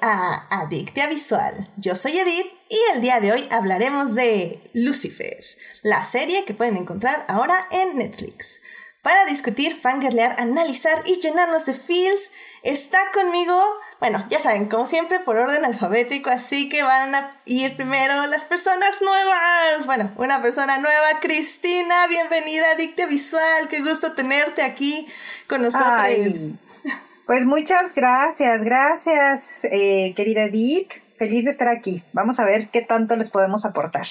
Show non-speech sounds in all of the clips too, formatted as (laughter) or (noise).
a Adictia Visual. Yo soy Edith y el día de hoy hablaremos de Lucifer, la serie que pueden encontrar ahora en Netflix. Para discutir, fangirlear, analizar y llenarnos de feels, está conmigo, bueno, ya saben, como siempre, por orden alfabético, así que van a ir primero las personas nuevas. Bueno, una persona nueva, Cristina, bienvenida Adictia Visual, qué gusto tenerte aquí con nosotros. Pues muchas gracias, gracias, eh, querida Edith. Feliz de estar aquí. Vamos a ver qué tanto les podemos aportar.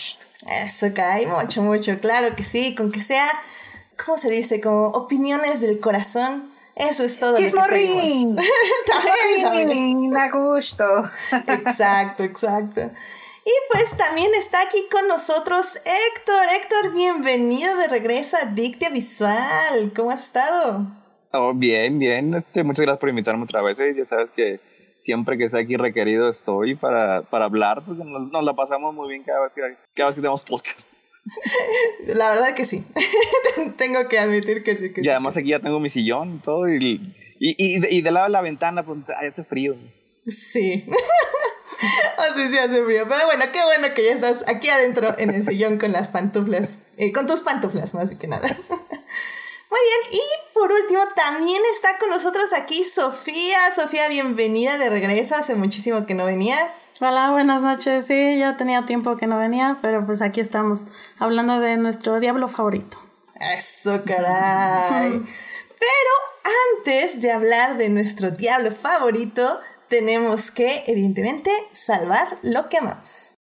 Eso cae mucho, mucho, claro que sí, con que sea ¿cómo se dice? Como opiniones del corazón. Eso es todo Chismorrín. También, (laughs) da gusto. (laughs) exacto, exacto. Y pues también está aquí con nosotros Héctor. Héctor, bienvenido de regreso a Dictia Visual. ¿Cómo has estado? Oh, bien, bien. Este, muchas gracias por invitarme otra vez. ¿eh? Ya sabes que siempre que sea aquí requerido estoy para, para hablar, porque nos, nos, la pasamos muy bien cada vez que, cada vez que tenemos podcast. (laughs) La verdad que sí. (laughs) tengo que admitir que sí. Que y además aquí ya tengo mi sillón y todo. Y, y, y, de, y de lado de la ventana, pues hace frío. Sí. (laughs) Así sí hace frío. Pero bueno, qué bueno que ya estás aquí adentro en el sillón con las pantuflas. Eh, con tus pantuflas, más que nada. Muy bien, y por último también está con nosotros aquí Sofía. Sofía, bienvenida de regreso. Hace muchísimo que no venías. Hola, buenas noches. Sí, ya tenía tiempo que no venía, pero pues aquí estamos hablando de nuestro diablo favorito. Eso, caray. (laughs) pero antes de hablar de nuestro diablo favorito, tenemos que, evidentemente, salvar lo que amamos.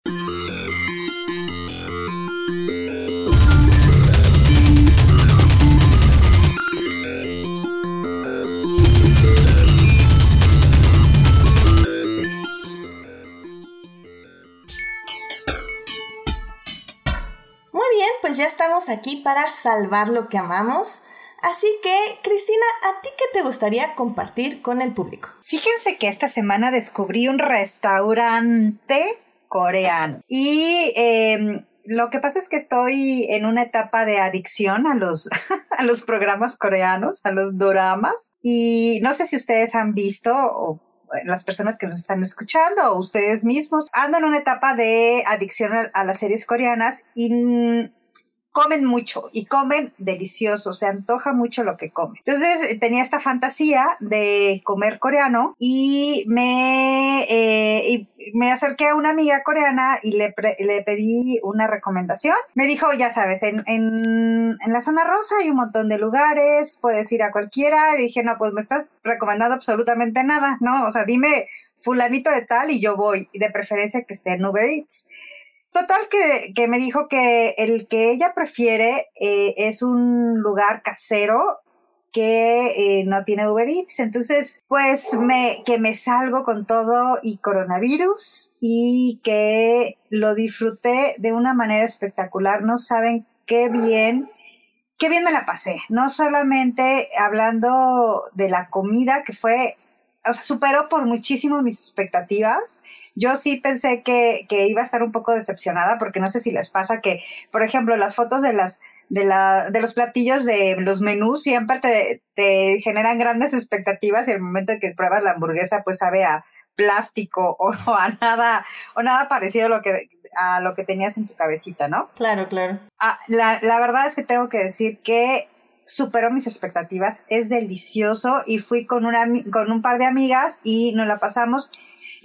Ya estamos aquí para salvar lo que amamos. Así que, Cristina, ¿a ti qué te gustaría compartir con el público? Fíjense que esta semana descubrí un restaurante coreano y em, lo que pasa es que estoy en una etapa de adicción a los, (laughs) a los programas coreanos, a los doramas y no sé si ustedes han visto o las personas que nos están escuchando o ustedes mismos, ando en una etapa de adicción a, las series coreanas y comen mucho y comen delicioso, se antoja mucho lo que comen. Entonces tenía esta fantasía de comer coreano y me, eh, y me acerqué a una amiga coreana y le, le pedí una recomendación. Me dijo, ya sabes, en, en, en la zona rosa hay un montón de lugares, puedes ir a cualquiera. Le dije, no, pues me estás recomendando absolutamente nada, ¿no? O sea, dime fulanito de tal y yo voy, de preferencia que esté en Uber Eats. Total que, me dijo que el que ella prefiere eh, es un lugar casero que eh, no tiene Uber Eats. Entonces, pues me, que me salgo con todo y coronavirus y que lo disfruté de una manera espectacular. No saben qué bien, qué bien me la pasé. No solamente hablando de la comida que fue, o sea, superó por muchísimo mis expectativas yo sí pensé que, que iba a estar un poco decepcionada porque no sé si les pasa que, por ejemplo, las fotos de las de, la, de los platillos de los menús siempre te, te generan grandes expectativas y el momento en que pruebas la hamburguesa pues sabe a plástico o, (laughs) a nada o nada parecido a lo que a lo que tenías en tu cabecita, ¿no? Claro, claro. Ah, la, la verdad es que tengo que decir que superó mis expectativas, es delicioso y fui con una con un par de amigas y nos la pasamos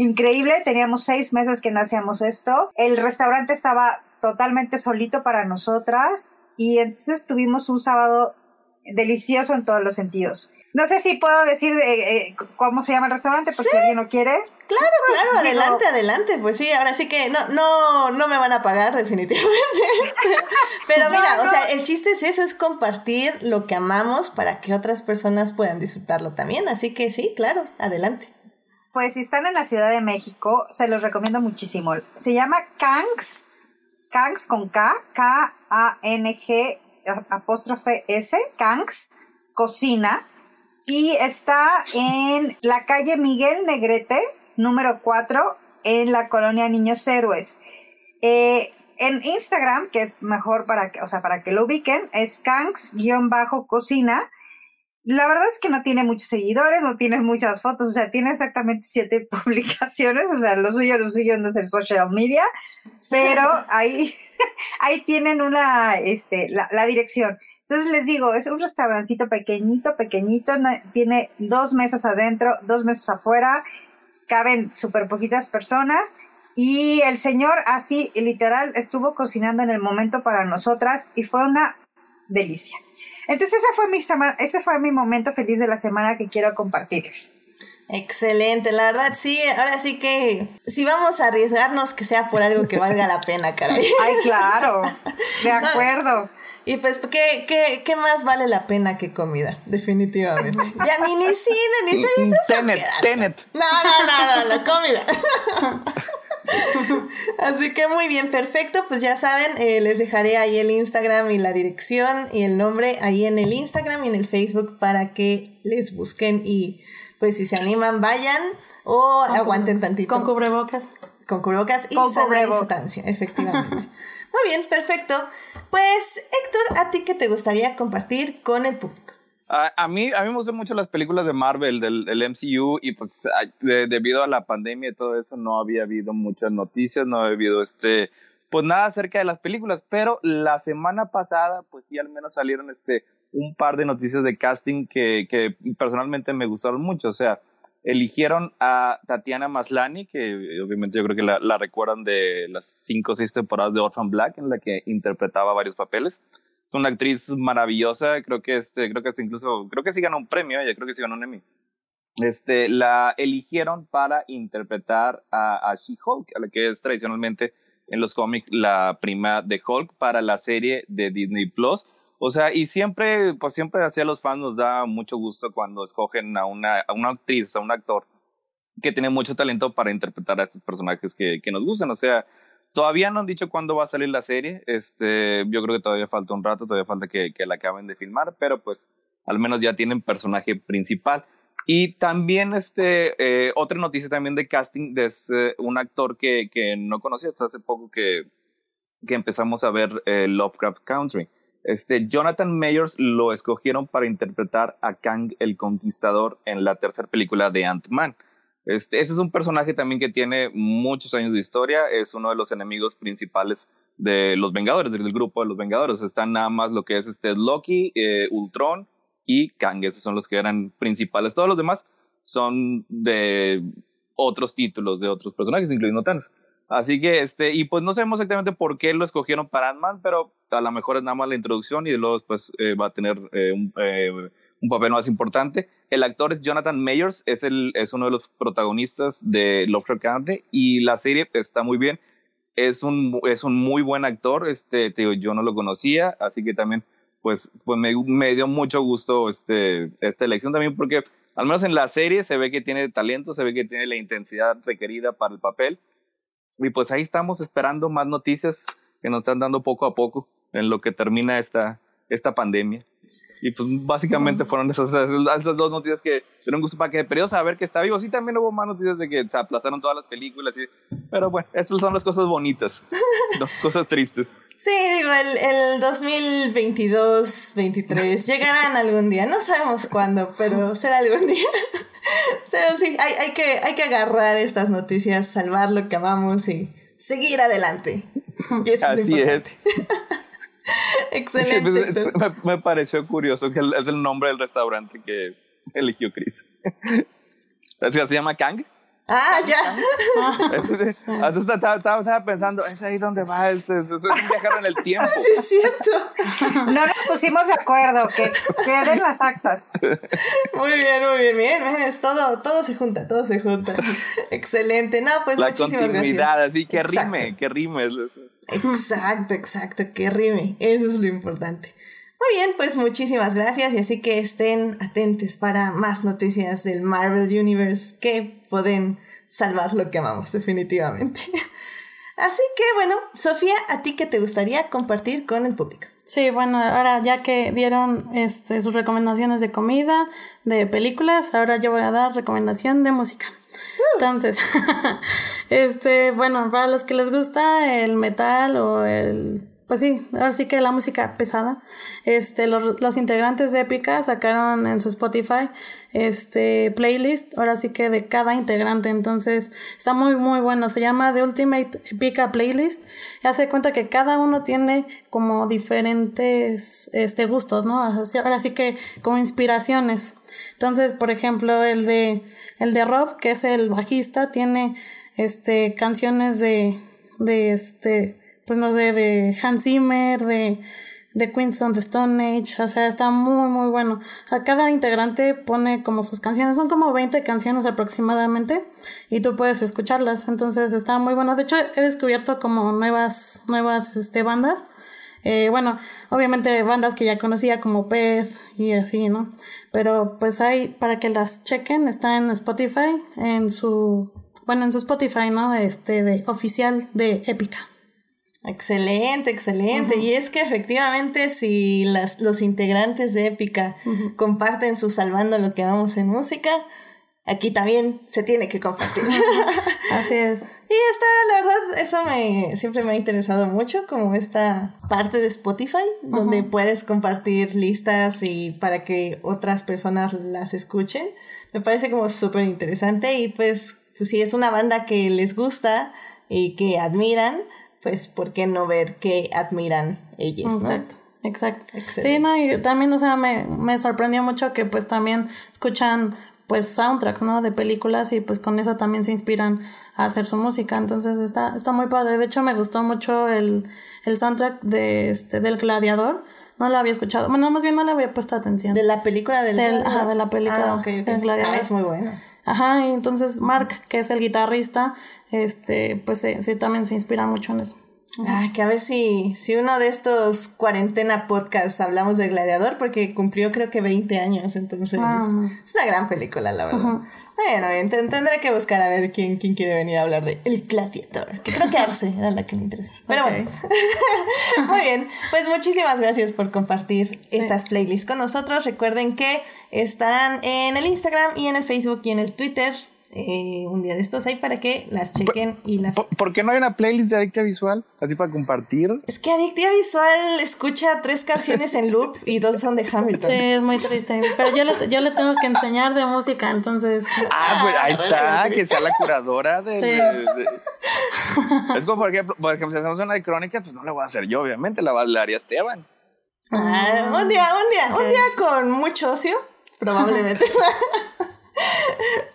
increíble. Teníamos seis meses que no hacíamos esto. El restaurante estaba totalmente solito para nosotras y entonces tuvimos un sábado delicioso en todos los sentidos. No sé si puedo decir eh, eh, cómo se llama el restaurante, pues si alguien lo quiere. Claro, claro, adelante, adelante. Pues sí, ahora sí que no, no, no me van a pagar definitivamente. (laughs) Pero mira, o sea, el chiste es eso, es compartir lo que amamos para que otras personas puedan disfrutarlo también. Así que sí, claro, adelante. Pues si están en la Ciudad de México, se los recomiendo muchísimo. Se llama Kangs, Kangs con K, K-A-N-G apóstrofe S, Kangs Cocina. Y está en la calle Miguel Negrete, número 4, en la colonia Niños Héroes. Eh, en Instagram, que es mejor para que, o sea, para que lo ubiquen, es Kangs-cocina La verdad es que no tiene muchos seguidores, no tiene muchas fotos, o sea, tiene exactamente siete (laughs) publicaciones, o sea, lo suyo, lo suyo no es el social media, pero (laughs) ahí, (laughs) ahí tienen una, este, la, la dirección. Entonces les digo, es un restaurancito pequeñito, pequeñito, tiene dos mesas adentro, dos mesas afuera, caben súper poquitas personas y el señor así, literal, estuvo cocinando en el momento para nosotras y fue una delicia. Entonces ese fue mi, ese fue mi momento feliz de la semana que quiero compartirles. Excelente, la verdad sí, ahora sí que si vamos a arriesgarnos que sea por algo que valga la pena, caray. (laughs) Ay, claro, (laughs) de acuerdo. Y pues, ¿qué, qué, qué más vale la pena que comida? Definitivamente. (laughs) Ya ni, ni cine, ni series. Tenet, Tenet. No, no, no, no, la comida. (laughs) Así que muy bien, perfecto. Pues ya saben, eh, les dejaré ahí el Instagram y la dirección y el nombre ahí en el Instagram y en el Facebook para que les busquen y pues si se animan, vayan o aguanten tantito. Con cubrebocas. Con cubrebocas y con distancia, efectivamente. (laughs) muy bien, perfecto. Pues Héctor, ¿a ti qué te gustaría compartir con el público? A, mí, a mí me gustan mucho las películas de Marvel, del, MCU, y pues debido a la pandemia y todo eso, no había habido muchas noticias, no había habido este, pues nada acerca de las películas, pero la semana pasada, pues sí, al menos salieron este, un par de noticias de casting que, que personalmente me gustaron mucho, o sea, eligieron a Tatiana Maslani, que obviamente yo creo que la, la recuerdan de las cinco o seis temporadas de Orphan Black, en la que interpretaba varios papeles es una actriz maravillosa, creo que este, creo que este incluso, creo que sí ganó un premio, ella creo que sí ganó un Emmy. Este, la eligieron para interpretar a, a She-Hulk, a la que es tradicionalmente en los cómics la prima de Hulk para la serie de Disney Plus. O sea, y siempre, pues siempre hacia los fans nos da mucho gusto cuando escogen a una, a una actriz, a un actor que tiene mucho talento para interpretar a estos personajes que, que nos gustan. O sea, Todavía no han dicho cuándo va a salir la serie. Este, yo creo que todavía falta un rato, todavía falta que, que la acaben de filmar, pero pues al menos ya tienen personaje principal. Y también este, eh, otra noticia también de casting de este, un actor que, que no conocía hasta hace poco que, que empezamos a ver eh, Lovecraft Country. Este, Jonathan Mayers lo escogieron para interpretar a Kang el Conquistador en la tercera película de Ant-Man. Este, es un personaje también que tiene muchos años de historia, es uno de los enemigos principales de los Vengadores, del grupo de los Vengadores. Están nada más lo que es este Loki, eh, Ultron y Kang, esos son los que eran principales. Todos los demás son de otros títulos, de otros personajes, incluyendo Thanos. Así que, este, y pues no sabemos exactamente por qué lo escogieron para Ant-Man, pero a lo mejor es nada más la introducción y luego pues eh, va a tener eh, un, un papel más importante. El actor es Jonathan Mayers, es, el, es uno de los protagonistas de Lovecraft Country y la serie está muy bien. Es un, es un muy buen actor, este, te digo, yo no lo conocía, así que también pues, pues me, me, dio mucho gusto este, esta elección también porque al menos en la serie se ve que tiene talento, se ve que tiene la intensidad requerida para el papel. Y pues ahí estamos esperando más noticias que nos están dando poco a poco en lo que termina esta, esta pandemia. Y pues básicamente fueron esas, esas, dos noticias que dieron gusto para que periodo saber que está vivo. Sí, también hubo más noticias de que se aplazaron todas las películas. Y, pero bueno, estas son las cosas bonitas, (laughs) las cosas tristes. Sí, digo, el, el 2022, 23 llegarán algún día. No sabemos cuándo, pero será algún día. (laughs) pero sí, hay, hay, que, hay que agarrar estas noticias, salvar lo que amamos y seguir adelante. Y eso Así es. (laughs) (laughs) Excelente. (laughs) Me, pareció curioso que es el nombre del restaurante que eligió Chris. (laughs) ¿Se llama Kang? Ah, ya. (laughs) estaba, estaba, pensando, es ahí donde va, es, es, un viajero en el tiempo. Sí, es cierto. (laughs) No nos pusimos de acuerdo, que queden las actas. Muy bien, muy bien, bien. Es todo, todo se junta, todo se junta. Excelente. No, pues La muchísimas continuidad, así que rime, que rime. Exacto, exacto, que rime. Eso es lo importante. Muy bien, pues muchísimas gracias y así que estén atentos para más noticias del Marvel Universe que pueden salvar lo que amamos definitivamente. (laughs) Así que bueno, Sofía, ¿a ti qué te gustaría compartir con el público? Sí, bueno, ahora ya que dieron este, sus recomendaciones de comida, de películas, ahora yo voy a dar recomendación de música. Uh. Entonces, (laughs) este, bueno, para los que les gusta el metal o el pues sí, ahora sí que la música pesada. Este, los, los, integrantes de Epica sacaron en su Spotify este playlist, ahora sí que de cada integrante. Entonces, está muy, muy bueno. Se llama The Ultimate Epica Playlist. Y hace cuenta que cada uno tiene como diferentes este, gustos, ¿no? Ahora sí que como inspiraciones. Entonces, por ejemplo, el de, el de Rob, que es el bajista, tiene este, canciones de, de este, pues no sé, de Hans Zimmer, de, de Queens on the Stone Age, o sea, está muy, muy bueno. O cada integrante pone como sus canciones, son como 20 canciones aproximadamente, y tú puedes escucharlas, entonces está muy bueno. De hecho, he descubierto como nuevas, nuevas este, bandas. Eh, bueno, obviamente bandas que ya conocía como Pez y así, ¿no? Pero pues hay, para que las chequen, está en Spotify, en su, bueno, en su Spotify, ¿no? Este, de oficial de Épica. Excelente, excelente. Y es que efectivamente si las, los integrantes de Épica comparten su salvando lo que vamos en música, aquí también se tiene que compartir. (laughs) Así es. Y esta, la verdad, eso me siempre me ha interesado mucho, como esta parte de Spotify, donde puedes compartir listas y para que otras personas las escuchen. Me parece como súper interesante y pues, pues si es una banda que les gusta y que admiran, pues, ¿por qué no ver que admiran ellos, Exacto. Exacto. Sí, no, y también, o sea, me, me sorprendió mucho que pues también escuchan pues soundtracks, ¿no? De películas y pues con eso también se inspiran a hacer su música. Entonces está, está muy padre. De hecho, me gustó mucho el, el soundtrack de este, del Gladiador. No lo había escuchado. Bueno, más bien no le había puesto atención. De la película del, del Ajá, de la película ah, del Gladiador. Ah, es muy bueno. Ajá, y entonces Mark, que es el guitarrista, este, pues sí, también se inspira mucho en eso. Ah, que a ver si, si uno de estos cuarentena podcasts hablamos de Gladiador, porque cumplió creo que 20 años, entonces ah. es una gran película, la verdad. Bueno, bien, tendré que buscar a ver quién, quién quiere venir a hablar de El Gladiador, que creo que Arce era la que le interesa. Pero bueno, (laughs) muy bien, pues muchísimas gracias por compartir estas playlists con nosotros. Recuerden que estarán en el Instagram y en el Facebook y en el Twitter eh, un día de estos ahí para que las chequen y las... ¿Por, qué no hay una playlist de Adictia Visual? Así para compartir. Es que Adictia Visual escucha tres canciones en loop y dos son de Hamilton. Sí, es muy triste. Pero yo le, yo le tengo que enseñar de música, entonces... Ah, pues ahí está, que sea la curadora de... Es como, por ejemplo, por ejemplo, si hacemos una de crónica, pues no la voy a hacer yo, obviamente, la, la haría Esteban. Ah, un día, un día, un día con mucho ocio, probablemente. (laughs)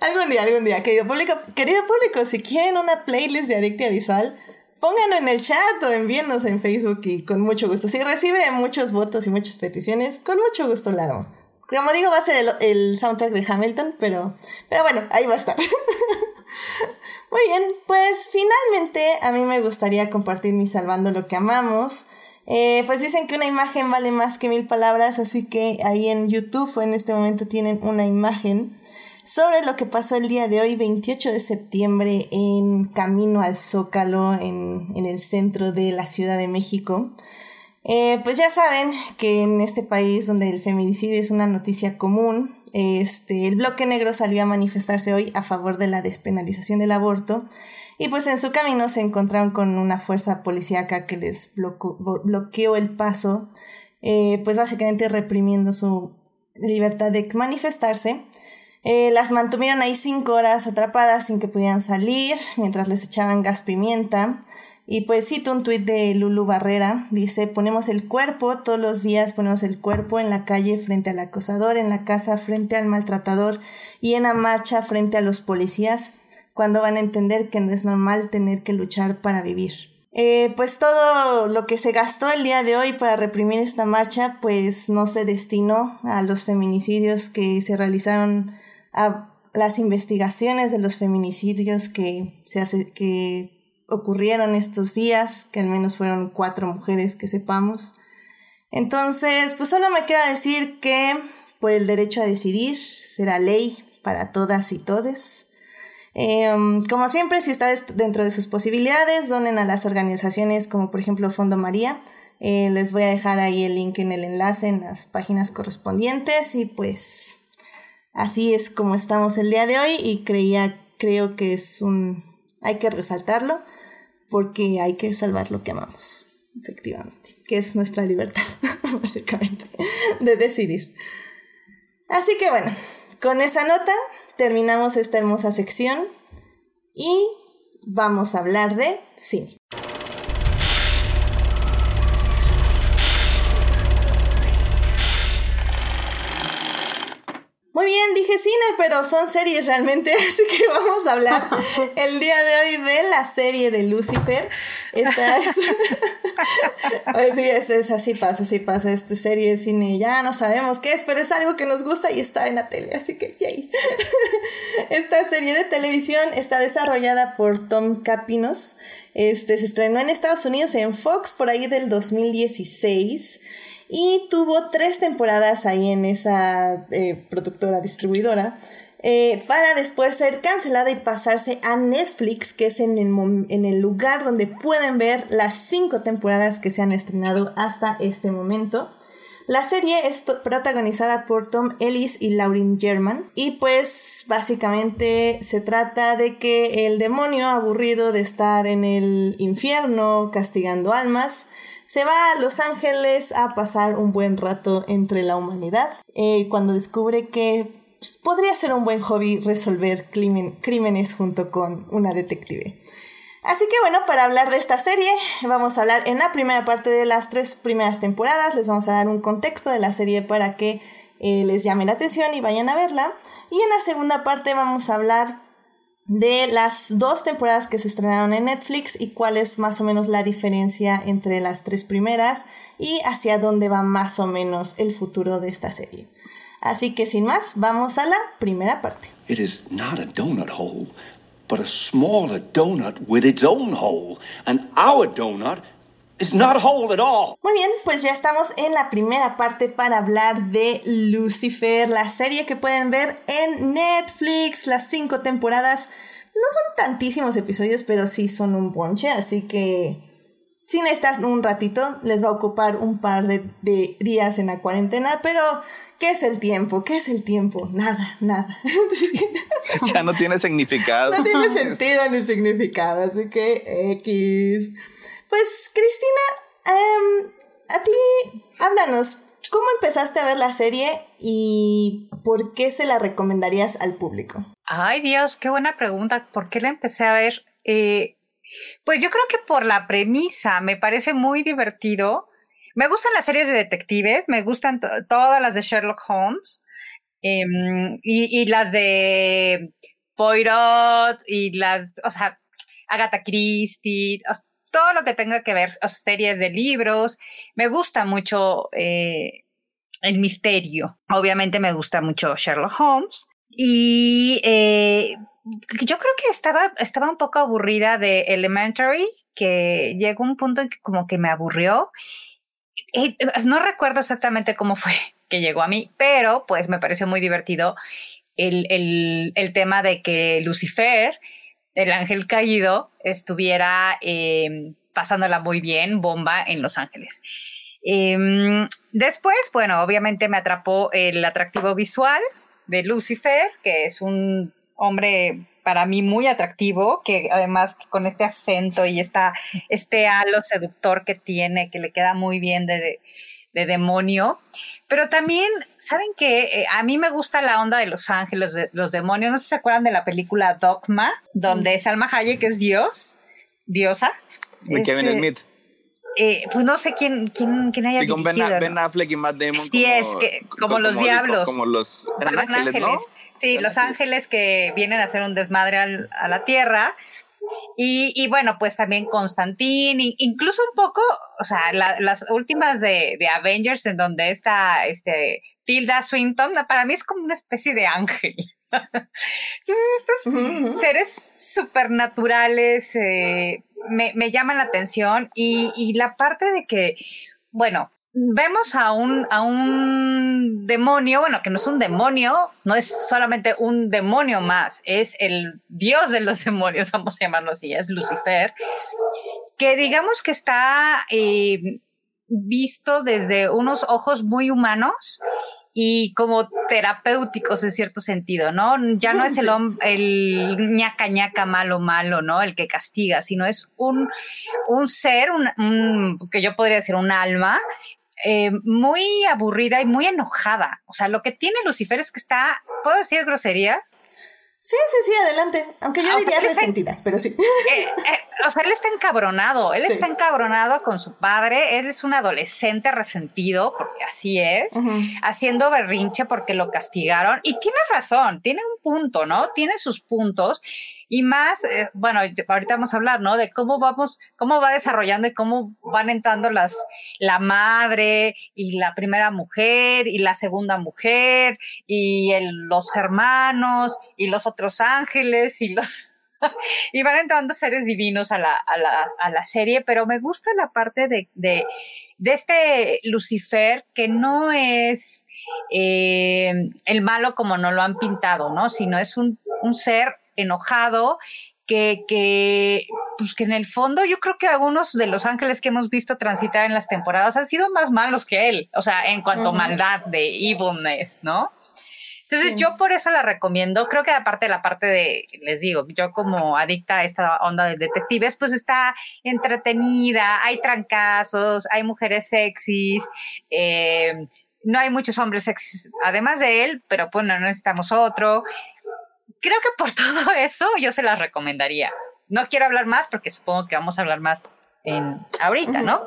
algún día, algún día, querido público, querido público, si quieren una playlist de Adictia Visual, pónganlo en el chat o envíenos en Facebook y con mucho gusto. Si recibe muchos votos y muchas peticiones, con mucho gusto lo hago. Como digo, va a ser el, soundtrack de Hamilton, pero, pero bueno, ahí va a estar. (laughs) Muy bien, pues finalmente a mí me gustaría compartir mi Salvando lo que amamos. Eh, pues dicen que una imagen vale más que mil palabras, así que ahí en YouTube en este momento tienen una imagen sobre lo que pasó el día de hoy, 28 de septiembre, en camino al Zócalo, en, el centro de la Ciudad de México. Eh, pues ya saben que en este país donde el feminicidio es una noticia común, este, el bloque negro salió a manifestarse hoy a favor de la despenalización del aborto y pues en su camino se encontraron con una fuerza policíaca que les bloqueó el paso, eh, pues básicamente reprimiendo su libertad de manifestarse. Eh, las mantuvieron ahí cinco horas atrapadas sin que pudieran salir, mientras les echaban gas pimienta. Y pues cito un tuit de Lulu Barrera, dice, ponemos el cuerpo, todos los días ponemos el cuerpo en la calle frente al acosador, en la casa frente al maltratador y en la marcha frente a los policías, cuando van a entender que no es normal tener que luchar para vivir. Eh, pues todo lo que se gastó el día de hoy para reprimir esta marcha, pues no se destinó a los feminicidios que se realizaron a las investigaciones de los feminicidios que, se hace, que ocurrieron estos días, que al menos fueron cuatro mujeres que sepamos. Entonces, pues solo me queda decir que por el derecho a decidir será ley para todas y todes. Em, como siempre, si está dentro de sus posibilidades, donen a las organizaciones como por ejemplo Fondo María. Eh, les voy a dejar ahí el link en el enlace en las páginas correspondientes y pues Así es como estamos el día de hoy y creía, creo que es un, hay que resaltarlo porque hay que salvar lo que amamos. efectivamente, que es nuestra libertad, (laughs) básicamente, de decidir. Así que bueno, con esa nota terminamos esta hermosa sección y vamos a hablar de cine. Muy bien, dije cine, pero son series realmente, (laughs) así que vamos a hablar (laughs) el día de hoy de la serie de Lucifer. Esta es... (laughs) sí, es, así pasa, así pasa. Esta serie de cine ya no sabemos qué es, pero es algo que nos gusta y está en la tele, así que yay. Esta serie de televisión está desarrollada por Tom Capinos. Este, se estrenó en Estados Unidos en Fox por ahí del 2016 y tuvo tres temporadas ahí en esa eh, productora distribuidora. Eh, para después ser cancelada y pasarse a Netflix, que es en el, en el lugar donde pueden ver las cinco temporadas que se han estrenado hasta este momento. La serie es protagonizada por Tom Ellis y Lauren German y pues básicamente se trata de que el demonio aburrido de estar en el infierno castigando almas se va a Los Ángeles a pasar un buen rato entre la humanidad eh, cuando descubre que pues, podría ser un buen hobby resolver crímenes junto con una detective. Así que bueno, para hablar de esta serie, vamos a hablar en la primera parte de las tres primeras temporadas, les vamos a dar un contexto de la serie para que eh, les llame la atención y vayan a verla. Y en la segunda parte vamos a hablar de las dos temporadas que se estrenaron en Netflix y cuál es más o menos la diferencia entre las tres primeras y hacia dónde va más o menos el futuro de esta serie. Así que sin más, vamos a la primera parte. It is not a donut hole, but a smaller donut with its own hole, and our donut is not a hole at all. Muy bien, pues ya estamos en la primera parte para hablar de Lucifer, la serie que pueden ver en Netflix, las cinco temporadas. No son tantísimos episodios, pero sí son un bonche, así que si necesitas un ratito, les va a ocupar un par de, de días en la cuarentena, pero ¿qué es el tiempo? ¿Qué es el tiempo? Nada, nada. (laughs) ya no tiene significado. No tiene sentido ni significado, así que X. Pues, Cristina, em, a ti, háblanos, ¿cómo empezaste a ver la serie y por qué se la recomendarías al público? Ay, Dios, qué buena pregunta. ¿Por qué la empecé a ver? Eh, pues yo creo que por la premisa, me parece muy divertido. Me gustan las series de detectives, me gustan todas las de Sherlock Holmes em, y, y, las de Poirot y las, o sea, Agatha Christie, todo lo que tenga que ver, series de libros. Me gusta mucho eh, el misterio. Obviamente me gusta mucho Sherlock Holmes. Y eh, yo creo que estaba, estaba un poco aburrida de Elementary, que llegó un punto en que como que me aburrió. no recuerdo exactamente cómo fue (laughs) que llegó a mí, pero pues me pareció muy divertido el, el tema de que Lucifer el ángel caído estuviera eh, pasándola muy bien, bomba en Los Ángeles. Em, después, bueno, obviamente me atrapó el atractivo visual de Lucifer, que es un hombre para mí muy atractivo, que además con este acento y esta, este halo seductor que tiene, que le queda muy bien de demonio. Pero también, ¿saben que eh, a mí me gusta la onda de Los Ángeles, de, los demonios. No sé si se acuerdan de la película Dogma, donde mm. Salma Hayek es Dios, diosa. De Kevin Smith. Eh, pues no sé quién, quién, quién haya sí, con ben, Affleck y Matt Damon. Sí, es que, como, los diablos. Como los ángeles, ¿no? Sí, los ángeles que vienen a hacer un desmadre a la tierra y, bueno, pues también Constantín, incluso un poco, o sea, las últimas de, Avengers en donde está este, Tilda Swinton, para mí es como una especie de ángel. (laughs) Estos seres supernaturales eh, me, me, llaman la atención y, y la parte de que, bueno, vemos a un, a un demonio, bueno, que no es un demonio, no es solamente un demonio más, es el dios de los (laughs) demonios, vamos a llamarlo así, es Lucifer, que digamos que está eh, visto desde unos ojos muy humanos y como terapéuticos en cierto sentido, ¿no? Ya no es el el ñaca ñaca malo malo, ¿no? El que castiga, sino es un, un ser, un, que yo podría decir un alma, eh, muy aburrida y muy enojada. O sea, lo que tiene Lucifer es que está, ¿puedo decir groserías? Sí, sí, sí, adelante. Aunque yo diría resentida, pero sí. (laughs) Eh, eh, o sea, él está encabronado. Él está encabronado con su padre. Él es un adolescente resentido, porque así es, haciendo berrinche porque lo castigaron. Y tiene razón, tiene un punto, ¿no? Tiene sus puntos. Y más, eh, bueno, ahorita vamos a hablar, ¿no? De cómo vamos, cómo va desarrollando y cómo van entrando las, la madre y la primera mujer y la segunda mujer y los hermanos y los otros ángeles y los, (laughs) y van entrando seres divinos a la, a la, a la serie, pero me gusta la parte de, de, de este Lucifer que no es eh, el malo como no lo han pintado, ¿no? Sino es un, un ser enojado, que, que, pues que en el fondo yo creo que algunos de los ángeles que hemos visto transitar en las temporadas han sido más malos que él, o sea, en cuanto a maldad, de evilness, ¿no? Entonces yo por eso la recomiendo, creo que aparte de la parte de, les digo, yo como adicta a esta onda de detectives, pues está entretenida, hay trancazos, hay mujeres sexys, eh, no hay muchos hombres sexys además de él, pero bueno, no necesitamos otro creo que por (laughs) todo eso yo se las recomendaría. No quiero hablar más porque supongo que vamos a hablar más en ahorita, ¿no?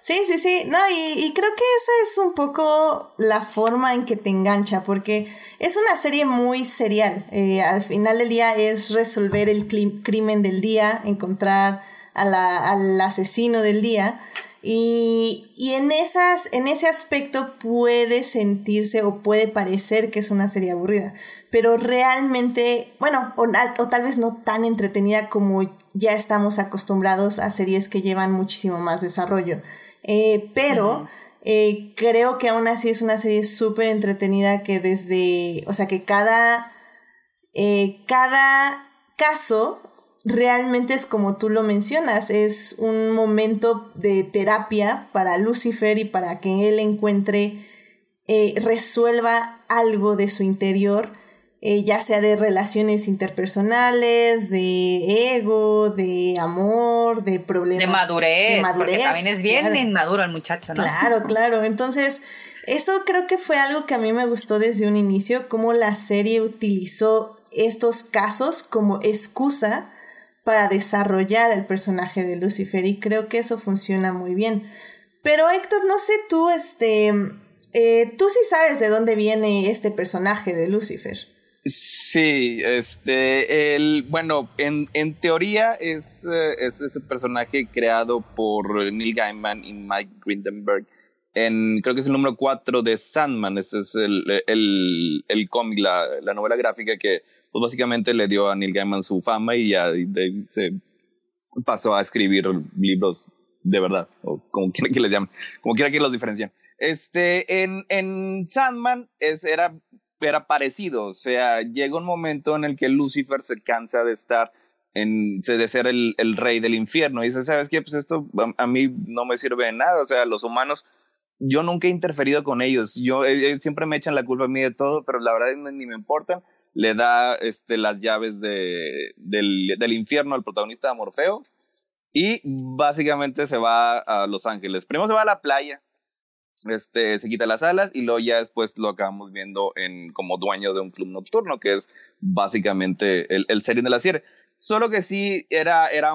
Sí, sí, sí. No, y, creo que esa es un poco la forma en que te engancha, porque es una serie muy serial. Eh, al final del día es resolver el crimen del día, encontrar al asesino del día. Y, y, en, esas, en ese aspecto puede sentirse o puede parecer que es una serie aburrida pero realmente, bueno, o, tal vez no tan entretenida como ya estamos acostumbrados a series que llevan muchísimo más desarrollo. Eh, pero eh, creo que aún así es una serie súper entretenida que desde, o sea, que cada, eh, cada caso realmente es como tú lo mencionas, es un momento de terapia para Lucifer y para que él encuentre, resuelva algo de su interior eh, ya sea de relaciones interpersonales, de ego, de amor, de problemas. De madurez. De madurez porque también es bien inmaduro el muchacho, ¿no? Claro, (laughs) claro. Entonces, eso creo que fue algo que a mí me gustó desde un inicio, cómo la serie utilizó estos casos como excusa para desarrollar el personaje de Lucifer y creo que eso funciona muy bien. Pero Héctor, no sé tú, este, eh, tú sí sabes de dónde viene este personaje de Lucifer. Sí, este, el, bueno, en, en teoría es, eh, es, ese personaje creado por Neil Gaiman y Mike Grindenberg en, creo que es el número 4 de Sandman, este es el, el, el cómic, la, la, novela gráfica que pues básicamente le dio a Neil Gaiman su fama y ya se pasó a escribir libros de verdad, o como quiera que les llamen, como quiera que los diferencien. Este, en, en Sandman es, era era parecido. O sea, llega un momento en el que Lucifer se cansa de estar en, de ser el, rey del infierno. Y dice, ¿sabes qué? Pues esto a, mí no me sirve de nada. O sea, los humanos, yo nunca he interferido con ellos. Yo eh, siempre me echan la culpa a mí de todo, pero la verdad ni me importan. Le da este, las llaves de, del, del infierno al protagonista de Morfeo. Y básicamente se va a Los Ángeles. Primero se va a la playa, este, se quita las alas y luego ya después lo acabamos viendo en, como dueño de un club nocturno, que es básicamente el, el serie de la serie. Solo que sí era, era,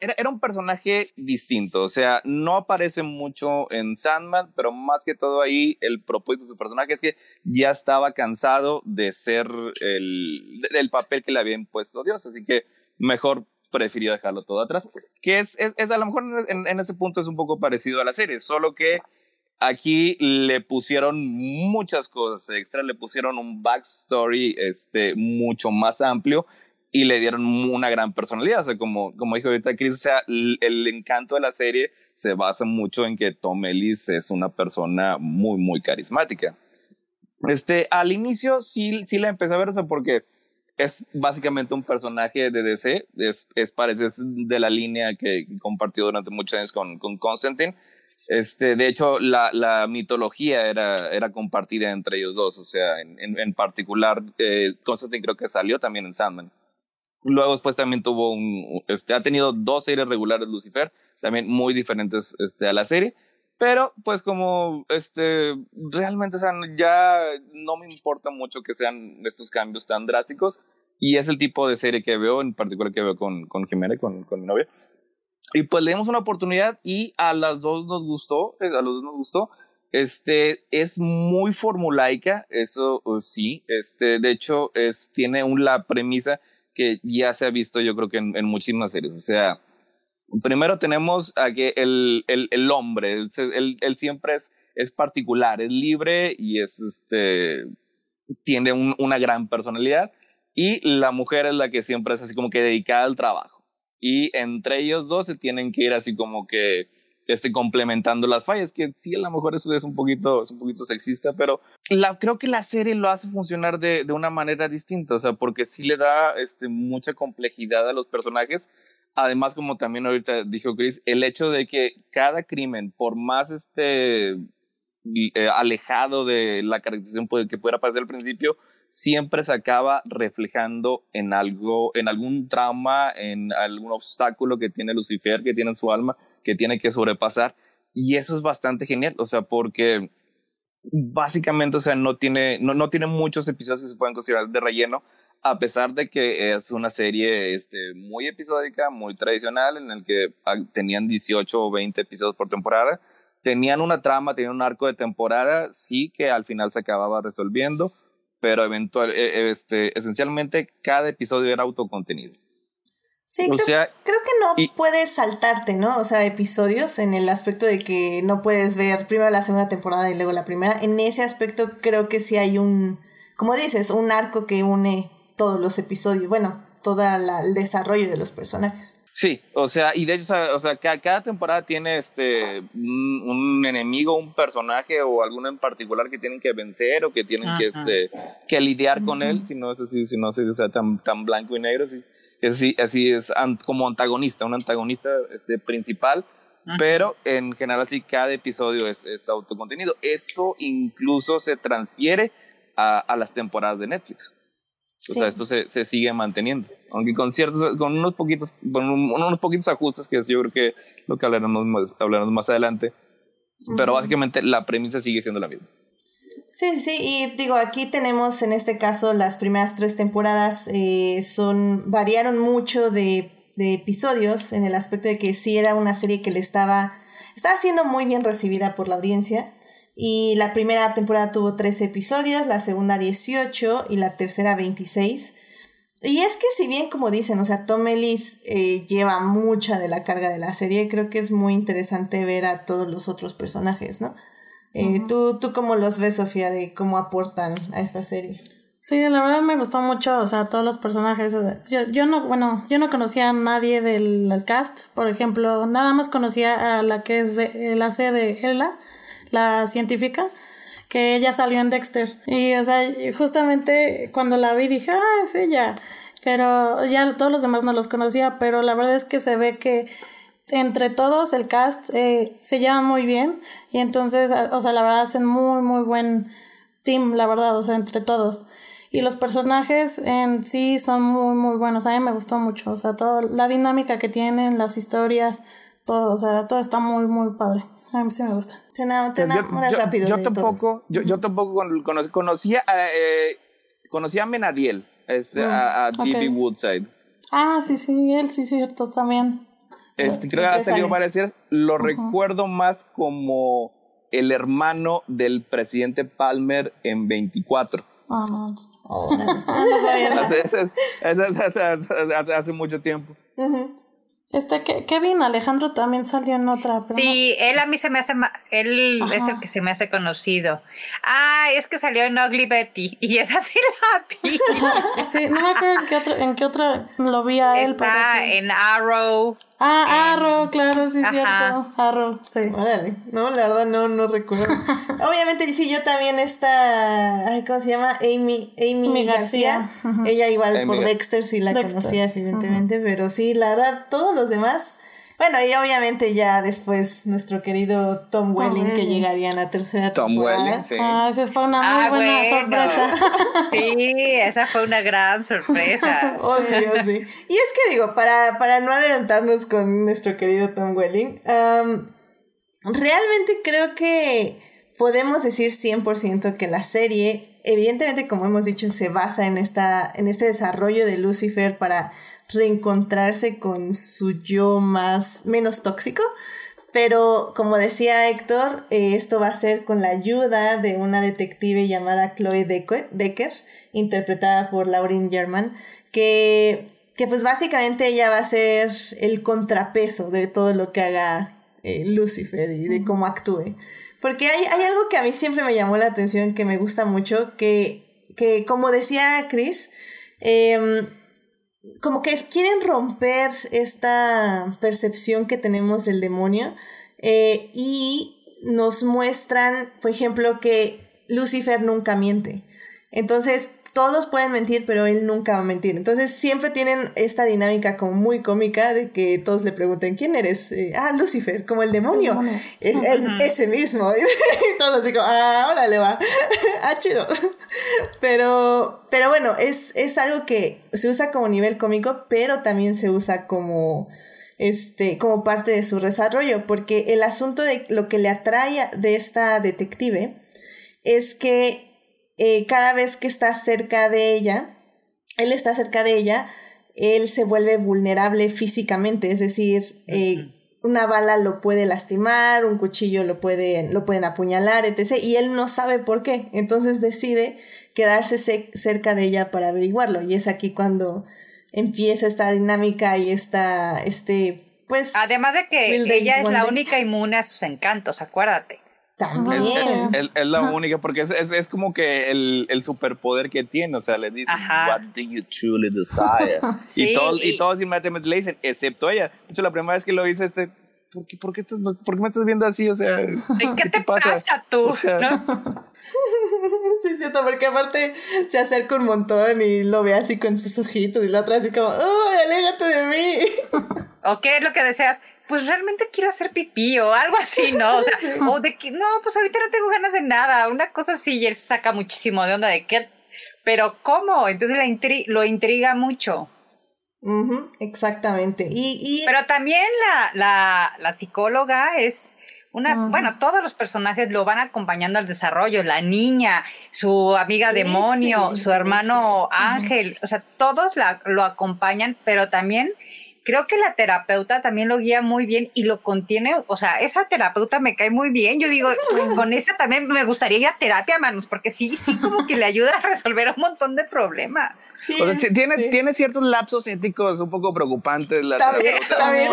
era, era un personaje distinto, o sea, no aparece mucho en Sandman, pero más que todo ahí el propósito de su personaje es que ya estaba cansado de ser el del papel que le había impuesto Dios, así que mejor prefirió dejarlo todo atrás, que es, es, es a lo mejor en, en, ese punto es un poco parecido a la serie, solo que Aquí le pusieron muchas cosas extra, le pusieron un backstory este, mucho más amplio y le dieron una gran personalidad. O sea, como, como dijo ahorita Chris, o sea, el, encanto de la serie se basa mucho en que Tom Ellis es una persona muy, muy carismática. Este, al inicio sí, sí la empecé a ver, o sea, porque es básicamente un personaje de DC, es, es parece de la línea que compartió durante muchos años con, con Constantine Este, de hecho, la, la mitología era, era compartida entre ellos dos, o sea, en, en, en particular, eh, Constantine creo que salió también en Sandman. Luego después también tuvo un, este, ha tenido dos series regulares Lucifer, también muy diferentes este, a la serie, pero pues como este, realmente o sea, ya no me importa mucho que sean estos cambios tan drásticos y es el tipo de serie que veo, en particular que veo con, con Jimena, con, con mi novia. Y pues le dimos una oportunidad y a las dos nos gustó, eh, a los dos nos gustó. Este es muy formulaica, eso sí. Este, de hecho, es, tiene un, la premisa que ya se ha visto, yo creo que en, muchísimas series. O sea, primero tenemos a que el, el, el hombre, él, él, siempre es, es particular, es libre y es este, tiene un, una gran personalidad. Y la mujer es la que siempre es así como que dedicada al trabajo y entre ellos dos se tienen que ir así como que este, complementando las fallas, que sí, a lo mejor eso es un poquito, un poquito sexista, pero creo que la serie lo hace funcionar de, de una manera distinta, o sea, porque sí le da este, mucha complejidad a los personajes. Además, como también ahorita dijo Chris, el hecho de que cada crimen, por más este, eh, alejado de la caracterización que pudiera parecer al principio, siempre se acaba reflejando en algo, en algún trauma, en algún obstáculo que tiene Lucifer, que tiene en su alma, que tiene que sobrepasar. Y eso es bastante genial, o sea, porque básicamente, o sea, no tiene, no, no tiene muchos episodios que se pueden considerar de relleno, a pesar de que es una serie este, muy episódica, muy tradicional, en el que tenían 18 o 20 episodios por temporada. Tenían una trama, tenían un arco de temporada, sí que al final se acababa resolviendo pero eventual, eh, eh, este, esencialmente cada episodio era autocontenido. Sí, creo, sea, creo, que no puedes saltarte, ¿no? O sea, episodios en el aspecto de que no puedes ver primero la segunda temporada y luego la primera. En ese aspecto creo que sí hay un, como dices, un arco que une todos los episodios, bueno, todo el desarrollo de los personajes. Sí, o sea, y de hecho, o sea, cada, cada temporada tiene este un, un, enemigo, un personaje o alguno en particular que tienen que vencer o que tienen que este que lidiar con él, si no es así, si no es sea, tan, tan blanco y negro, sí. Así, así es como antagonista, un antagonista este, principal, pero en general sí cada episodio es, es autocontenido. Esto incluso se transfiere a, a las temporadas de Netflix. O sea, esto se, se, sigue manteniendo. Aunque con ciertos, con unos poquitos, con unos poquitos ajustes que yo creo que lo que hablaremos más, hablaremos más adelante. Pero básicamente la premisa sigue siendo la misma. Sí, sí, y digo, aquí tenemos en este caso las primeras tres temporadas eh, son, variaron mucho de, de, episodios en el aspecto de que sí era una serie que le estaba, estaba siendo muy bien recibida por la audiencia. Y la primera temporada tuvo 13 episodios, la segunda 18 y la tercera 26. Y es que si bien como dicen, o sea, Tom Ellis eh, lleva mucha de la carga de la serie, creo que es muy interesante ver a todos los otros personajes, ¿no? Eh, ¿tú, ¿Tú cómo los ves, Sofía, de cómo aportan a esta serie? Sí, la verdad me gustó mucho, o sea, todos los personajes. Yo, yo no, bueno, yo no conocía a nadie del cast, por ejemplo, nada más conocía a la que es de, la C de Ella, la científica, que ella salió en Dexter. Y, o sea, justamente cuando la vi dije, ah, es ella. Pero ya todos los demás no los conocía, pero la verdad es que se ve que entre todos el cast eh, se llevan muy bien y entonces, o sea, la verdad hacen muy, muy buen team, la verdad, o sea, entre todos. Y los personajes en sí son muy, muy buenos. A mí me gustó mucho, o sea, toda la dinámica que tienen, las historias, todo, o sea, todo está muy, muy padre. A mí sí me gusta. Te, enamoras yo, rápido. Yo tampoco, yo, yo, tampoco conocí, conocía, eh, conocía a Menadiel, este, mm, a, a okay. Woodside. Ah, sí, sí, él sí, cierto, también. Este, creo que ha salido varias series. Lo uh -huh. recuerdo más como el hermano del presidente Palmer en 24. Ah, no. Oh, no. (laughs) hace, hace, hace, hace, mucho tiempo. Uh -huh. Este Kevin Alejandro también salió en otra. Pero sí, no. él a mí se me hace, él Ajá. es el que se me hace conocido. Ah, es que salió en Ugly Betty (laughs) y esa sí la vi. (laughs) sí, no me acuerdo en qué otra, en qué otra lo vi a él. Está pero sí. en Arrow. Ah, en... Arrow, claro, sí, Ajá. cierto. Arrow, sí. Órale, no, la verdad no, no recuerdo. (laughs) Obviamente, sí, yo también esta, ay, ¿cómo se llama? Amy, Amy, Amy García. García. Ella igual Amy por Dexter sí la Dexter. conocía, evidentemente, pero sí, la verdad, todos los demás Bueno, y obviamente ya después nuestro querido Tom, Welling, que llegaría en la tercera Tom temporada. Welling, sí. Ah, esa fue una muy Ah, buena bueno. sorpresa. (laughs) Sí, esa fue una gran sorpresa. (laughs) Oh, sí, oh, sí. Y es que digo, para, para no adelantarnos con nuestro querido Tom Welling, realmente creo que podemos decir 100% que la serie, evidentemente como hemos dicho, se basa en, esta, en este desarrollo de Lucifer para reencontrarse con su yo más menos tóxico. Pero como decía Héctor, eh, esto va a ser con la ayuda de una detective llamada Chloe Decker, Decker interpretada por Lauren German, que, que pues básicamente ella va a ser el contrapeso de todo lo que haga eh, Lucifer y de cómo actúe. Porque hay, hay algo que a mí siempre me llamó la atención, que me gusta mucho, que, que como decía Chris, em, como que quieren romper esta percepción que tenemos del demonio eh, y nos muestran, por ejemplo, que Lucifer nunca miente. Entonces, todos pueden mentir, pero él nunca va a mentir. Entonces, siempre tienen esta dinámica como muy cómica de que todos le pregunten, ¿quién eres? Eh, ah, Lucifer, como el demonio. El demonio. Ese mismo. (laughs) y todos así como, ah, órale va. (laughs) ah, chido. (laughs) Pero, pero bueno, es, es algo que se usa como nivel cómico, pero también se usa como, este, como parte de su desarrollo, porque el asunto de lo que le atrae de esta detective es que eh, cada vez que está cerca de ella, él está cerca de ella, él se vuelve vulnerable físicamente, es decir, eh, una bala lo puede lastimar, un cuchillo lo, puede, lo pueden apuñalar, etc. Y él no sabe por qué, entonces decide quedarse ce- cerca de ella para averiguarlo. Y es aquí cuando empieza esta dinámica y esta, este, pues... Además de que ella es la única inmune a sus encantos, acuérdate. Es, También. es- es- es la única, porque es, es, es como que el, el superpoder que tiene, o sea, le dicen, Ajá. what do you truly desire? (laughs) Sí, y, todos, y y- todos inmediatamente le dicen, excepto ella. De hecho, la primera vez que lo hice, este, ¿por qué, por qué, estás- por qué me estás viendo así? O sea, ¿Y (laughs) ¿Qué, te pasa, tú? O sea, ¿No? (laughs) Sí, es cierto, porque aparte se acerca un montón y lo ve así con sus ojitos y la otra así como, ¡Uy, aléjate de mí! ¿O qué es lo que deseas? Pues realmente quiero hacer pipí o algo así, ¿no? O sea, (laughs) o de que, no, pues ahorita no tengo ganas de nada. Una cosa así y él saca muchísimo de onda de qué. Pero ¿cómo? Entonces la intri- lo intriga mucho. Ujú, exactamente. Y, y Pero también la, la, la psicóloga es una, bueno, todos los personajes lo van acompañando al desarrollo, la niña, su amiga demonio, su hermano sí. Ángel, o sea, todos la, lo acompañan, pero también creo que la terapeuta también lo guía muy bien y lo contiene, o sea, esa terapeuta me cae muy bien, yo digo, (laughs) con esa también me gustaría ir a terapia, manos, porque sí, sí, como que le ayuda a resolver un montón de problemas. sí, o sea, es- ti- tiene, sí. tiene ciertos lapsos éticos un poco preocupantes. La Está bien, está bien.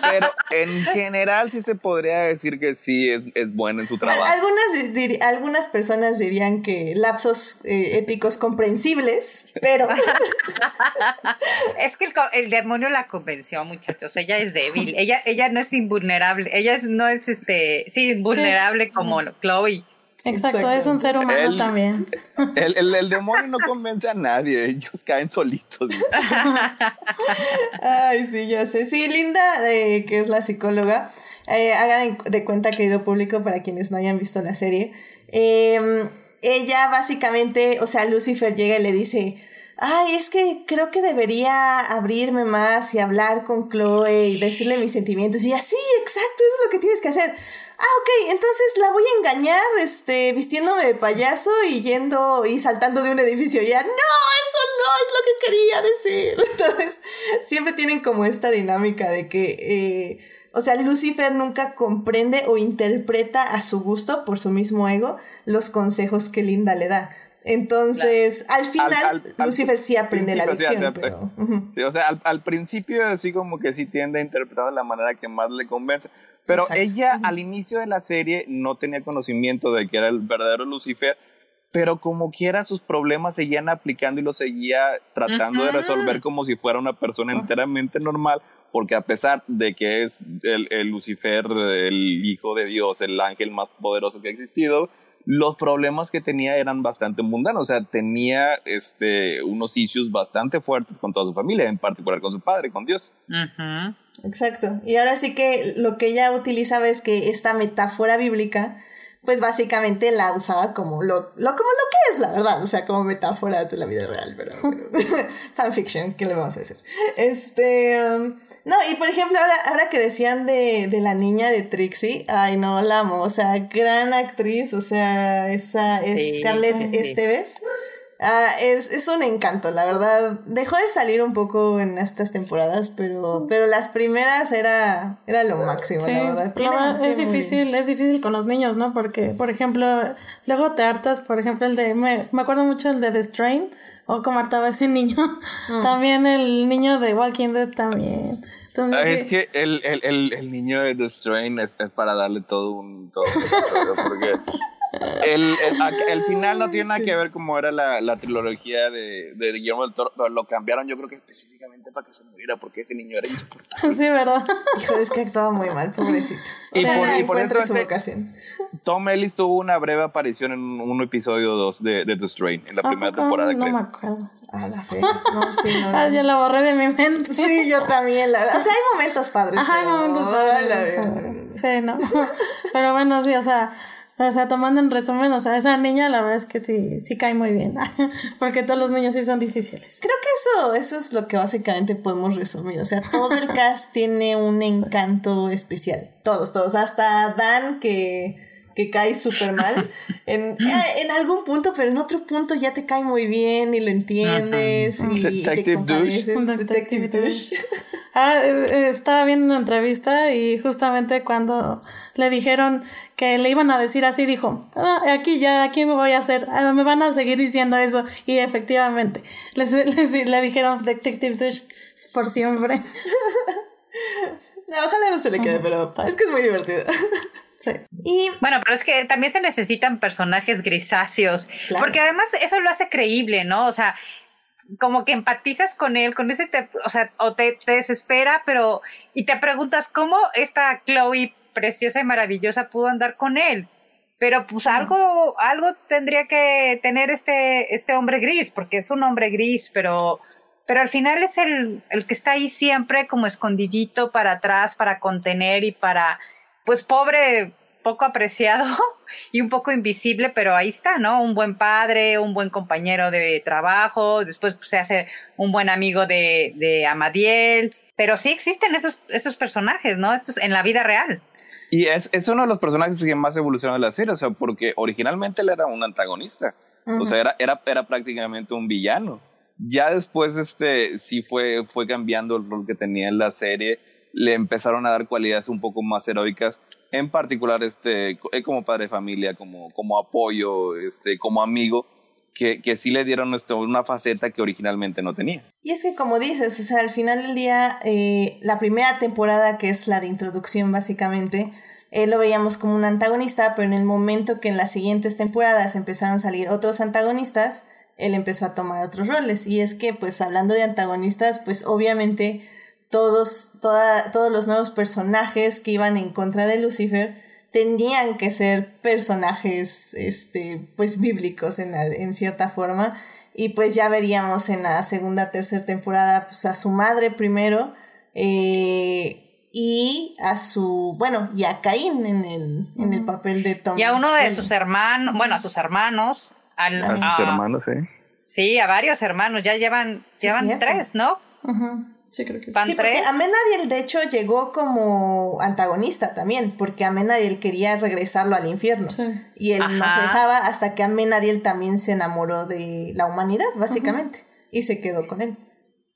Pero en general sí se podría decir que sí es, es buena en su trabajo. Algunas, diri- algunas personas dirían que lapsos eh, éticos comprensibles, pero (laughs) Es que el, co- el demonio la convenció, muchachos. Ella es débil. Ella, ella no es invulnerable. Ella es- no es este, sí, invulnerable Sí, sí. como Chloe. Exacto, es un ser humano también. (laughs) El, el, el demonio no convence a nadie, ellos caen solitos. (laughs) Ay, sí, ya sé. Sí, Linda, eh, que es la psicóloga, eh, hagan de cuenta, querido público, para quienes no hayan visto la serie. eh, ella básicamente, o sea, Lucifer llega y le dice, ay, es que creo que debería abrirme más y hablar con Chloe y decirle mis sentimientos. Y ella, sí, exacto, eso es lo que tienes que hacer. Ah, ok, entonces la voy a engañar, este, vistiéndome de payaso y yendo y saltando de un edificio. Ya, no, eso no es lo que quería decir. (laughs) Entonces, siempre tienen como esta dinámica de que, eh, o sea, Lucifer nunca comprende o interpreta a su gusto, por su mismo ego, los consejos que Linda le da. Entonces, al final, al- al Lucifer sí aprende la lección, acepta. pero... ujú. Sí, o sea, al, al principio así como que sí tiende a interpretar de la manera que más le convence. Pero Exacto. ella al inicio de la serie no tenía conocimiento de que era el verdadero Lucifer, pero como quiera sus problemas seguían aplicando y lo seguía tratando de resolver como si fuera una persona enteramente normal, porque a pesar de que es el, el Lucifer, el hijo de Dios, el ángel más poderoso que ha existido, los problemas que tenía eran bastante mundanos, o sea, tenía este, unos issues bastante fuertes con toda su familia, en particular con su padre, con Dios. Exacto. Y ahora sí que lo que ella utilizaba es que esta metáfora bíblica, pues básicamente la usaba como lo, lo, como lo que es, la verdad. O sea, como metáforas de la vida real, pero, pero (laughs) fanfiction, ¿qué le vamos a decir? Este, um, no, y por ejemplo, ahora, ahora que decían de, de la niña de Trixie, ay no, la amo, o sea, gran actriz, o sea, esa es Sí, Scarlett sí. Esteves. Ah, es, es un encanto, la verdad. Dejó de salir un poco en estas temporadas, pero, pero las primeras era, era lo máximo, Sí, la verdad. la verdad, es difícil, es difícil con los niños, ¿no? Porque, por ejemplo, luego te hartas, por ejemplo, el de, me, me acuerdo mucho el de The Strain, o como hartaba ese niño, (laughs) también el niño de Walking Dead también. Entonces, Ah, sí. Es que el, el, el, el niño de The Strain es, es para darle todo un, todo un episodio, porque el, el, el final no tiene nada que ver como era la, la trilogía de, de Guillermo del Toro, lo cambiaron yo creo que específicamente para que se muriera, porque ese niño era insoportable. sí, ¿verdad? Hijo, es que actuaba muy mal, pobrecito. Y por- y por eso su vocación. Tom Ellis tuvo una breve aparición en un episodio 2 de, de The Strain, en la ¿A primera temporada, No creo. me acuerdo. A la fe. No, sí, no. Ah, ya la borré de mi mente. Sí, yo también, la. O sea, hay momentos padres. Ajá, hay momentos la padres, verga. Sí, no. Pero bueno, sí, o sea, o sea, tomando en resumen, o sea, esa niña la verdad es que sí, sí cae muy bien. (laughs) Porque todos los niños sí son difíciles. Creo que eso, eso es lo que básicamente podemos resumir. O sea, todo el (laughs) cast tiene un encanto especial. Todos, todos. Hasta Dan que, que cae súper mal. (laughs) En, eh, en algún punto, pero en otro punto ya te cae muy bien y lo entiendes. Y te Detective compadeces. Un Detective detective douche. Ah, eh, eh, estaba viendo una entrevista y justamente cuando le dijeron que le iban a decir así, dijo, "Ah, aquí ya, aquí me voy a hacer, Ah, me van a seguir diciendo eso. Y efectivamente, les, (laughs) les- le dijeron Detective Douche por siempre. No, (laughs) ojalá no se le quede, pero es que es muy divertido. Sí. Y Bueno, pero es que también se necesitan personajes grisáceos, Claro. porque además eso lo hace creíble, ¿no? O sea, como que empatizas con él, con ese, te- o sea, o te, te desespera, pero, y te preguntas cómo esta Chloe preciosa y maravillosa pudo andar con él. Pero pues algo, algo tendría que tener este, este hombre gris, porque es un hombre gris, pero, pero al final es el, el que está ahí siempre como escondidito para atrás, para contener y para, pues pobre, poco apreciado (laughs) y un poco invisible, pero ahí está, ¿no? Un buen padre, un buen compañero de trabajo, después pues, se hace un buen amigo de, de Amadiel, pero sí existen esos, esos personajes, ¿no? Estos en la vida real. Y es, es uno de los personajes que más evolucionó de la serie, o sea, porque originalmente él era un antagonista, o sea, era, era, era prácticamente un villano. Ya después, este, sí fue, fue cambiando el rol que tenía en la serie, le empezaron a dar cualidades un poco más heroicas, en particular, este, eh, como padre de familia, como, como apoyo, este, como amigo, que, sí le dieron esto, una faceta que originalmente no tenía. Y es que como dices, o sea, al final del día, eh, la primera temporada, que es la de introducción básicamente, eh, lo veíamos como un antagonista, pero en el momento que en las siguientes temporadas empezaron a salir otros antagonistas, él empezó a tomar otros roles. Y es que, pues hablando de antagonistas, pues obviamente todos, toda, todos los nuevos personajes que iban en contra de Lucifer tenían que ser personajes, este, pues bíblicos en, al- en cierta forma. Y pues ya veríamos en la segunda, tercera temporada, pues a su madre primero, eh, y a su, bueno, y a Caín en el, en el papel de Tom. Y a uno de sus hermanos, bueno, a sus hermanos, al, A sus a- hermanos, ¿eh? Sí, a varios hermanos, ya llevan, Sí, llevan cierto. tres, ¿no? Sí, creo que sí. Sí, porque. Amenadiel de hecho llegó como antagonista también, porque Amenadiel quería regresarlo al infierno. Sí. Y él no se Ajá. dejaba hasta que Amenadiel también se enamoró de la humanidad, básicamente, y se quedó con él.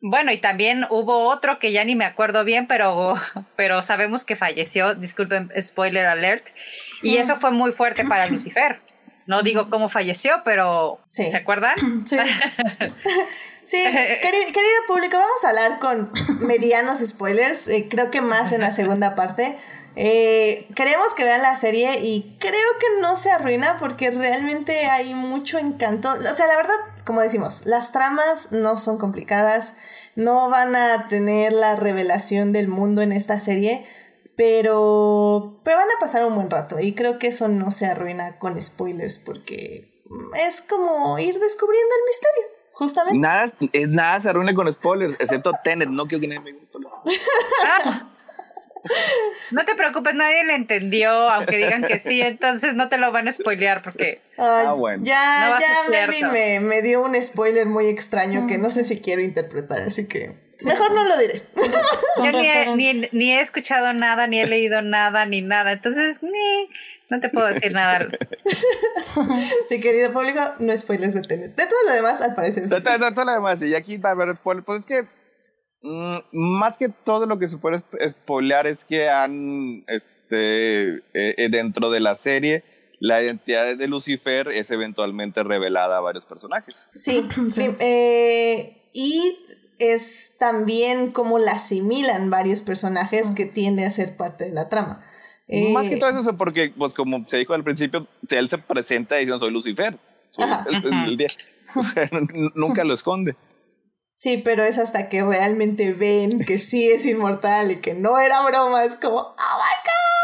Bueno, y también hubo otro que ya ni me acuerdo bien, pero, pero sabemos que falleció, disculpen, spoiler alert, y eso fue muy fuerte para Lucifer. No digo cómo falleció, pero Sí. ¿se acuerdan? (laughs) Sí. (laughs) Sí, (laughs) queri- querido público, vamos a hablar con medianos spoilers, eh, creo que más en la segunda parte. Eh, queremos que vean la serie y creo que no se arruina porque realmente hay mucho encanto. O sea, la verdad, como decimos, las tramas no son complicadas, no van a tener la revelación del mundo en esta serie, pero, pero van a pasar un buen rato y creo que eso no se arruina con spoilers porque es como ir descubriendo el misterio, justamente. Nada, es- nada se arruina con spoilers, excepto Tenet, no quiero que nadie me guste. Ah, No te preocupes, nadie le entendió, aunque digan que sí, entonces no te lo van a spoilear porque... Ay, Ah, bueno. Ya, No ya Melvin me, me dio un spoiler muy extraño que no sé si quiero interpretar, así que mejor no lo diré. Yo ni he, referencia. ni, ni he escuchado nada, ni he leído nada, ni nada, entonces ni, no te puedo decir nada. (laughs) Sí, querido público, no spoilers de Tenet. De todo lo demás, al parecer. sí. Todo, lo demás, y aquí va a haber. Pues es que mm, más que todo lo que se puede sp- spoilear es que han, este, eh, eh, dentro de la serie, la identidad de Lucifer es eventualmente revelada a varios personajes. Sí, eh, y es también como la asimilan varios personajes que tienden a ser parte de la trama. Eh, Más que todo eso, es porque, pues como se dijo al principio, él se presenta diciendo soy Lucifer. Soy Ajá. el- el- el día. O sea, (laughs) n- nunca lo esconde. Sí, pero es hasta que realmente ven que sí es inmortal y que no era broma, es como, oh my god.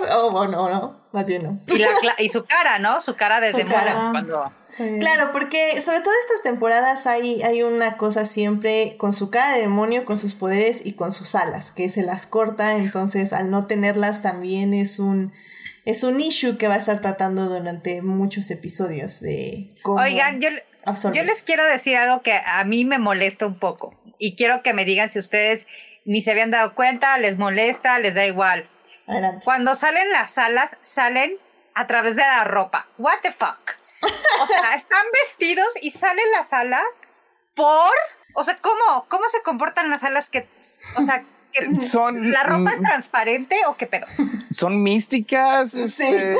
(laughs) Oh, bueno, no, más bien no. Y, la, cla- y su (laughs) cara, ¿no? Su cara de Su cara. cuando... Sí. Claro, porque sobre todo estas temporadas hay, hay una cosa siempre con su cara de demonio, con sus poderes y con sus alas, que se las corta, entonces al no tenerlas también es un, es un issue que va a estar tratando durante muchos episodios de cómo Oigan, yo, absorbes. yo les quiero decir algo que a mí me molesta un poco y quiero que me digan si ustedes ni se habían dado cuenta, les molesta, les da igual. Adelante. Cuando salen las alas, salen a través de la ropa. What the fuck? O sea, (laughs) están vestidos y salen las alas por... O sea, ¿cómo, cómo se comportan las alas que... O sea, que Son- ¿la ropa es mm. transparente o qué pedo? Son místicas. Sí. este,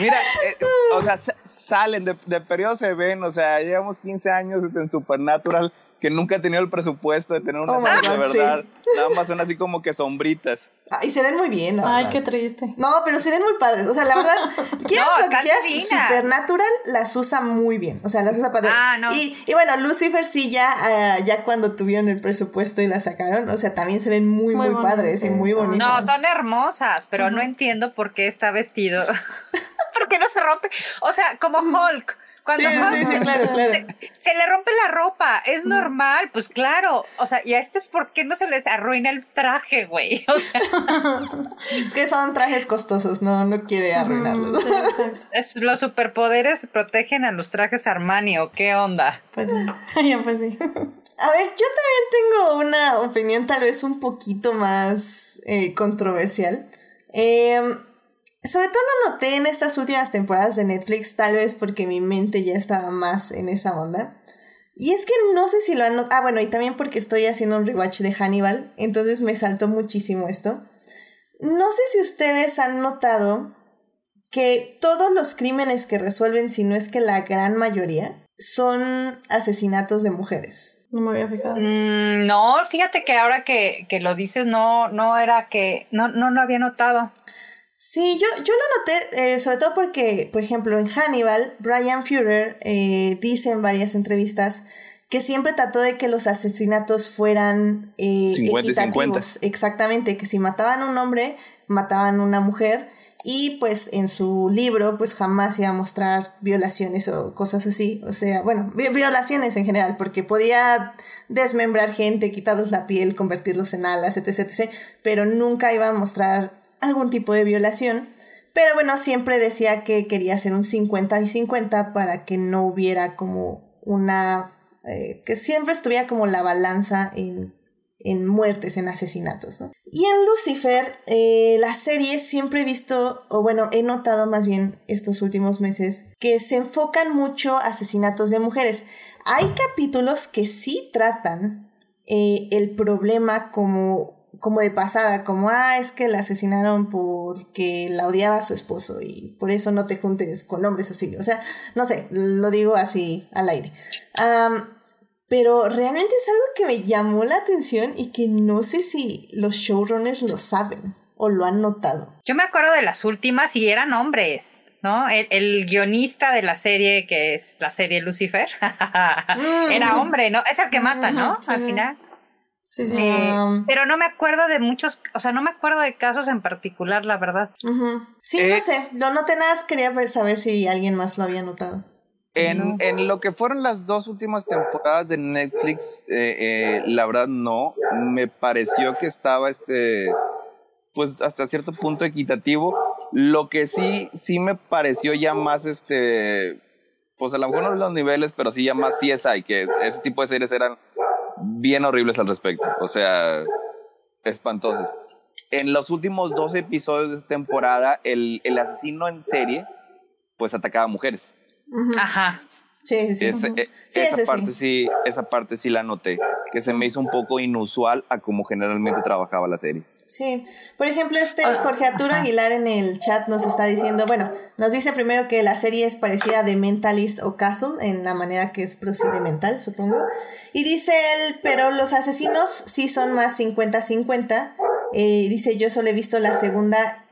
Mira, eh, o sea, sa- salen de, de periodo se ven, o sea, llevamos 15 años en Supernatural que nunca he tenido el presupuesto de tener una Oh de God, sí. verdad. Nada más son así como que sombritas. Ay, se ven muy bien, la Ay, verdad. qué triste. No, pero se ven muy padres. O sea, la verdad, (laughs) quieras No, lo que quieras. Supernatural las usa muy bien. O sea, las usa padre. Ah, no. y, y bueno, Lucifer sí, ya, ah, ya cuando tuvieron el presupuesto y la sacaron, o sea, también se ven muy, muy, Muy padres y muy bonitas. No, son hermosas, pero no entiendo por qué está vestido. (laughs) ¿Por qué no se rompe? O sea, como Hulk. Cuando sí, (laughs) sí, claro, claro. Se, se le rompe la ropa, es normal, pues claro. O sea, y a este es por qué no se les arruina el traje, güey. (laughs) O sea, (laughs) Es que son trajes costosos, no, no quiere arruinarlos. Sí, exacto. es- los superpoderes protegen a los trajes Armani, ¿o qué onda? Pues pues sí. A ver, yo también tengo una opinión tal vez un poquito más eh, controversial. Em, sobre todo lo noté en estas últimas temporadas de Netflix, tal vez porque mi mente ya estaba más en esa onda. Y es que no sé si lo han notado. Ah, bueno, y también porque estoy haciendo un rewatch de Hannibal, entonces me saltó muchísimo esto. No sé si ustedes han notado que todos los crímenes que resuelven, si no es que la gran mayoría, son asesinatos de mujeres. No me había fijado. Mm, no, fíjate que ahora que, que lo dices, no, no era que, no, no lo había notado. Sí, yo, yo lo noté, eh, sobre todo porque, por ejemplo, en Hannibal, Brian Führer eh, dice en varias entrevistas que siempre trató de que los asesinatos fueran eh, 50 y 50. equitativos. Exactamente, que si mataban a un hombre, mataban a una mujer. Y pues en su libro, pues jamás iba a mostrar violaciones o cosas así. O sea, bueno, vi- violaciones en general, porque podía desmembrar gente, quitarles la piel, convertirlos en alas, etc, etc. Pero nunca iba a mostrar algún tipo de violación. Pero bueno, siempre decía que quería hacer un 50 y 50 para que no hubiera como una... eh, que siempre estuviera como la balanza en, en muertes, en asesinatos. ¿no? Y en Lucifer, eh, la serie siempre he visto, o bueno, he notado más bien estos últimos meses, que se enfocan mucho asesinatos de mujeres. Hay capítulos que sí tratan eh, el problema como como de pasada, como, ah, es que la asesinaron porque la odiaba a su esposo y por eso no te juntes con hombres así. O sea, no sé, lo digo así al aire. Am, pero realmente es algo que me llamó la atención y que no sé si los showrunners lo saben o lo han notado. Yo me acuerdo de las últimas y eran hombres, ¿no? El, el guionista de la serie, que es la serie Lucifer, (laughs) era hombre, ¿no? Es el que mata, ¿no? Al final. Sí, sí. Eh, Um, pero no me acuerdo de muchos, o sea, no me acuerdo de casos en particular, la verdad. Sí, Eh, no sé, lo noté nada, más quería saber si alguien más lo había notado. En, en, lo que fueron las dos últimas temporadas de Netflix, eh, eh, la verdad no. Me pareció que estaba este, pues hasta cierto punto equitativo. Lo que sí, sí me pareció ya más este, pues a lo mejor no los niveles, pero sí ya más CSI, que ese tipo de series eran bien horribles al respecto. O sea, espantosas. En los últimos dos episodios de temporada, el, el asesino en serie, pues atacaba a mujeres. Ajá. Sí, sí, Ese- eh, Sí, esa, ese parte sí. sí. esa parte sí la noté, que se me hizo un poco inusual a como generalmente trabajaba la serie. Sí, por ejemplo, este Jorge Arturo. Aguilar en el chat nos está diciendo, bueno, nos dice primero que la serie es parecida a The Mentalist o Castle en la manera que es procedimental, supongo. Y dice él, pero los asesinos sí son más 50-50. Eh, dice, yo solo he visto la segunda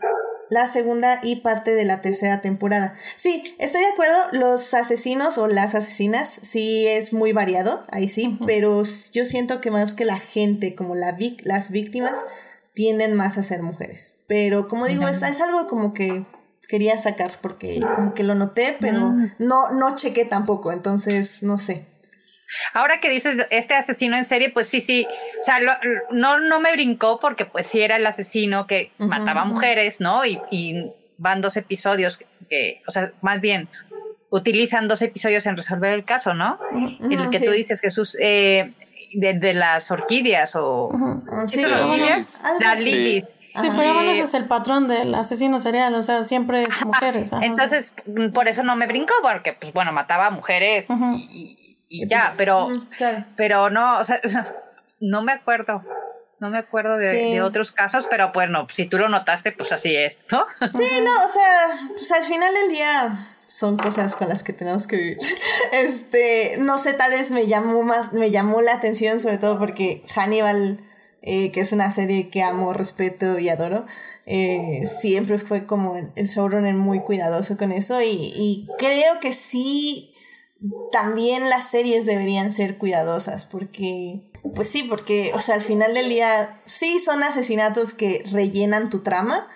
la segunda y parte de la tercera temporada. Sí, estoy de acuerdo, los asesinos o las asesinas sí es muy variado, ahí sí, pero yo siento que más que la gente, como la vic- las víctimas, tienden más a ser mujeres. Pero como digo, es, es algo como que quería sacar porque como que lo noté, pero no, no chequé tampoco, entonces no sé. Ahora que dices este asesino en serie, pues sí, sí. O sea, lo- no, no me brincó porque pues sí era el asesino que mataba mujeres, ¿no? Y, y van dos episodios que, o sea, más bien utilizan dos episodios en resolver el caso, ¿no? el Ujú, que sí. tú dices, Jesús, eh, de, de las orquídeas o... Ah, Sí, ¿Eso las orquídeas? lilies. Sí, pero bueno, ese es el patrón del asesino serial, o sea, siempre es mujeres. ajá, Entonces, mm, por eso no me brincó, porque, pues bueno, mataba a mujeres y, y- y ya, pero, claro. pero no, o sea, (laughs) no me acuerdo. No me acuerdo de, Sí. de otros casos, pero bueno, si tú lo notaste, pues así es, ¿no? Sí, no, o sea, pues al final del día son cosas con las que tenemos que vivir. (laughs) Este, no sé, tal vez me llamó más, me llamó la atención, sobre todo porque Hannibal, eh, que es una serie que amo, respeto y adoro, eh, siempre fue como el, showrunner muy cuidadoso con eso y, y creo que sí, también las series deberían ser cuidadosas porque, pues sí, porque, o sea, al final del día, sí son asesinatos que rellenan tu trama,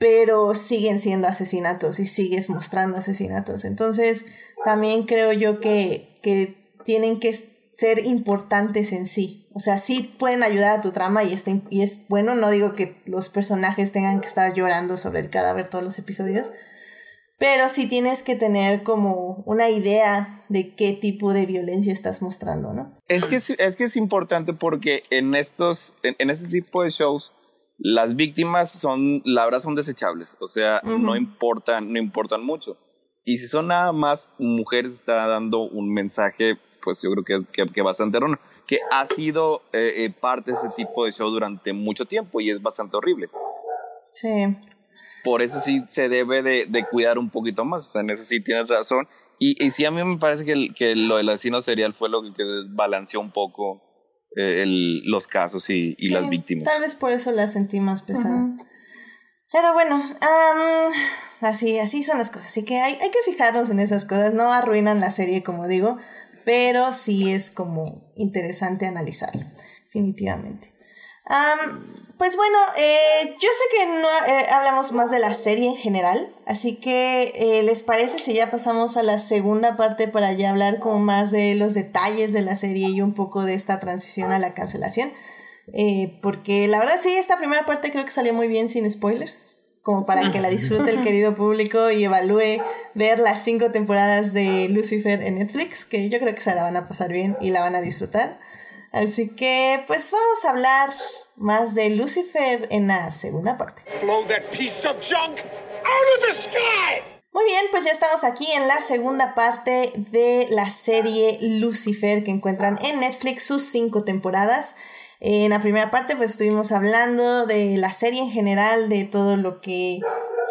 pero siguen siendo asesinatos y sigues mostrando asesinatos. Entonces, también creo yo que, que tienen que ser importantes en sí. O sea, sí pueden ayudar a tu trama y, está, y es bueno, no digo que los personajes tengan que estar llorando sobre el cadáver todos los episodios, pero sí tienes que tener como una idea de qué tipo de violencia estás mostrando, ¿no? Es que es, es que es importante porque en estos, en, en este tipo de shows, las víctimas son, la verdad, son desechables. O sea, no importan, no importan mucho. Y si son nada más mujeres, está dando un mensaje, pues yo creo que, que, que bastante erróneo, que ha sido eh, eh, parte de este tipo de show durante mucho tiempo y es bastante horrible. Sí. Por eso sí se debe de, de cuidar un poquito más. O sea, en eso sí tienes razón. Y, y sí, a mí me parece que, el- que lo del asesino serial fue lo que, que balanceó un poco eh, el- los casos y, y Sí, las víctimas. Tal vez por eso la sentí más pesada. Pero bueno, am, así, así son las cosas. Así que hay, hay que fijarnos en esas cosas. No arruinan la serie, como digo, pero sí es como interesante analizarlo, definitivamente. Pues bueno, eh, yo sé que no eh, hablamos más de la serie en general, así que eh, ¿les parece si ya pasamos a la segunda parte para ya hablar como más de los detalles de la serie y un poco de esta transición a la cancelación? Porque la verdad sí, esta primera parte creo que salió muy bien sin spoilers, como para que la disfrute el (laughs) querido público y evalúe ver las cinco temporadas de Lucifer en Netflix, que yo creo que se la van a pasar bien y la van a disfrutar. Así que pues vamos a hablar más de Lucifer en la segunda parte. Blow that piece of junk out of the sky! Muy bien, pues ya estamos aquí en la segunda parte de la serie Lucifer que encuentran en Netflix sus cinco temporadas. En la primera parte pues estuvimos hablando de la serie en general, de todo lo que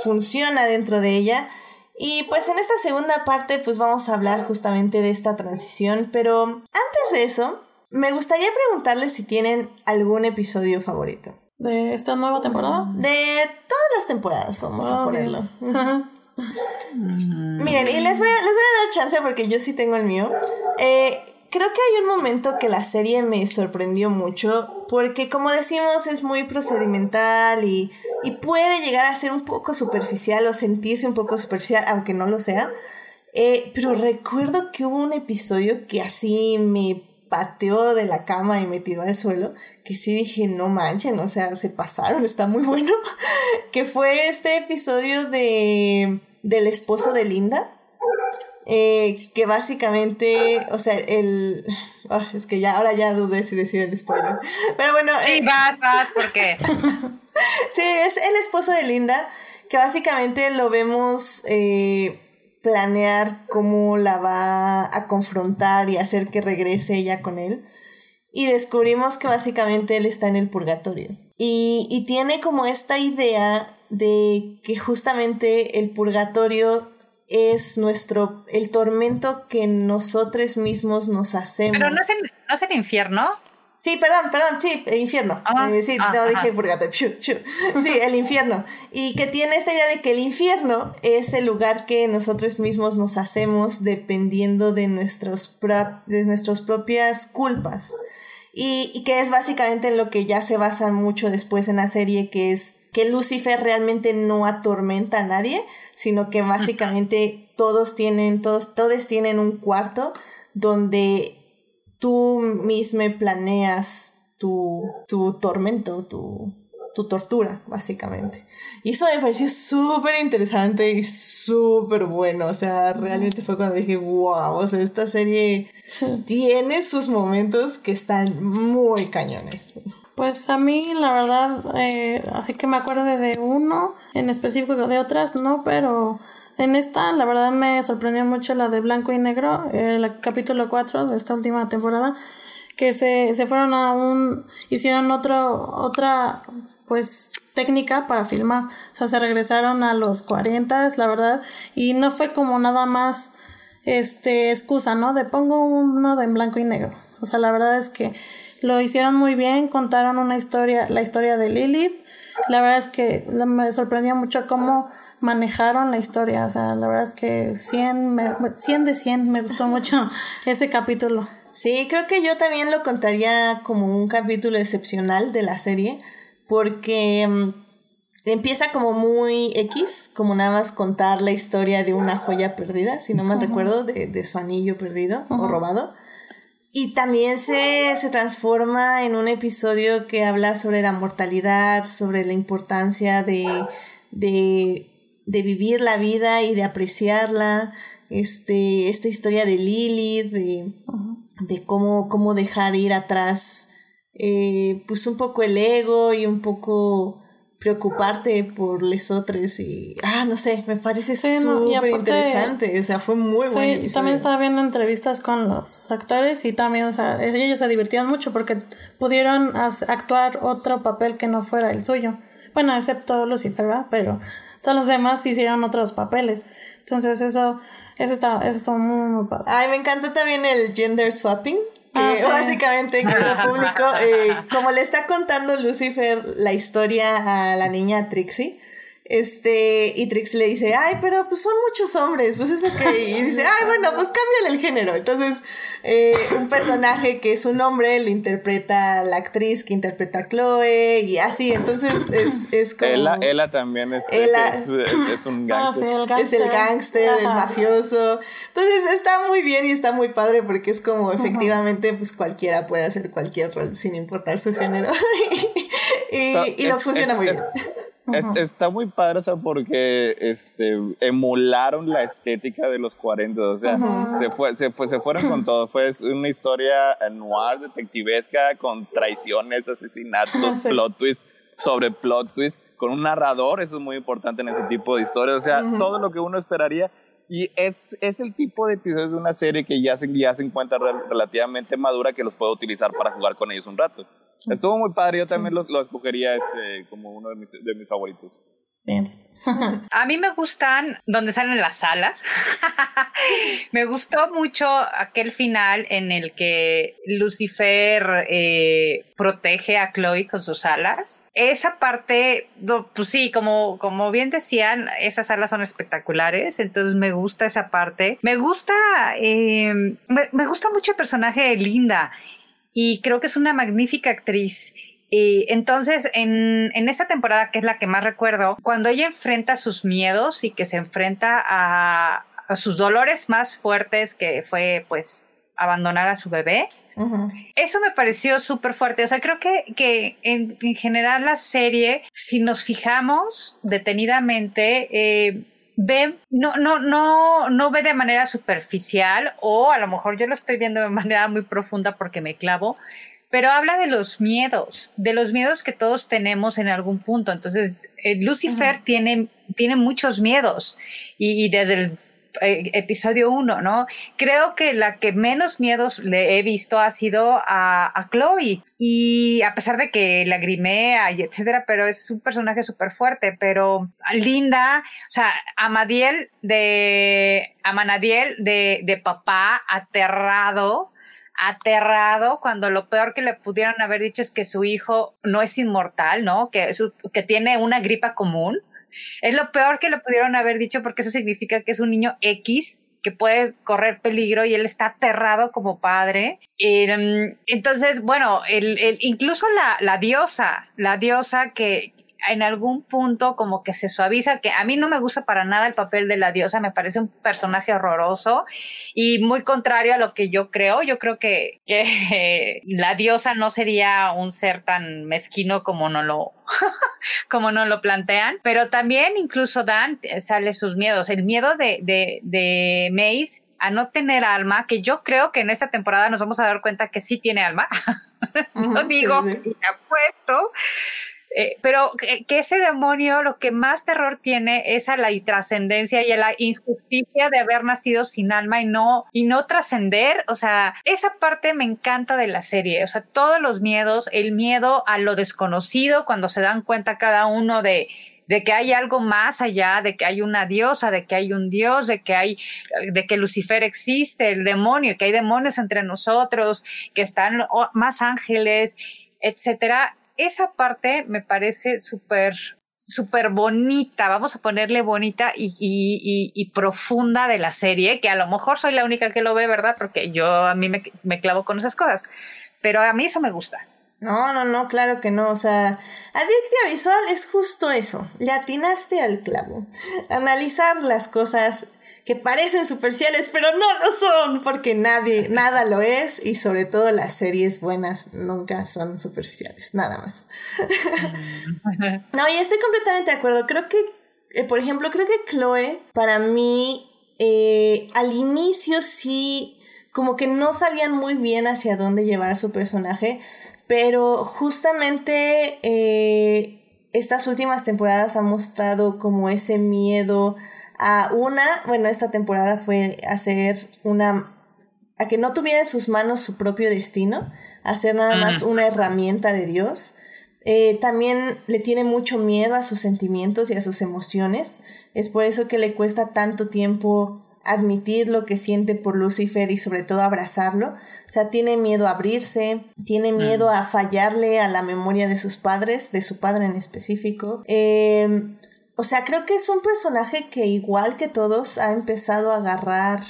funciona dentro de ella. Y pues en esta segunda parte pues vamos a hablar justamente de esta transición, pero antes de eso me gustaría preguntarles si tienen algún episodio favorito. ¿De esta nueva temporada? De todas las temporadas, vamos a Oh, ponerlo. (laughs) Miren, y les voy, a, les voy a dar chance porque yo sí tengo el mío. Eh, creo que hay un momento que la serie me sorprendió mucho porque como decimos es muy procedimental y, y puede llegar a ser un poco superficial o sentirse un poco superficial, aunque no lo sea. Eh, pero recuerdo que hubo un episodio que así me pateó de la cama y me tiró al suelo, que sí dije, no manchen, o sea, se pasaron, está muy bueno, (laughs) que fue este episodio de del esposo de Linda, eh, que básicamente, o sea, el... ah, es que ya, ahora ya dudé si decir el spoiler. Pero bueno... Sí, eh, vas, vas, ¿por qué? (laughs) Sí, es el esposo de Linda, que básicamente lo vemos eh, planear cómo la va a confrontar y hacer que regrese ella con él. Y descubrimos que básicamente él está en el purgatorio. Y, y tiene como esta idea de que justamente el purgatorio es nuestro, el tormento que nosotros mismos nos hacemos. Pero no es, el, no es el infierno. Sí, perdón, perdón, sí, el infierno. Ah, Eh, sí, ah, no dije purgatorio. (laughs) Sí, el infierno. Y que tiene esta idea de que el infierno es el lugar que nosotros mismos nos hacemos dependiendo de, nuestros de nuestras propias culpas. Y, y que es básicamente en lo que ya se basa mucho después en la serie, que es que Lucifer realmente no atormenta a nadie, sino que básicamente todos tienen, todos, todos tienen un cuarto donde tú mismo planeas tu, tu tormento, tu, tu tortura, básicamente. Y eso me pareció súper interesante y súper bueno. O sea, realmente fue cuando dije, wow, o sea, esta serie (laughs) tiene sus momentos que están muy cañones. Pues a mí, la verdad, eh, así que me acuerdo de, de uno en específico, de otras no, pero en esta, la verdad, me sorprendió mucho la de Blanco y Negro, el capítulo 4 de esta última temporada, que se, se fueron a un. hicieron otro, otra, pues, técnica para filmar. O sea, se regresaron a los 40, la verdad, y no fue como nada más, este, excusa, ¿no? De pongo uno de en blanco y negro. O sea, la verdad es que lo hicieron muy bien, contaron una historia, la historia de Lilith. La verdad es que me sorprendió mucho cómo manejaron la historia. O sea, la verdad es que 100, me- 100 de 100 me gustó mucho (laughs) ese capítulo. Sí, creo que yo también lo contaría como un capítulo excepcional de la serie, porque mm, empieza como muy X, como nada más contar la historia de una joya perdida, si no mal recuerdo, de, de su anillo perdido o robado. Y también se, se transforma en un episodio que habla sobre la mortalidad, sobre la importancia de, de, de vivir la vida y de apreciarla. Este, esta historia de Lilith, de, de cómo, cómo dejar ir atrás, eh, pues un poco el ego y un poco preocuparte por lesotres y, ah, no sé, me parece Sí, no, y súper interesante, o sea, fue muy Sí, bueno. también estaba viendo entrevistas con los actores y también, o sea, ellos se divirtieron mucho porque pudieron actuar otro papel que no fuera el suyo. Bueno, excepto Lucifer, ¿verdad? Pero todos los demás hicieron otros papeles. Entonces eso, eso está, eso estuvo muy, muy padre. Ay, me encanta también el gender swapping. Que Ah, sí. (laughs) básicamente que el (laughs) público, eh, como le está contando Lucifer la historia a la niña Trixie, este, y Trixie le dice, ay, pero pues son muchos hombres, pues eso que, y (laughs) dice, ay, bueno, pues cámbiale el género. Entonces, eh, un personaje que es un hombre lo interpreta la actriz que interpreta a Chloe, y así, entonces es, es como... Ella, ella también es, Ella- es, es un (laughs) sí, el es gángster. el gángster, el mafioso. Entonces está muy bien y está muy padre porque es como efectivamente pues cualquiera puede hacer cualquier rol sin importar su género. (laughs) y, y lo funciona muy bien. Es- está muy padre, o sea, porque este, emularon la estética de los 40, o sea, se, fue, se, fue, se fueron con todo. Fue una historia noir, detectivesca, con traiciones, asesinatos, (laughs) Sí. plot twist sobre plot twist, con un narrador, eso es muy importante en ese tipo de historias, o sea, todo lo que uno esperaría. Y es, es el tipo de episodios de una serie que ya se, ya se encuentra rel- relativamente madura que los puedo utilizar para jugar con ellos un rato. Estuvo muy padre, yo también los, lo escogería este, como uno de mis, de mis favoritos. (laughs) A mí me gustan donde salen las alas. (laughs) me gustó mucho aquel final en el que Lucifer eh, protege a Chloe con sus alas. Esa parte, pues sí, como, como bien decían, esas alas son espectaculares, entonces me gusta esa parte. Me gusta, me, me gusta mucho el personaje de Linda y creo que es una magnífica actriz. Y entonces, en, en esta temporada, que es la que más recuerdo, cuando ella enfrenta sus miedos y que se enfrenta a, sus dolores más fuertes, que fue pues abandonar a su bebé. Eso me pareció súper fuerte. O sea, creo que, que en, general la serie, si nos fijamos detenidamente, eh, ve, no, no, no, no ve de manera superficial, o a lo mejor yo lo estoy viendo de manera muy profunda porque me clavo, pero habla de los miedos, de los miedos que todos tenemos en algún punto. Entonces, eh, Lucifer tiene, tiene muchos miedos y, y desde el eh, episodio 1, ¿no? Creo que la que menos miedos le he visto ha sido a, a Chloe. Y a pesar de que lagrimea y etcétera, pero es un personaje súper fuerte, pero linda, o sea, Amadiel de, Amanadiel de, de papá aterrado, aterrado cuando lo peor que le pudieron haber dicho es que su hijo no es inmortal, ¿no? Que, que tiene una gripa común es lo peor que le pudieron haber dicho porque eso significa que es un niño X que puede correr peligro y él está aterrado como padre. Em, entonces, bueno, el, incluso la, la diosa, la diosa que, en algún punto como que se suaviza, que a mí no me gusta para nada el papel de la diosa, me parece un personaje horroroso y muy contrario a lo que yo creo. Yo creo que, que (laughs) la diosa no sería un ser tan mezquino como no lo, (laughs) como no lo plantean, pero también incluso Dan eh, sale sus miedos, el miedo de, de, de Mace a no tener alma, que yo creo que en esta temporada nos vamos a dar cuenta que sí tiene alma. (laughs) yo digo, y apuesto, eh, pero que, ese demonio lo que más terror tiene es a la trascendencia y a la injusticia de haber nacido sin alma y no, y no trascender. O sea, esa parte me encanta de la serie. O sea, todos los miedos, el miedo a lo desconocido cuando se dan cuenta cada uno de, de que hay algo más allá, de que hay una diosa, de que hay un dios, de que hay, de que Lucifer existe, el demonio, que hay demonios entre nosotros, que están más ángeles, etcétera esa parte me parece súper bonita, vamos a ponerle bonita y, y, y, profunda de la serie, que a lo mejor soy la única que lo ve, ¿verdad? Porque yo a mí me, me clavo con esas cosas, pero a mí eso me gusta. No, no, no, claro que no. O sea, adictia visual es justo eso. Le atinaste al clavo. Analizar las cosas que parecen superficiales, pero no lo son, porque nadie, (laughs) nada lo es, y sobre todo las series buenas nunca son superficiales, nada más. (laughs) no, y estoy completamente de acuerdo. Creo que, eh, por ejemplo, creo que Chloe, para mí, eh, al inicio sí, como que no sabían muy bien hacia dónde llevar a su personaje pero justamente eh, estas últimas temporadas han mostrado como ese miedo a una, bueno, esta temporada fue hacer una, a que no tuviera en sus manos su propio destino, hacer nada más una herramienta de Dios. Eh, también le tiene mucho miedo a sus sentimientos y a sus emociones. Es por eso que le cuesta tanto tiempo admitir lo que siente por Lucifer y sobre todo abrazarlo. O sea, tiene miedo a abrirse, tiene miedo a fallarle a la memoria de sus padres, de su padre en específico. Em, o sea, creo que es un personaje que igual que todos ha empezado a agarrar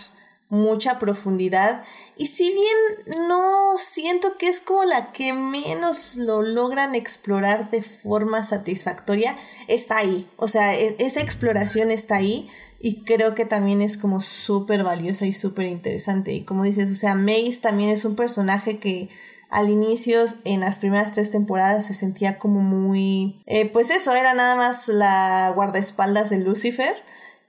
mucha profundidad y si bien no siento que es como la que menos lo logran explorar de forma satisfactoria, está ahí, o sea, e-, esa exploración está ahí y creo que también es como súper valiosa y súper interesante. Y como dices, o sea, Mace también es un personaje que al inicio, en las primeras tres temporadas, se sentía como muy... Eh, pues eso, era nada más la guardaespaldas de Lucifer.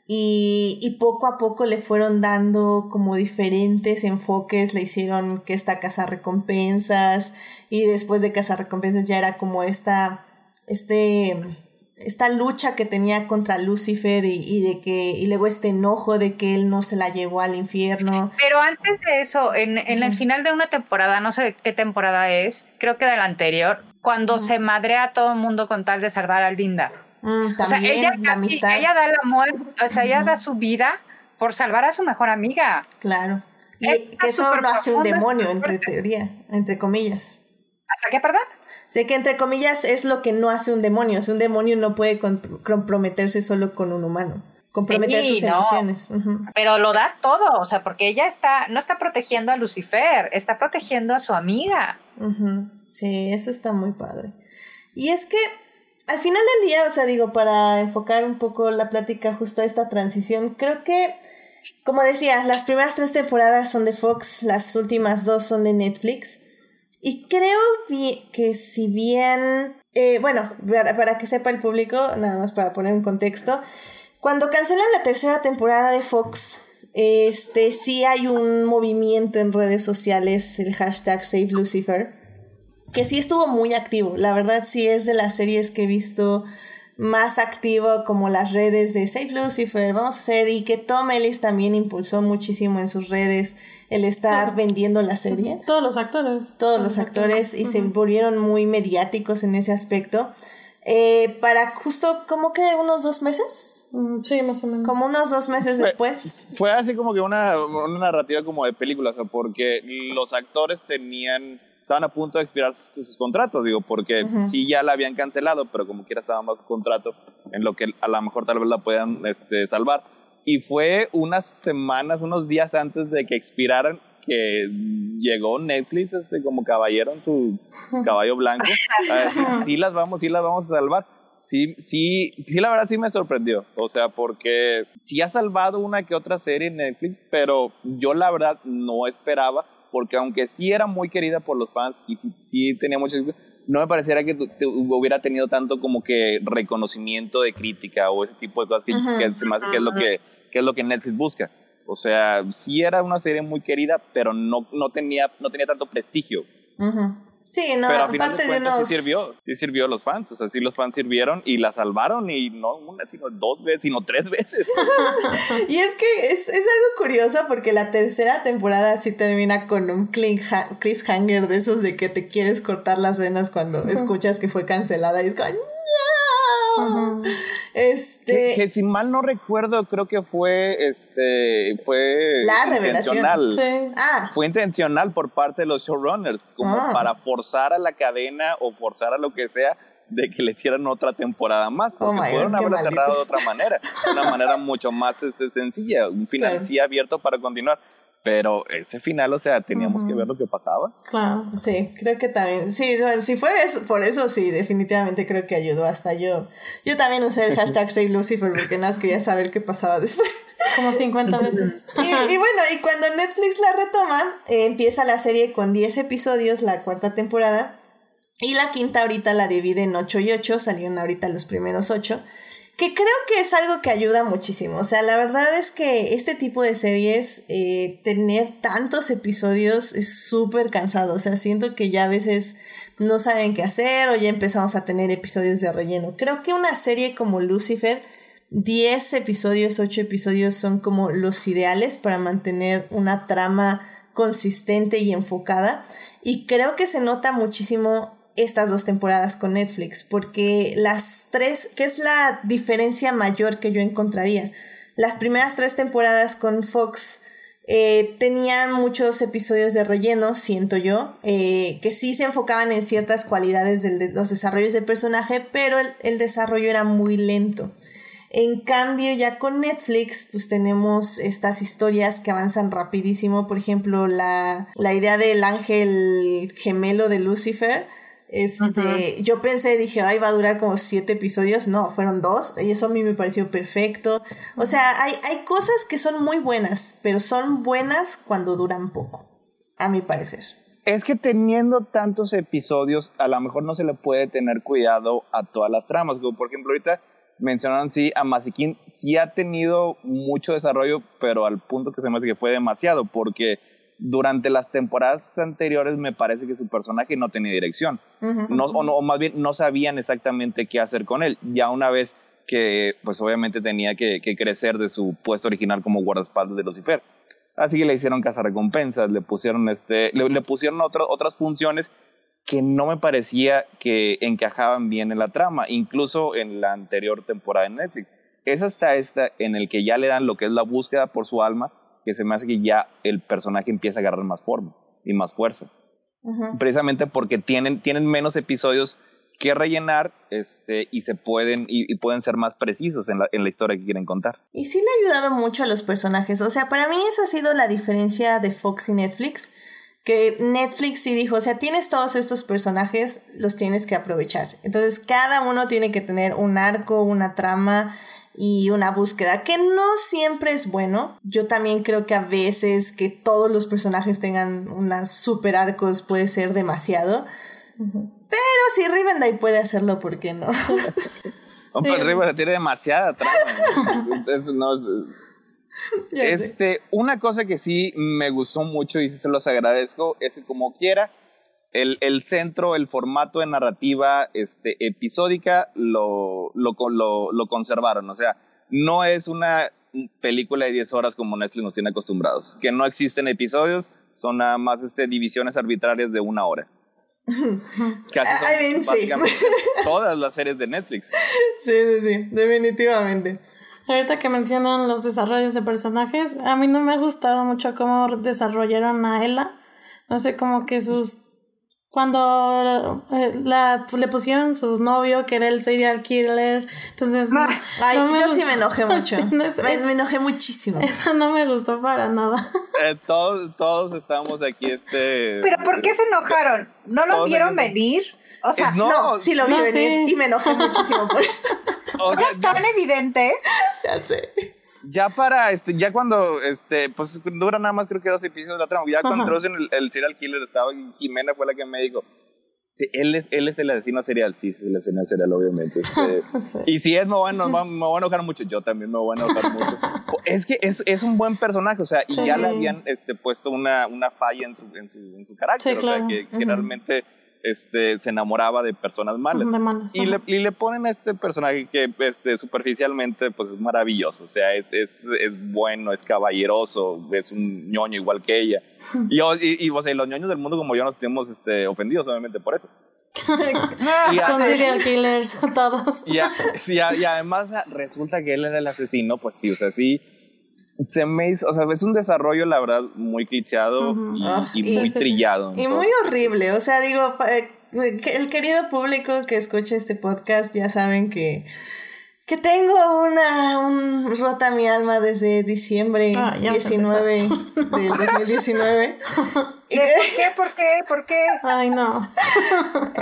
Y, y, poco a poco le fueron dando como diferentes enfoques, le hicieron que esta casa recompensas y después de casa recompensas ya era como esta, este, esta lucha que tenía contra Lucifer y, de que y luego este enojo de que él no se la llevó al infierno. Pero antes de eso, en, en el final de una temporada, no sé qué temporada es, creo que de la anterior, cuando se madrea a todo el mundo con tal de salvar a Linda. Mm, o sea, ella, la amistad. ella da la muerte, o sea, ella da su vida por salvar a su mejor amiga. Claro. Y que eso lo hace un demonio, entre teoría, entre comillas. ¿Hasta qué, perdón? Sé que entre comillas es lo que no hace un demonio. un demonio no puede comprometerse solo con un humano. Comprometer sus emociones. Pero lo da todo, o sea, porque ella está, no está protegiendo a Lucifer, está protegiendo a su amiga. Sí, eso está muy padre. Y es que al final del día, o sea, digo, para enfocar un poco la plática justo a esta transición, creo que como decía, las primeras tres temporadas son de Fox, las últimas dos son de Netflix. Y creo que si bien, eh, bueno, para, para, que sepa el público, nada más para poner un contexto, cuando cancelan la tercera temporada de Fox, este sí hay un movimiento en redes sociales, el hashtag Save Lucifer, que sí estuvo muy activo. La verdad sí es de las series que he visto más activo como las redes de Save Lucifer, vamos a hacer, y que Tom Ellis también impulsó muchísimo en sus redes el estar vendiendo la serie. Todos los actores. Todos los actores y se volvieron muy mediáticos en ese aspecto. Eh, para justo como que unos dos meses. Mm, sí, más o menos. Como unos dos meses Fue- después. Fue así como que una, una narrativa como de película, o sea, porque los actores tenían, estaban a punto de expirar sus, sus contratos, digo, porque sí ya la habían cancelado, pero como quiera estaban bajo contrato, en lo que a lo mejor tal vez la puedan este, salvar. Y fue unas semanas, unos días antes de que expiraran, que llegó Netflix este, como caballero en su (laughs) caballo blanco a decir, sí las vamos, sí las vamos a salvar. Sí, sí, sí, la verdad sí me sorprendió. O sea, porque sí ha salvado una que otra serie en Netflix, pero yo la verdad no esperaba, porque aunque sí era muy querida por los fans y sí, sí tenía mucho éxito, no me pareciera que hubiera tenido tanto como que reconocimiento de crítica o ese tipo de cosas que, que se me hace que es lo que, que es lo que Netflix busca. O sea, sí era una serie muy querida, pero no, no, tenía, no tenía tanto prestigio. Ujú. Sí, no, pero a final aparte de de, cuentas unos... sí sirvió, sí sirvió a los fans, o sea, sí los fans sirvieron y la salvaron y no una, sino dos veces, sino tres veces. (laughs) Y es que es, es algo curioso porque la tercera temporada sí termina con un cliffha- cliffhanger de esos de que te quieres cortar las venas cuando escuchas que fue cancelada y es como ¡No! Este... que, que si mal no recuerdo, creo que fue este fue La revelación. intencional. Sí. Ah, Fue intencional por parte de los showrunners, como Ah. para forzar a la cadena o forzar a lo que sea de que le dieran otra temporada más, porque Oh pudieron haberla cerrado de otra manera, una manera mucho más este, sencilla, un final Claro. sí abierto para continuar. Pero ese final, o sea, teníamos que ver lo que pasaba. Claro. Sí, creo que también. Sí, bueno, si fue eso- por eso, sí, definitivamente creo que ayudó. Hasta yo. Yo también usé el hashtag Save Lucifer porque nada más quería saber qué pasaba después. Como 50 veces. Y, y bueno, y cuando Netflix la retoma, eh, empieza la serie con 10 episodios, la cuarta temporada. Y la quinta ahorita la divide en 8 y 8, salieron ahorita los primeros 8. Que creo que es algo que ayuda muchísimo. O sea, la verdad es que este tipo de series, eh, tener tantos episodios es súper cansado. O sea, siento que ya a veces no saben qué hacer o ya empezamos a tener episodios de relleno. Creo que una serie como Lucifer 10 episodios, 8 episodios son como los ideales para mantener una trama consistente y enfocada. Y creo que se nota muchísimo estas dos temporadas con Netflix, porque las tres, que es la diferencia mayor que yo encontraría. Las primeras tres temporadas con Fox eh, tenían muchos episodios de relleno, siento yo, eh, que sí se enfocaban en ciertas cualidades del- de los desarrollos de personaje, pero el, el desarrollo era muy lento. En cambio, ya con Netflix, pues tenemos estas historias que avanzan rapidísimo. Por ejemplo, la, la idea del ángel gemelo de Lucifer. Este, yo pensé, dije, ay, va a durar como siete episodios. No, fueron dos. Y eso a mí me pareció perfecto. O sea, hay, hay cosas que son muy buenas, pero son buenas cuando duran poco, a mi parecer. Es que teniendo tantos episodios, a lo mejor no se le puede tener cuidado a todas las tramas. Como por ejemplo, ahorita mencionaron sí a Masikin, sí ha tenido mucho desarrollo, pero al punto que se me hace que fue demasiado, porque durante las temporadas anteriores me parece que su personaje no tenía dirección. no, o, no, o más bien no sabían exactamente qué hacer con él. Ya una vez que, pues obviamente tenía que, que crecer de su puesto original como guardaespaldas de Lucifer. Así que le hicieron cazarrecompensas, le pusieron, este, le, le pusieron otro- otras funciones que no me parecía que encajaban bien en la trama, incluso en la anterior temporada de Netflix. Es hasta esta en el que ya le dan lo que es la búsqueda por su alma, que se me hace que ya el personaje empieza a agarrar más forma y más fuerza. Precisamente porque tienen, tienen menos episodios que rellenar este, y se pueden y, y pueden ser más precisos en la, en la historia que quieren contar. Y sí le ha ayudado mucho a los personajes. O sea, para mí esa ha sido la diferencia de Fox y Netflix. Que Netflix sí dijo, o sea, tienes todos estos personajes, los tienes que aprovechar. Entonces, cada uno tiene que tener un arco, una trama. Y una búsqueda que no siempre es bueno. Yo también creo que a veces que todos los personajes tengan unas super arcos puede ser demasiado. Pero si Rivendell puede hacerlo, ¿por qué no? (laughs) Hombre, Rivendell tiene demasiada trama. Entonces, no, Ya sé. este, una cosa que sí me gustó mucho y sí se los agradezco es que como quiera, el, el centro, el formato de narrativa este, episódica lo, lo, lo, lo conservaron. O sea, no es una película de 10 horas como Netflix nos tiene acostumbrados. Que no existen episodios, son nada más este, divisiones arbitrarias de una hora. (laughs) Casi son I mean, sí. básicamente (laughs) todas las series de Netflix. Sí, sí, sí, definitivamente. Ahorita que mencionan los desarrollos de personajes, a mí no me ha gustado mucho cómo desarrollaron a Ella. No sé, como que sus... Cuando eh, la, le pusieron su novio, que era el serial killer, entonces... no- Ay, no me yo sí me enojé (laughs) mucho. Sí, no, es- me, es- me enojé muchísimo. Eso no me gustó para nada. (laughs) Eh, todos, todos estamos aquí, este. Pero ¿por qué se enojaron? ¿No lo vieron venir? O sea, Eh, no. No, sí lo vi No, venir sí. y me enojé muchísimo por (laughs) eso. o sea, era tan evidente. ya sé. Ya para, este, ya cuando, este, pues dura nada más creo que dos episodios la trama. Ya cuando Ajá. introducen el, el serial killer estaba Jimena fue la que me dijo. Sí, él es, él es el asesino serial, sí, es el asesino serial, obviamente. este, (laughs) Sí. Y si es, me voy, a, eno- me voy a enojar mucho. Yo también me voy a enojar mucho. (laughs) Es que es, es un buen personaje, o sea, y Sí. ya le habían este, puesto una, una falla en su, en su, en su carácter, Sí, o sea, claro. que, que realmente este, se enamoraba de personas malas. De malas, y, le, y le ponen a este personaje que este, superficialmente pues, es maravilloso, o sea, es, es, es bueno, es caballeroso, es un ñoño igual que ella. (laughs) Y, y, y, o sea, los ñoños del mundo como yo nos tenemos este, ofendidos, obviamente, por eso. (laughs) Y a- Son serial killers (laughs) todos. y, a- y a- y además resulta que él era el asesino, pues sí, o sea, sí. Se me hizo, o sea, es un desarrollo, la verdad, muy clichado y, Ah, y y- muy trillado. Y muy horrible. O sea, digo, eh, el querido público que escucha este podcast ya saben que, que tengo una un rota mi alma desde diciembre Ah, ya 19 del 2019. (laughs) ¿Qué? ¿Por qué? ¿Por qué? ¿Por qué? Ay, no.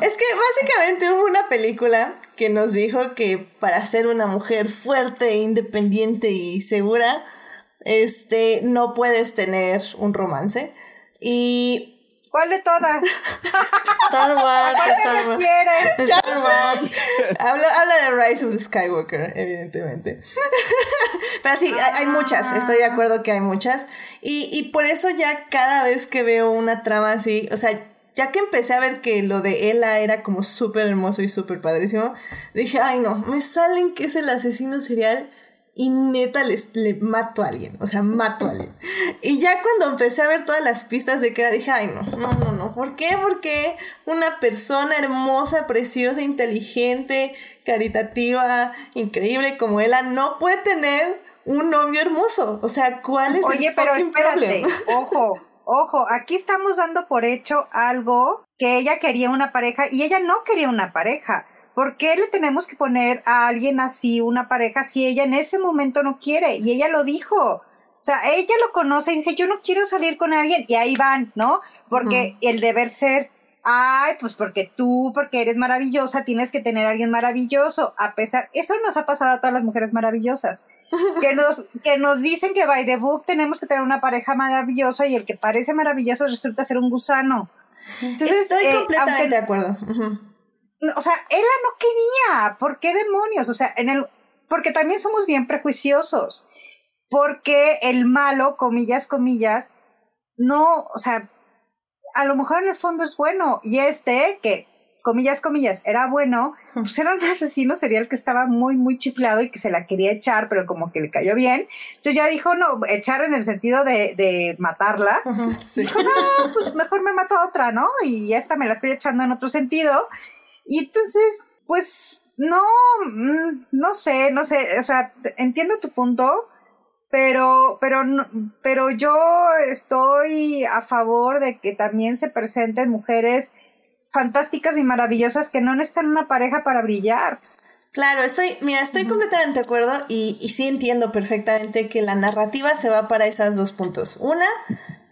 Es que básicamente hubo una película que nos dijo que para ser una mujer fuerte, independiente y segura, este, no puedes tener un romance. Y ¿Cuál de todas? (laughs) Star Wars, ¿A cuál Star Wars. Star Wars. habla, habla de Rise of the Skywalker, evidentemente. (laughs) Pero sí, hay, hay muchas, estoy de acuerdo que hay muchas. Y, y por eso ya cada vez que veo una trama así, o sea, ya que empecé a ver que lo de Ella era como súper hermoso y súper padrísimo, dije, ay no, me salen que es el asesino serial y neta les, le mato a alguien, o sea, mato a alguien. Y ya cuando empecé a ver todas las pistas de que era, dije, ay no, no, no, no, ¿por qué? Porque una persona hermosa, preciosa, inteligente, caritativa, increíble como ella no puede tener un novio hermoso. O sea, ¿cuál es Oye, el pero espérate, (laughs) ojo, ojo, aquí estamos dando por hecho algo que ella quería una pareja y ella no quería una pareja. ¿Por qué le tenemos que poner a alguien así una pareja si ella en ese momento no quiere? Y ella lo dijo. O sea, ella lo conoce y dice, yo no quiero salir con alguien. Y ahí van, ¿no? Porque el deber ser, ay, pues porque tú, porque eres maravillosa, tienes que tener a alguien maravilloso. A pesar, eso nos ha pasado a todas las mujeres maravillosas. (laughs) que nos, que nos dicen que by the book tenemos que tener una pareja maravillosa y el que parece maravilloso resulta ser un gusano. Entonces, Estoy eh, completamente aunque- de acuerdo. Ujú. O sea, ella no quería. ¿Por qué demonios? O sea, en el, porque también somos bien prejuiciosos. Porque el malo, comillas, comillas, no, o sea, a lo mejor en el fondo es bueno. Y este, que, comillas, comillas, era bueno, pues era un asesino serial que estaba muy, muy chiflado y que se la quería echar, pero como que le cayó bien. Entonces ya dijo, no, echar en el sentido de, de matarla. Sí. Dijo, no, pues mejor me mato a otra, ¿no? Y esta me la estoy echando en otro sentido. Y entonces, pues, no, mm, no sé, no sé, o sea, entiendo tu punto, pero, pero, pero yo estoy a favor de que también se presenten mujeres fantásticas y maravillosas que no necesitan una pareja para brillar. Claro, estoy, mira, estoy completamente de acuerdo y, y sí entiendo perfectamente que la narrativa se va para esos dos puntos. Una,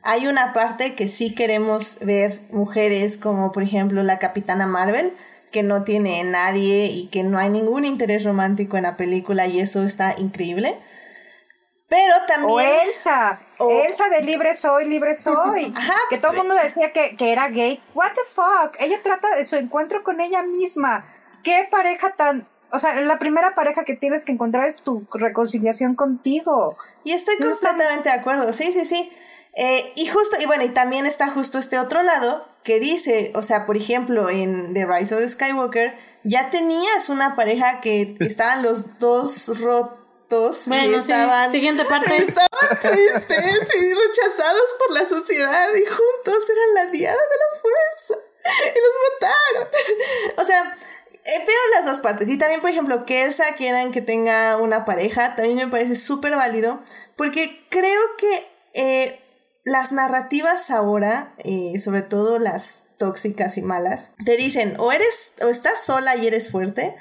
hay una parte que sí queremos ver mujeres como por ejemplo la Capitana Marvel, que no tiene nadie y que no hay ningún interés romántico en la película y eso está increíble. Pero también... O Elsa, O- Elsa de Libre Soy, Libre Soy. (laughs) Ajá. Que todo el mundo decía que, que era gay. What the fuck? Ella trata de su encuentro con ella misma. ¿Qué pareja tan... O sea, la primera pareja que tienes que encontrar es tu reconciliación contigo. Y estoy completamente de acuerdo, sí, sí, sí. Eh, y justo, y bueno, y también está justo este otro lado que dice, o sea, por ejemplo, en The Rise of the Skywalker, ya tenías una pareja que (laughs) estaban los dos rotos y Bueno, sí. estaban, Siguiente parte. (laughs) estaban tristes y rechazados por la sociedad y juntos eran la diada de la fuerza y los mataron. (laughs) O sea, eh, veo las dos partes. Y también, por ejemplo, que Elsa quieran que tenga una pareja, también me parece súper válido, porque creo que eh, las narrativas ahora, eh, sobre todo las tóxicas y malas, te dicen o eres, o estás sola y eres fuerte,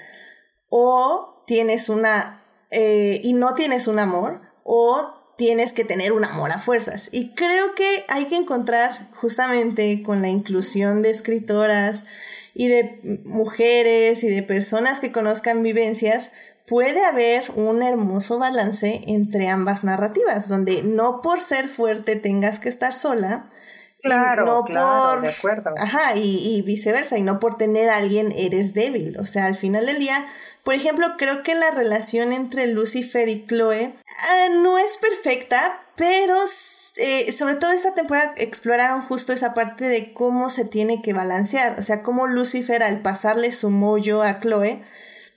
o tienes una, eh, y no tienes un amor, o tienes que tener un amor a fuerzas. Y creo que hay que encontrar justamente con la inclusión de escritoras y de mujeres y de personas que conozcan vivencias, puede haber un hermoso balance entre ambas narrativas, donde no por ser fuerte tengas que estar sola. y Claro, no claro, por- de acuerdo. Ajá, y, y viceversa, y no por tener a alguien eres débil. O sea, al final del día, por ejemplo, creo que la relación entre Lucifer y Chloe ah, no es perfecta, pero eh, sobre todo esta temporada exploraron justo esa parte de cómo se tiene que balancear. O sea, cómo Lucifer al pasarle su mollo a Chloe,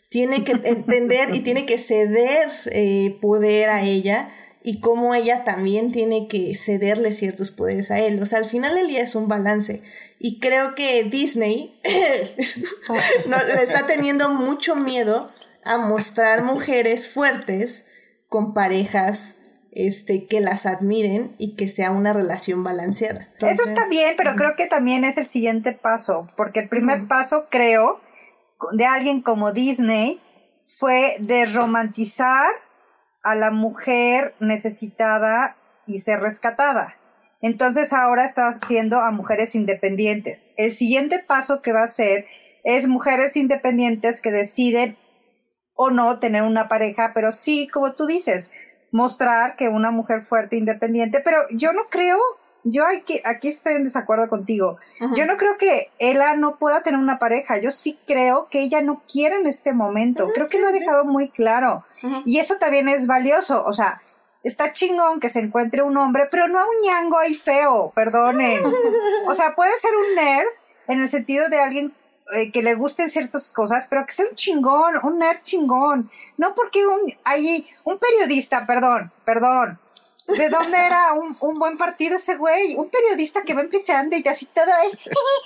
tiene que entender y tiene que ceder eh, poder a ella y cómo ella también tiene que cederle ciertos poderes a él. O sea, al final del día es un balance. Y creo que Disney (laughs) no, le está teniendo mucho miedo a mostrar mujeres fuertes con parejas este, que las admiren y que sea una relación balanceada. Eso está bien, pero creo que también es el siguiente paso, porque el primer paso, creo, de alguien como Disney fue de romantizar a la mujer necesitada y ser rescatada. Entonces ahora está haciendo a mujeres independientes. El siguiente paso que va a hacer es mujeres independientes que deciden o no tener una pareja, pero sí, como tú dices, mostrar que una mujer fuerte, independiente, pero yo no creo, yo aquí, aquí estoy en desacuerdo contigo, yo no creo que ella no pueda tener una pareja, yo sí creo que ella no quiere en este momento, creo que lo ha dejado muy claro, y eso también es valioso, o sea, está chingón que se encuentre un hombre, pero no un ñango ahí feo, perdonen, o sea, puede ser un nerd en el sentido de alguien eh, que le gusten ciertas cosas, pero que sea un chingón, un nerd chingón. No porque un, hay un periodista, perdón, perdón. ¿De dónde era un, un buen partido ese güey? Un periodista que va empezando y así todo. eh,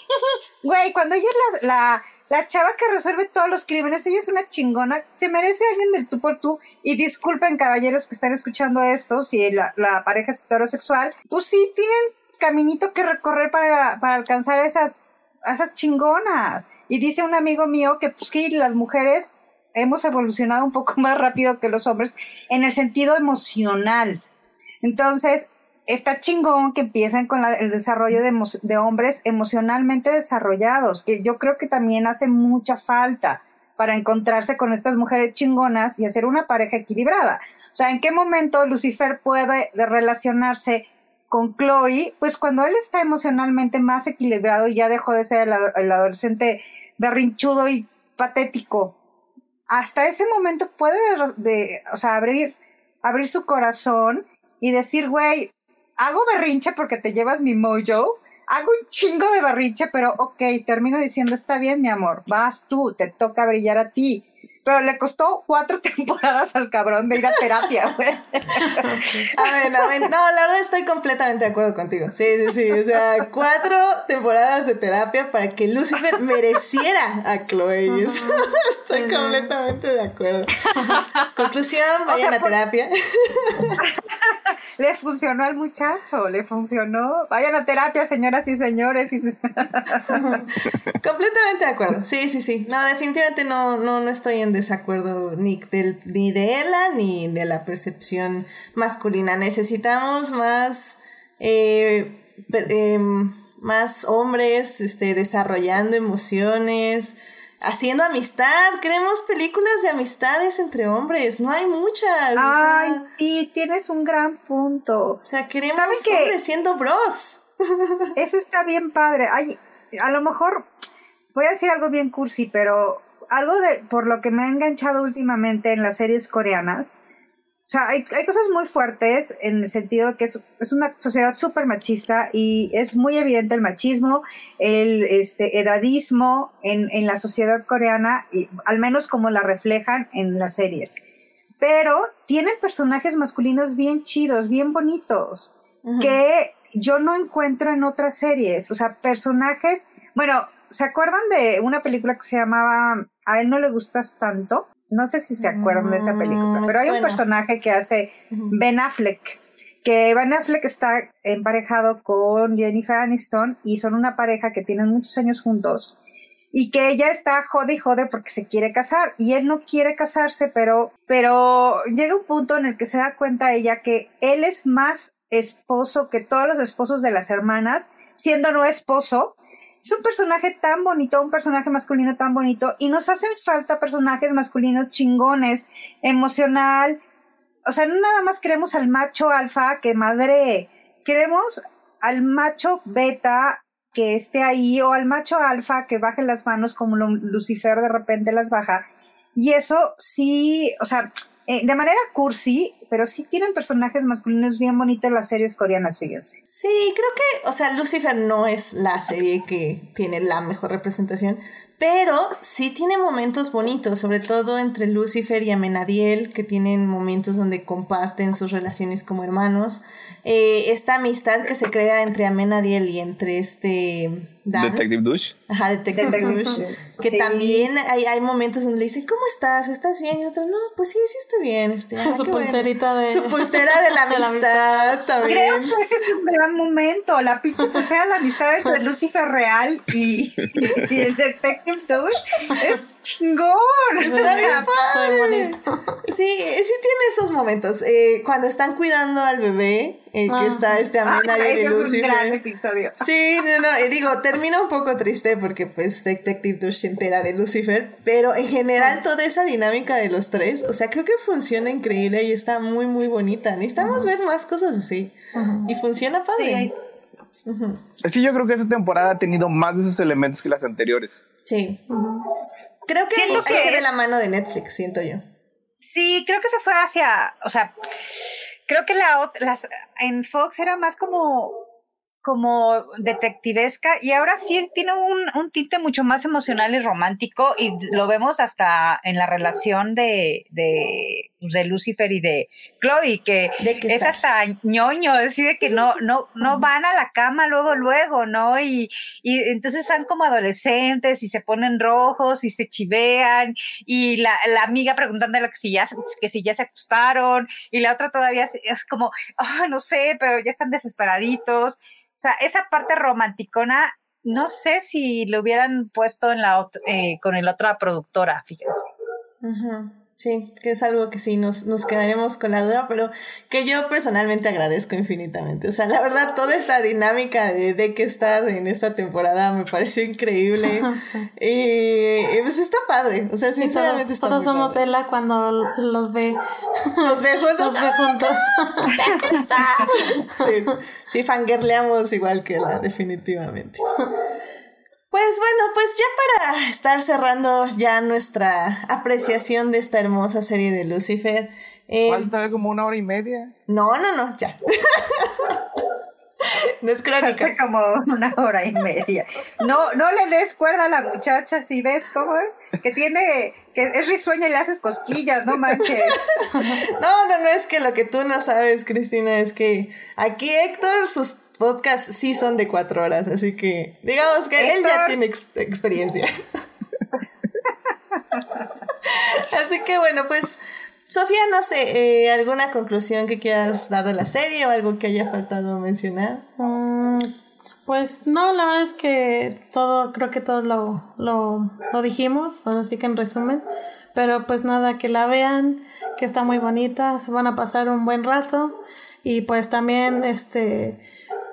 (laughs) Güey, cuando ella es la, la, la chava que resuelve todos los crímenes, ella es una chingona, se merece alguien del tú por tú. Y disculpen, caballeros que están escuchando esto, si la, la pareja es heterosexual, pues sí tienen caminito que recorrer para, para alcanzar esas esas chingonas. Y dice un amigo mío que pues que las mujeres hemos evolucionado un poco (laughs) más rápido que los hombres en el sentido emocional. Entonces, está chingón que empiecen con el desarrollo de, de hombres emocionalmente desarrollados, que yo creo que también hace mucha falta para encontrarse con estas mujeres chingonas y hacer una pareja equilibrada. O sea, ¿en qué momento Lucifer puede de relacionarse con Chloe? Pues cuando él está emocionalmente más equilibrado y ya dejó de ser el, ado- el adolescente berrinchudo y patético. Hasta ese momento puede, de, de- o sea, abrir, abrir su corazón y decir, güey, hago berrinche porque te llevas mi mojo, hago un chingo de berrinche, pero ok, termino diciendo, está bien, mi amor, vas tú, te toca brillar a ti. Pero le costó cuatro (laughs) temporadas al cabrón de ir a terapia, (laughs) güey. A ver, a ver, no, la verdad estoy completamente de acuerdo contigo. Sí, sí, sí. O sea, cuatro temporadas de terapia para que Lucifer mereciera a Chloe. (laughs) Estoy completamente de acuerdo. Conclusión, vayan sea, a por- terapia. Le funcionó al muchacho, le funcionó. Vayan a terapia, señoras y señores. y- Completamente de acuerdo. Sí, sí, sí. No, definitivamente no, no, no estoy en desacuerdo ni, del, ni de ella ni de la percepción masculina. Necesitamos más, eh, em, más hombres este, desarrollando emociones, haciendo amistad. Queremos películas de amistades entre hombres. No hay muchas. Ay, y tienes un gran punto. O sea, queremos hombres siendo bros. (laughs) Eso está bien padre. Ay, a lo mejor voy a decir algo bien cursi, pero algo de por lo que me ha enganchado últimamente en las series coreanas. O sea, hay, hay cosas muy fuertes en el sentido de que es, es una sociedad súper machista y es muy evidente el machismo, el este, edadismo en, en la sociedad coreana, y, al menos como la reflejan en las series. Pero tienen personajes masculinos bien chidos, bien bonitos, que yo no encuentro en otras series. O sea, personajes. Bueno, ¿se acuerdan de una película que se llamaba A él no le gustas tanto? No sé si se acuerdan de esa película, Mm, me pero hay un personaje que hace Ben Affleck, que Ben Affleck está emparejado con Jennifer Aniston y son una pareja que tienen muchos años juntos y que ella está jode y jode porque se quiere casar y él no quiere casarse, pero, pero llega un punto en el que se da cuenta ella que él es más esposo que todos los esposos de las hermanas, siendo no esposo. Es un personaje tan bonito, un personaje masculino tan bonito y nos hacen falta personajes masculinos chingones, emocional. O sea, no nada más queremos al macho alfa que madre, queremos al macho beta que esté ahí o al macho alfa que baje las manos como Lucifer de repente las baja. Y eso sí, o sea, eh, de manera cursi, pero sí tienen personajes masculinos bien bonitos las series coreanas, fíjense. Sí, creo que, o sea, Lucifer no es la serie que tiene la mejor representación, pero sí tiene momentos bonitos, sobre todo entre Lucifer y Amenadiel, que tienen momentos donde comparten sus relaciones como hermanos. Eh, esta amistad que se crea entre Amenadiel y entre este Dan. Detective Douche. Ajá, Detective. Douche. Que Sí. también hay, hay momentos donde le dice, ¿cómo estás? ¿Estás bien? Y otro, no, pues sí, sí estoy bien. Este, ah, Su qué bueno". pulserita de- Su pulsera de la (laughs) de la amistad también. Creo que ese es un gran momento. La pinche pulsera, la amistad entre (laughs) Lucifer Real y, y el Detective Douche es chingón. Está bien padre. bonito. Sí, sí tiene esos momentos. Eh, cuando están cuidando al bebé, que Ah. está este ah, Amenadiel y ese es un gran Lucifer. episodio. Sí, no, no, digo, termina un poco triste porque pues Detective Douche se entera de Lucifer, pero en general toda esa dinámica de los tres, o sea, creo que funciona increíble y está muy, muy bonita. Necesitamos ver más cosas así. Y funciona padre. Sí, yo creo que esta temporada ha tenido más de esos elementos que las anteriores. Sí. Creo que Siento ahí que se ve la mano de Netflix, siento yo. Sí, creo que se fue hacia, o sea, creo que la las en Fox era más como como detectivesca y ahora sí tiene un, un tinte mucho más emocional y romántico y lo vemos hasta en la relación de, de, pues, de Lucifer y de Chloe, que De es hasta ñoño, decide que no, no, no van a la cama luego, luego, ¿no? Y, y entonces están como adolescentes y se ponen rojos y se chivean y la, la amiga preguntándole que si ya, se- que si ya se acostaron y la otra todavía es como, ah, no sé, pero ya están desesperaditos. O sea, esa parte romanticona, no sé si lo hubieran puesto en la eh, con la otra productora, fíjense. Ujú, Sí, que es algo que sí nos, nos quedaremos con la duda, pero que yo personalmente agradezco infinitamente. O sea, la verdad, toda esta dinámica de, de que estar en esta temporada me pareció increíble. (laughs) Sí. y, y, pues está padre. O sea, sinceramente todos, está todos muy somos padre. Ella cuando los ve, Los ve juntos. los ve juntos. (laughs) Sí, sí, fangirleamos igual que la, definitivamente. Pues bueno, pues ya para estar cerrando ya nuestra apreciación de esta hermosa serie de Lucifer. eh, Falta como una hora y media. no, no, no, ya. (laughs) no es crónica. Falta como una hora y media. No, no le des cuerda a la muchacha si ves cómo es, que tiene, que es risueña y le haces cosquillas, no manches. (laughs) No, no, no, es que lo que tú no sabes, Cristina, es que aquí Héctor, sus podcasts sí son de cuatro horas, así que digamos que él ya tiene ex- experiencia. así que bueno, pues, Sofía, no sé, eh, ¿alguna conclusión que quieras dar de la serie o algo que haya faltado mencionar? Mm, Pues no, la verdad es que todo, creo que todo lo, lo, lo dijimos, ahora sí que en resumen. Pero pues nada, que la vean, que está muy bonita, se van a pasar un buen rato y pues también este,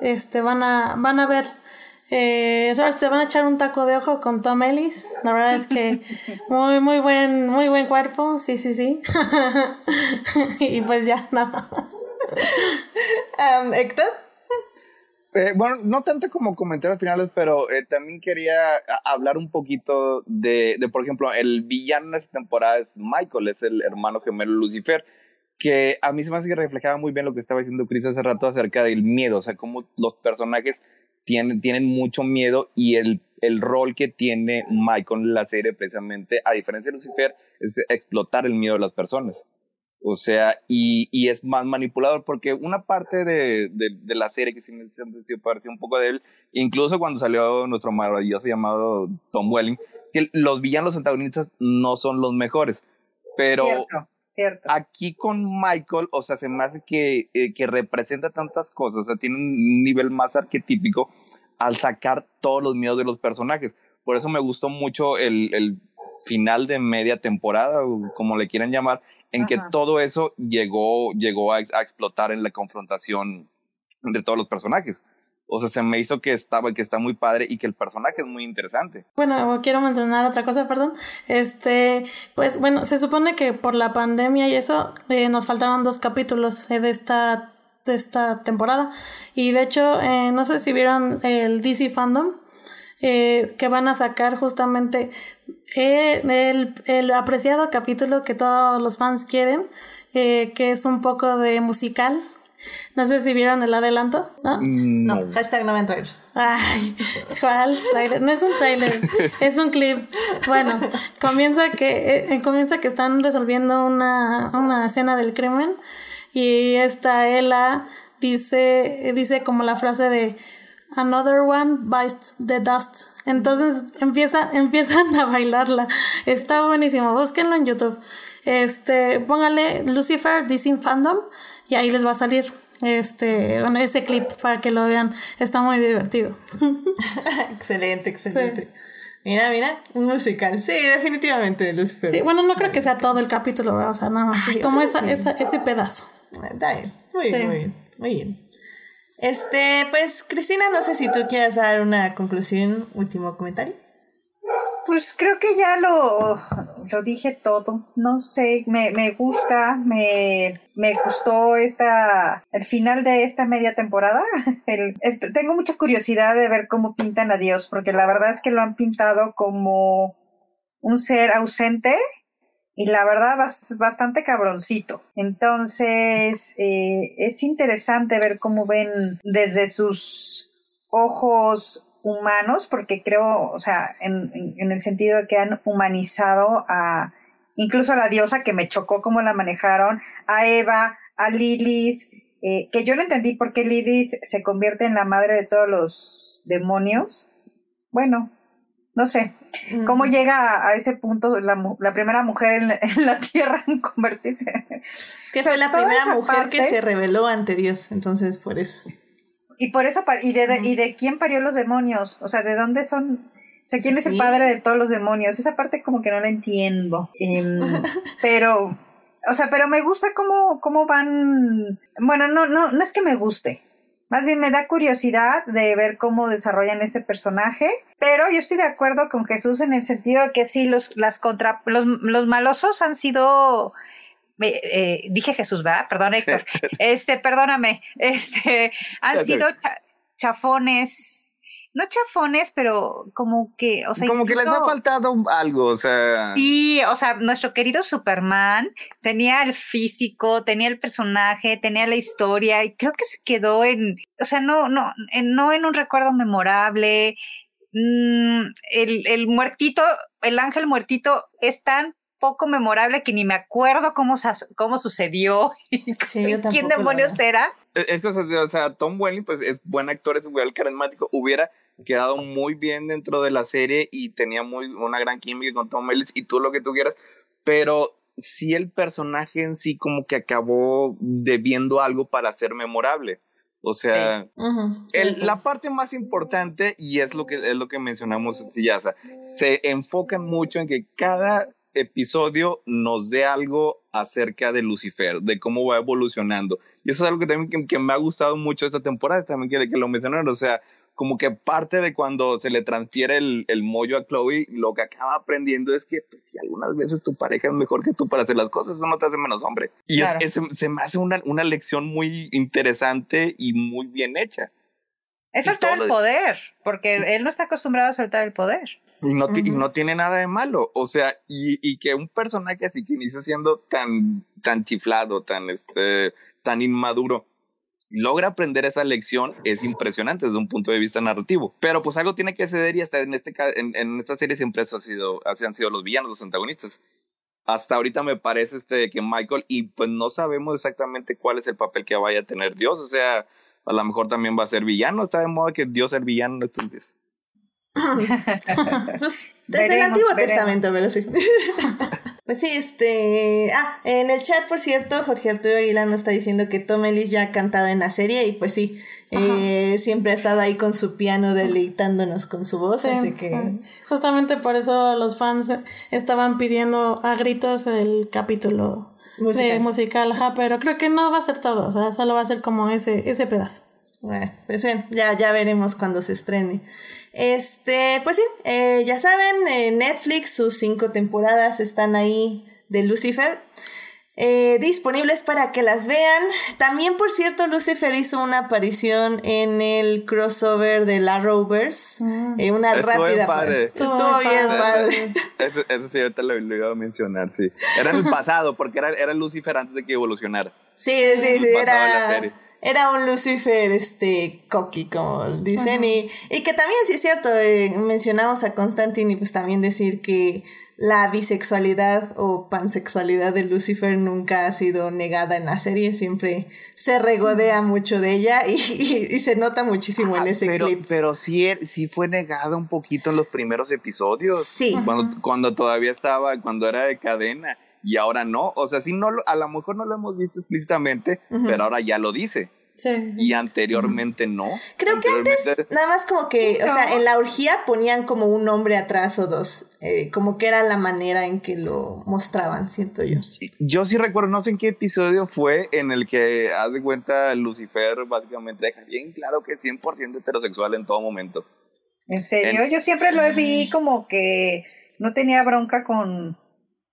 este van a, van a ver Eh, se van a echar un taco de ojo con Tom Ellis. La verdad es que (laughs) muy, muy buen, muy buen cuerpo. Sí, sí, sí. (laughs) y pues ya, nada más. Um, Héctor. Eh, bueno, no tanto como comentarios finales, pero eh, también quería hablar un poquito de, de, por ejemplo, el villano de esta temporada es Michael, es el hermano gemelo Lucifer, que a mí se me hace que reflejaba muy bien lo que estaba diciendo Chris hace rato acerca del miedo, o sea, cómo los personajes tienen, tienen mucho miedo y el, el rol que tiene Michael en la serie precisamente, a diferencia de Lucifer, es explotar el miedo de las personas. O sea, y, y es más manipulador porque una parte de, de, de la serie que sí me, sí parecía un poco él, incluso cuando salió nuestro maravilloso llamado Tom Welling, los villanos antagonistas no son los mejores, pero Cierto, cierto. aquí con Michael, o sea, se me hace que, eh, que representa tantas cosas, o sea, tiene un nivel más arquetípico al sacar todos los miedos de los personajes. Por eso me gustó mucho el, el final de media temporada, o como le quieran llamar, en que Ajá. todo eso llegó, llegó a, a explotar en la confrontación entre todos los personajes. O sea, se me hizo que estaba, que está muy padre y que el personaje es muy interesante. Bueno, quiero mencionar otra cosa, perdón. Este, pues bueno, se supone que por la pandemia y eso eh, nos faltaban dos capítulos eh, de esta de esta temporada y de hecho eh, no sé si vieron el DC fandom eh, que van a sacar justamente eh, el, el apreciado capítulo que todos los fans quieren, eh, que es un poco de musical. No sé si vieron el adelanto, ¿no? No, hashtag no ven trailers. Ay, ¿cuál trailer? No es un trailer, es un clip. Bueno, comienza que, eh, comienza que están resolviendo una, una escena del crimen y esta Ella dice, dice como la frase de Another one bites the dust. Entonces empieza, empiezan a bailarla. Está buenísimo. Búsquenlo en YouTube. Este, póngale Lucifer DC Fandom y ahí les va a salir este, bueno, ese clip para que lo vean. Está muy divertido. (laughs) excelente, excelente. Mira, mira, un musical. Sí, definitivamente, Lucifer. Sí, bueno, no creo que sea todo el capítulo, ¿verdad? o sea, nada más. Ay, es como esa, sí. esa, ese pedazo. Está bien. Muy bien, Sí. muy bien. Muy bien. Este, pues, Cristina, no sé si tú quieres dar una conclusión, último comentario. Pues creo que ya lo, lo dije todo. No sé, me, me gusta, me, me gustó esta, el final de esta media temporada. (laughs) El, este, tengo mucha curiosidad de ver cómo pintan a Dios, porque la verdad es que lo han pintado como un ser ausente y la verdad bas- bastante cabroncito. Entonces, eh, es interesante ver cómo ven desde sus ojos humanos, porque creo, o sea, en, en- el sentido de que han humanizado a incluso a la diosa que me chocó cómo la manejaron, a Eva, a Lilith, eh, que yo no entendí por qué Lilith se convierte en la madre de todos los demonios. Bueno, no sé, cómo llega a, a ese punto la, la primera mujer en la, (laughs) en la tierra en convertirse. Es que O sea, fue la primera mujer que se rebeló ante Dios, entonces por eso. Y por eso, y de, de- y de quién parió los demonios, o sea, de dónde son, o sea, quién es el padre de todos los demonios, esa parte como que no la entiendo. Em, (laughs) pero, o sea, pero me gusta cómo, cómo van, bueno, no, no, no es que me guste. Más bien me da curiosidad de ver cómo desarrollan este personaje, pero yo estoy de acuerdo con Jesús en el sentido de que sí, los, las contra, los, los malosos han sido, eh, eh, dije Jesús, ¿verdad? Perdón, Héctor. (laughs) Este, perdóname. Este, han sido cha- chafones, no chafones, pero como que, o sea, Como que les ha faltado algo, o sea. Sí, o sea, nuestro querido Superman tenía el físico, tenía el personaje, tenía la historia y creo que se quedó en, o sea, no, no, en, no en un recuerdo memorable. Mm, el, el muertito, el ángel muertito es tan poco memorable que ni me acuerdo cómo, cómo sucedió (laughs) Sí, tampoco, quién demonios era. Esto es, o sea, Tom Welling, pues es buen actor, es muy carismático. Hubiera quedado muy bien dentro de la serie y tenía muy, una gran química con Tom Ellis y tú lo que tú quieras, pero sí el personaje en sí como que acabó debiendo algo para ser memorable. O sea, Ujú. el- la parte más importante, y es lo que, es lo que mencionamos, ya, o sea, se enfocan mucho en que cada episodio nos dé algo acerca de Lucifer, de cómo va evolucionando. Y eso es algo que también que, que me ha gustado mucho esta temporada, también que, que lo mencionaron, o sea, como que parte de cuando se le transfiere el, el mollo a Chloe, lo que acaba aprendiendo es que pues, si algunas veces tu pareja es mejor que tú para hacer las cosas, eso no te hace menos hombre. Y es- Claro. es- se me hace una, una lección muy interesante y muy bien hecha. Es soltar el poder, porque él no está acostumbrado a soltar el poder. Y no, y no tiene nada de malo. O sea, y, y que un personaje así que inició siendo tan, tan chiflado, tan, este, tan inmaduro, logra aprender esa lección es impresionante desde un punto de vista narrativo. Pero pues algo tiene que ceder y hasta en, este, en, en esta serie siempre eso ha sido, así han sido los villanos, los antagonistas. Hasta ahorita me parece este que Michael, y pues no sabemos exactamente cuál es el papel que vaya a tener Dios. O sea, a lo mejor también va a ser villano. Está de moda que Dios es villano en estos días. Eso es (laughs) desde el Antiguo veremos. Testamento, pero sí. (laughs) pues sí, este. Ah, en el chat, por cierto, Jorge Arturo Aguilar nos está diciendo que Tom Ellis ya ha cantado en la serie y pues sí, eh, siempre ha estado ahí con su piano deleitándonos con su voz, Sí, así que. Justamente por eso los fans estaban pidiendo a gritos el capítulo Musical. de musical, ajá, pero creo que no va a ser todo, o sea, solo va a ser como ese, ese pedazo. Bueno, pues sí, ya, ya veremos cuando se estrene. Este, pues sí, eh, ya saben, eh, Netflix, sus cinco temporadas están ahí de Lucifer. eh, disponibles para que las vean. También, por cierto, Lucifer hizo una aparición en el crossover de la Rovers. eh, una Estuvo bien rápida. padre. Estuvo, Estuvo bien padre. padre. Eso, eso sí, ahorita lo, lo iba a mencionar, sí. Era en el pasado, porque era, era Lucifer antes de que evolucionara. Sí, sí, sí, era, serie. Era un Lucifer, este, cocky, como dicen, y, y que también, sí es cierto, eh, mencionamos a Constantine y pues también decir que la bisexualidad o pansexualidad de Lucifer nunca ha sido negada en la serie, siempre se regodea mucho de ella y, y- y se nota muchísimo en ese pero, clip. pero sí, er- sí fue negado un poquito en los primeros episodios. Sí. Cuando, cuando todavía estaba, cuando era de cadena. Y ahora no. O sea, sí, no, lo- a lo mejor no lo hemos visto explícitamente, pero ahora ya lo dice. Sí. Y anteriormente no. Creo que antes nada más como que, o sea, No. en la orgía ponían como un nombre atrás o dos, eh, como que era la manera en que lo mostraban, siento yo. Yo sí recuerdo, no sé en qué episodio fue en el que, haz de cuenta, Lucifer básicamente deja bien claro que es 100% heterosexual en todo momento. ¿En serio? En- Yo siempre lo vi como que no tenía bronca con,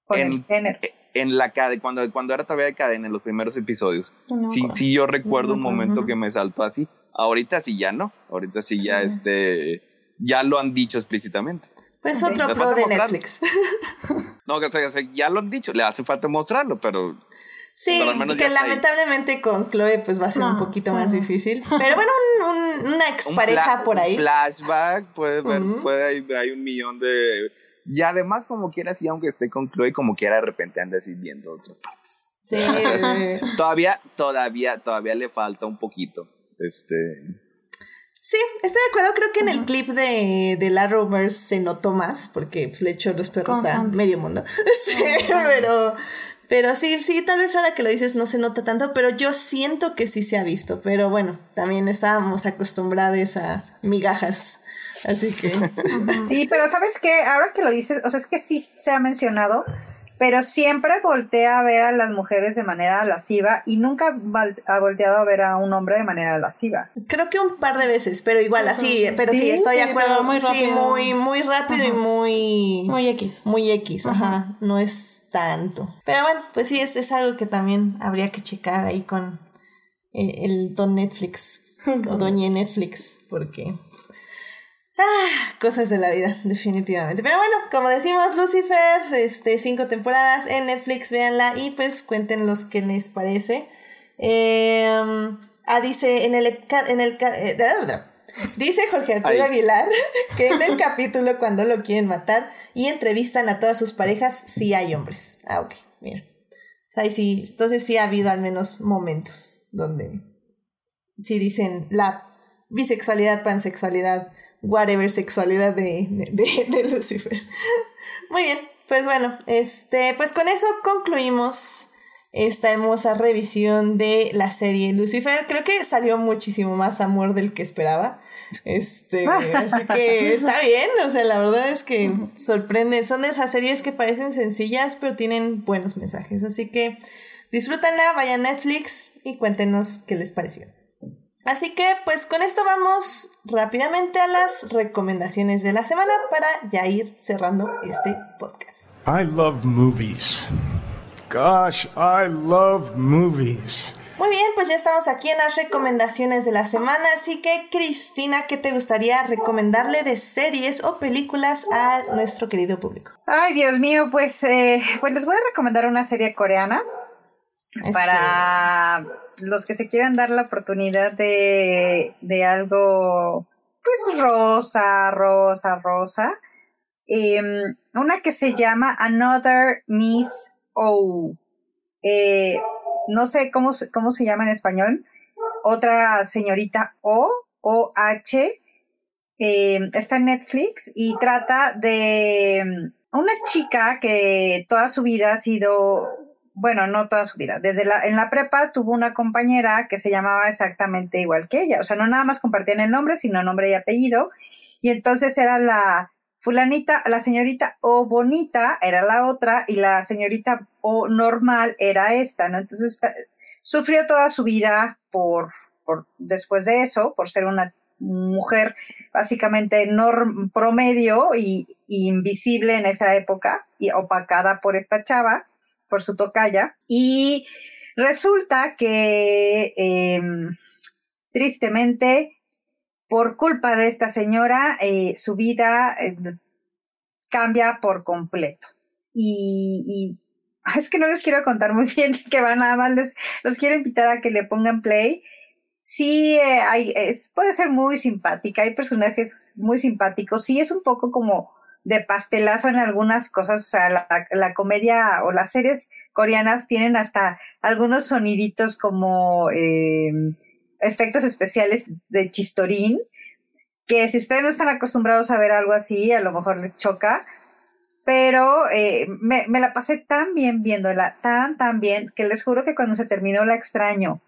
con el En- género. En la cadena, cuando, cuando era todavía de cadena, en los primeros episodios. No sí, sí, yo recuerdo No un momento que me saltó así. Ahorita sí ya no. Ahorita sí ya, este, ya lo han dicho explícitamente. Pues otro pro de. Netflix. (laughs) No, que, o sea, ya lo han dicho, le hace falta mostrarlo, pero Sí, que ahí. lamentablemente con Chloe pues va a ser un poquito sí. más difícil. Pero bueno, un- un- una un expareja fla- por ahí. un flashback, puede ver, puede, hay, hay un millón de... Y además, como quiera, sí, aunque esté con Chloe, como quiera, de repente anda así viendo otras partes. Sí, (laughs) Todavía, todavía, todavía le falta un poquito. Este... sí, estoy de acuerdo. Creo que en el clip de, de la Rovers se notó más porque pues, le echó los perros a medio mundo. (laughs) Sí, pero, pero sí, sí, tal vez ahora que lo dices no se nota tanto, pero yo siento que sí se ha visto. Pero bueno, también estábamos acostumbrados a migajas. Así que Sí, pero ¿sabes qué? Ahora que lo dices, o sea, es que sí se ha mencionado, pero siempre voltea a ver a las mujeres de manera lasciva y nunca ha volteado a ver a un hombre de manera lasciva. creo que un par de veces, pero igual así, pero sí, Sí, estoy de sí, acuerdo. muy sí, rápido. muy, muy rápido y muy, Muy X. muy X, ajá, no es tanto. Pero bueno, pues sí, es, es algo que también habría que checar ahí con eh, el don Netflix o (laughs) doña Netflix, porque... Ah, cosas de la vida, (laughs) definitivamente. Pero bueno, como decimos, Lucifer, este, cinco temporadas en Netflix, véanla y pues cuéntenos qué les parece. Eh, ah, dice en el, en el eh, dice Jorge Arturo. Aguilar (laughs) que en el capítulo cuando lo quieren matar y entrevistan a todas sus parejas, sí hay hombres. Ah, ok, mira. O sea, ahí sí, entonces sí ha habido al menos momentos donde sí dicen la bisexualidad, pansexualidad, whatever sexualidad de, (laughs) de, Lucifer. Muy bien, pues bueno, este, pues con eso concluimos esta hermosa revisión de la serie Lucifer. Creo que salió muchísimo más amor del que esperaba. Este, (laughs) así que está bien, o sea, la verdad es que sorprende. Son de esas series que parecen sencillas, pero tienen buenos mensajes. Así que disfrútenla, vayan a Netflix y cuéntenos qué les pareció. Así que pues con esto vamos rápidamente a las recomendaciones de la semana para ya ir cerrando este podcast. I love movies. Gosh, I love movies. Muy bien, pues ya estamos aquí en las recomendaciones de la semana, así que Cristina, ¿qué te gustaría recomendarle de series o películas a nuestro querido público? Ay, Dios mío, pues, eh, pues les voy a recomendar una serie coreana para los que se quieran dar la oportunidad de, de algo, pues, rosa, rosa, rosa. Em, una que se llama Another Miss O. Eh, no sé cómo, cómo se llama en español. Otra señorita O, O, H. Em, está en Netflix y trata de em, una chica que toda su vida ha sido bueno, no toda su vida. Desde la, en la prepa tuvo una compañera que se llamaba exactamente igual que ella. O sea, no nada más compartían el nombre, sino nombre y apellido. Y entonces era la fulanita, la señorita O bonita era la otra y la señorita O normal era esta, ¿no? Entonces eh, sufrió toda su vida por, por después de eso, por ser una mujer básicamente norm, promedio y, y invisible en esa época y opacada por esta chava por su tocaya. Y resulta que, em, tristemente, por culpa de esta señora, eh, su vida eh, cambia por completo. Y, es que no les quiero contar muy (laughs) bien que van nada más, les, los quiero invitar a que le pongan play. Sí, eh, hay, es, puede ser muy simpática, hay personajes muy simpáticos, sí es un poco como de pastelazo en algunas cosas, o sea, la, comedia o las series coreanas tienen hasta algunos soniditos como em, efectos especiales de chistorín, que si ustedes no están acostumbrados a ver algo así, a lo mejor les choca, pero eh, me, me, la pasé tan bien viéndola, tan, tan bien, que les juro que cuando se terminó la extraño.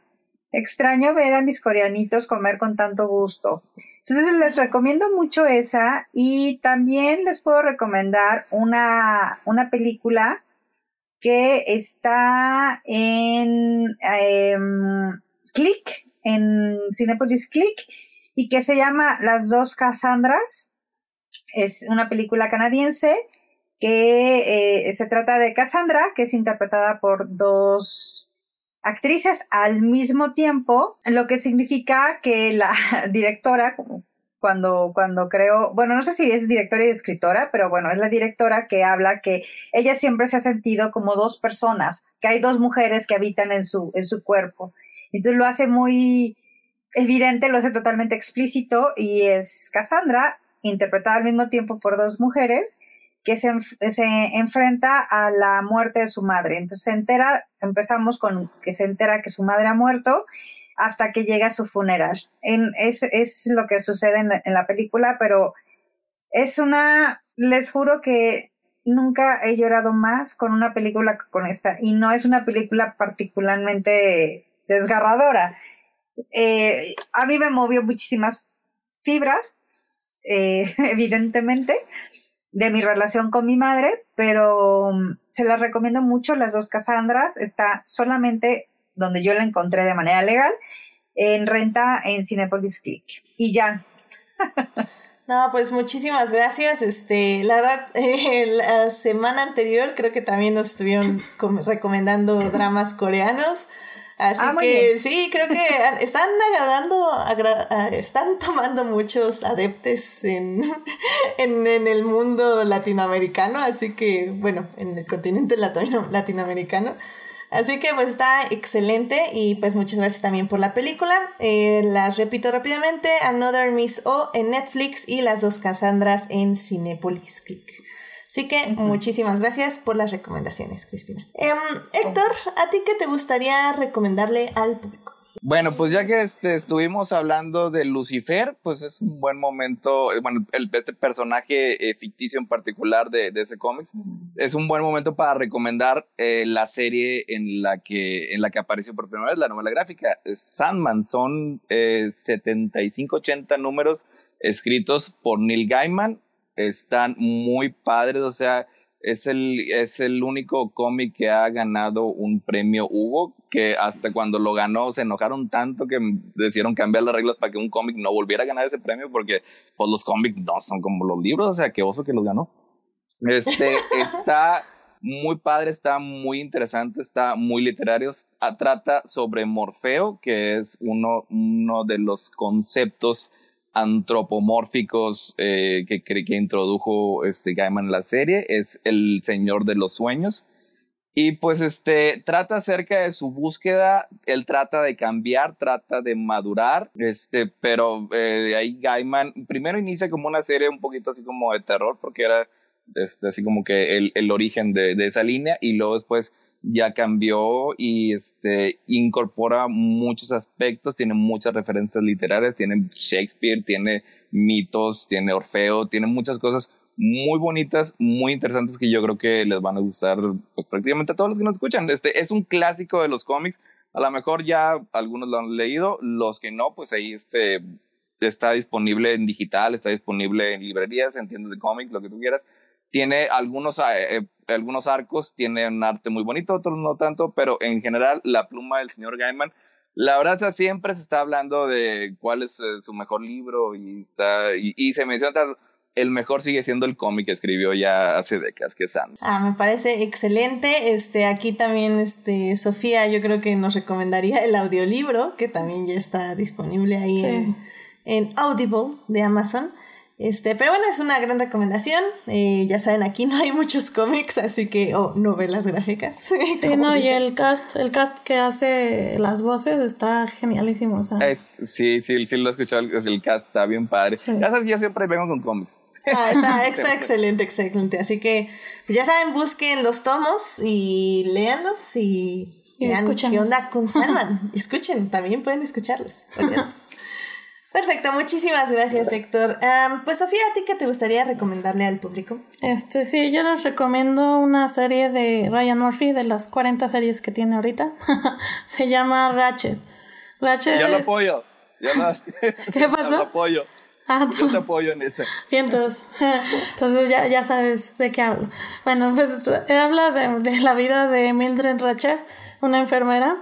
Extraño ver a mis coreanitos comer con tanto gusto. Entonces les recomiendo mucho esa y también les puedo recomendar una, una película que está en em, Click, en Cinepolis Click y que se llama Las dos Cassandras. Es una película canadiense que eh, se trata de Cassandra, que es interpretada por dos actrices al mismo tiempo, lo que significa que la (laughs) directora, cuando, cuando creo, bueno, no sé si es directora y escritora, pero bueno, es la directora que habla que ella siempre se ha sentido como dos personas, que hay dos mujeres que habitan en su, en su cuerpo. Entonces lo hace muy evidente, lo hace totalmente explícito y es Cassandra, interpretada al mismo tiempo por dos mujeres, que se, se, enfrenta a la muerte de su madre. Entonces se entera, empezamos con que se entera que su madre ha muerto hasta que llega a su funeral. Es, es lo que sucede en, en la película, pero es una, les juro que nunca he llorado más con una película con esta y no es una película particularmente desgarradora. Eh, a mí me movió muchísimas fibras, eh, (laughs) evidentemente, de mi relación con mi madre, pero mm, se las recomiendo mucho, las dos Cassandras, está solamente donde yo la encontré de manera legal, en renta en Cinepolis Click. Y ya. (laughs) No, pues muchísimas gracias. Este, la verdad, (laughs) la semana anterior creo que también nos estuvieron recomendando dramas coreanos. Así ah, que sí, creo que (laughs) están agarrando, están tomando muchos adeptes en, (laughs) en, en, el mundo latinoamericano, así que, bueno, en el continente latinoamericano. Así que pues está excelente y pues muchas gracias también por la película. Eh, las repito rápidamente, Another Miss O en Netflix y Las dos Cassandras en Cinepolis Click. Así que muchísimas gracias por las recomendaciones, Cristina. Em, Héctor, ¿a ti qué te gustaría recomendarle al público? Bueno, pues ya que este, estuvimos hablando de Lucifer, pues es un buen momento, eh, bueno, el, este personaje eh, ficticio en particular de, de ese cómic, es un buen momento para recomendar eh, la serie en la, que, en la que apareció por primera vez la novela gráfica, Sandman. Son 75-80 números escritos por Neil Gaiman están muy padres, o sea, es el, es el único cómic que ha ganado un premio Hugo, que hasta cuando lo ganó se enojaron tanto que decidieron cambiar las reglas para que un cómic no volviera a ganar ese premio, porque pues, los cómics no son como los libros, o sea, qué oso que los ganó. Este (laughs) está muy padre, está muy interesante, está muy literario. Ah, trata sobre Morfeo, que es uno, uno de los conceptos antropomórficos eh, que, que introdujo este Gaiman en la serie. Es el señor de los sueños. Y pues este trata acerca de su búsqueda, él trata de cambiar, trata de madurar, este, pero eh, ahí Gaiman primero inicia como una serie un poquito así como de terror, porque era este, así como que el, el origen de, de, esa línea y luego después ya cambió y este, incorpora muchos aspectos, tiene muchas referencias literarias, tiene Shakespeare, tiene mitos, tiene Orfeo, tiene muchas cosas muy bonitas, muy interesantes que yo creo que les van a gustar pues, prácticamente a todos los que nos escuchan. Este es un clásico de los cómics, a lo mejor ya algunos lo han leído, los que no, pues ahí este, está disponible en digital, está disponible en librerías, en tiendas de cómics, lo que tú quieras tiene algunos, eh, eh, algunos arcos, tiene un arte muy bonito, otros no tanto, pero en general la pluma del señor Gaiman, la verdad siempre se está hablando de cuál es eh, su mejor libro y, está, y, se menciona, el mejor sigue siendo el cómic que escribió ya hace décadas, que es Sand. Ah, me parece excelente. Este, aquí también, este, Sofía, yo creo que nos recomendaría el audiolibro, que también ya está disponible ahí en, en Audible de Amazon. Este, pero bueno, es una gran recomendación. Eh, ya saben, aquí no hay muchos (laughs) cómics, así que, o novelas gráficas. (laughs) Sí, no, y el cast, el cast que hace las voces está genialísimo. sí, sí, sí lo he escuchado, el, cast está bien padre. Ya sabes, yo siempre vengo con cómics. Ah, está, (laughs) excelente, excelente. Así que, pues ya saben, busquen los tomos y léanlos y, y vean qué onda con Salman. Escuchen, también pueden escucharlos. Perfecto, muchísimas gracias Héctor. pues Sofía, ¿a ti qué te gustaría recomendarle al público? Este, sí, yo les recomiendo una serie de Ryan Murphy, de las 40 series que tiene ahorita. (laughs) Se llama Ratchet. Ratchet Yo lo apoyo. (laughs) ¿Qué pasó? Yo lo apoyo. Ah, yo te apoyo en eso. Bien, entonces, (laughs) entonces ya, ya sabes de qué hablo. Bueno, pues habla de, de la vida de Mildred Ratchet, una enfermera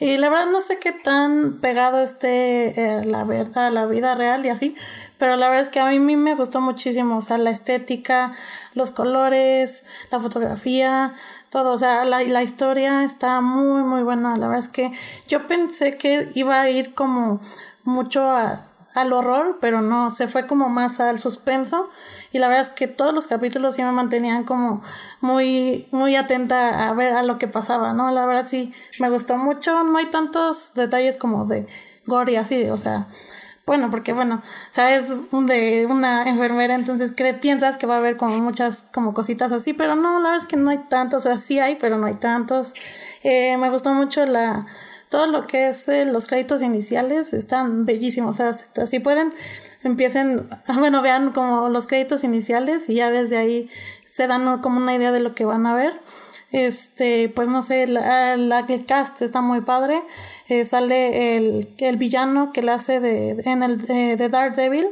y la verdad no sé qué tan pegado esté eh, la verdad, la vida real y así, pero la verdad es que a mí, me gustó muchísimo, o sea, la estética, los colores, la fotografía, todo, o sea, la, la historia está muy, muy buena. La verdad es que yo pensé que iba a ir como mucho a, al horror, pero no, se fue como más al suspenso y la verdad es que todos los capítulos sí me mantenían como muy, muy atenta a ver a lo que pasaba, ¿no? La verdad sí me gustó mucho, no hay tantos detalles como de gore y así, o sea, bueno, porque bueno, sabes de una enfermera, entonces piensas que va a haber como muchas como cositas así, pero no, la verdad es que no hay tantos, o sea, sí hay, pero no hay tantos. Eh, me gustó mucho la todo lo que es eh, los créditos iniciales están bellísimos, o sea, si pueden empiecen, (laughs) bueno, vean como los créditos iniciales y ya desde ahí se dan como una idea de lo que van a ver. Este, pues no sé, la, el cast está muy padre. Eh, sale el, el, villano que le hace de, en el de, de Daredevil.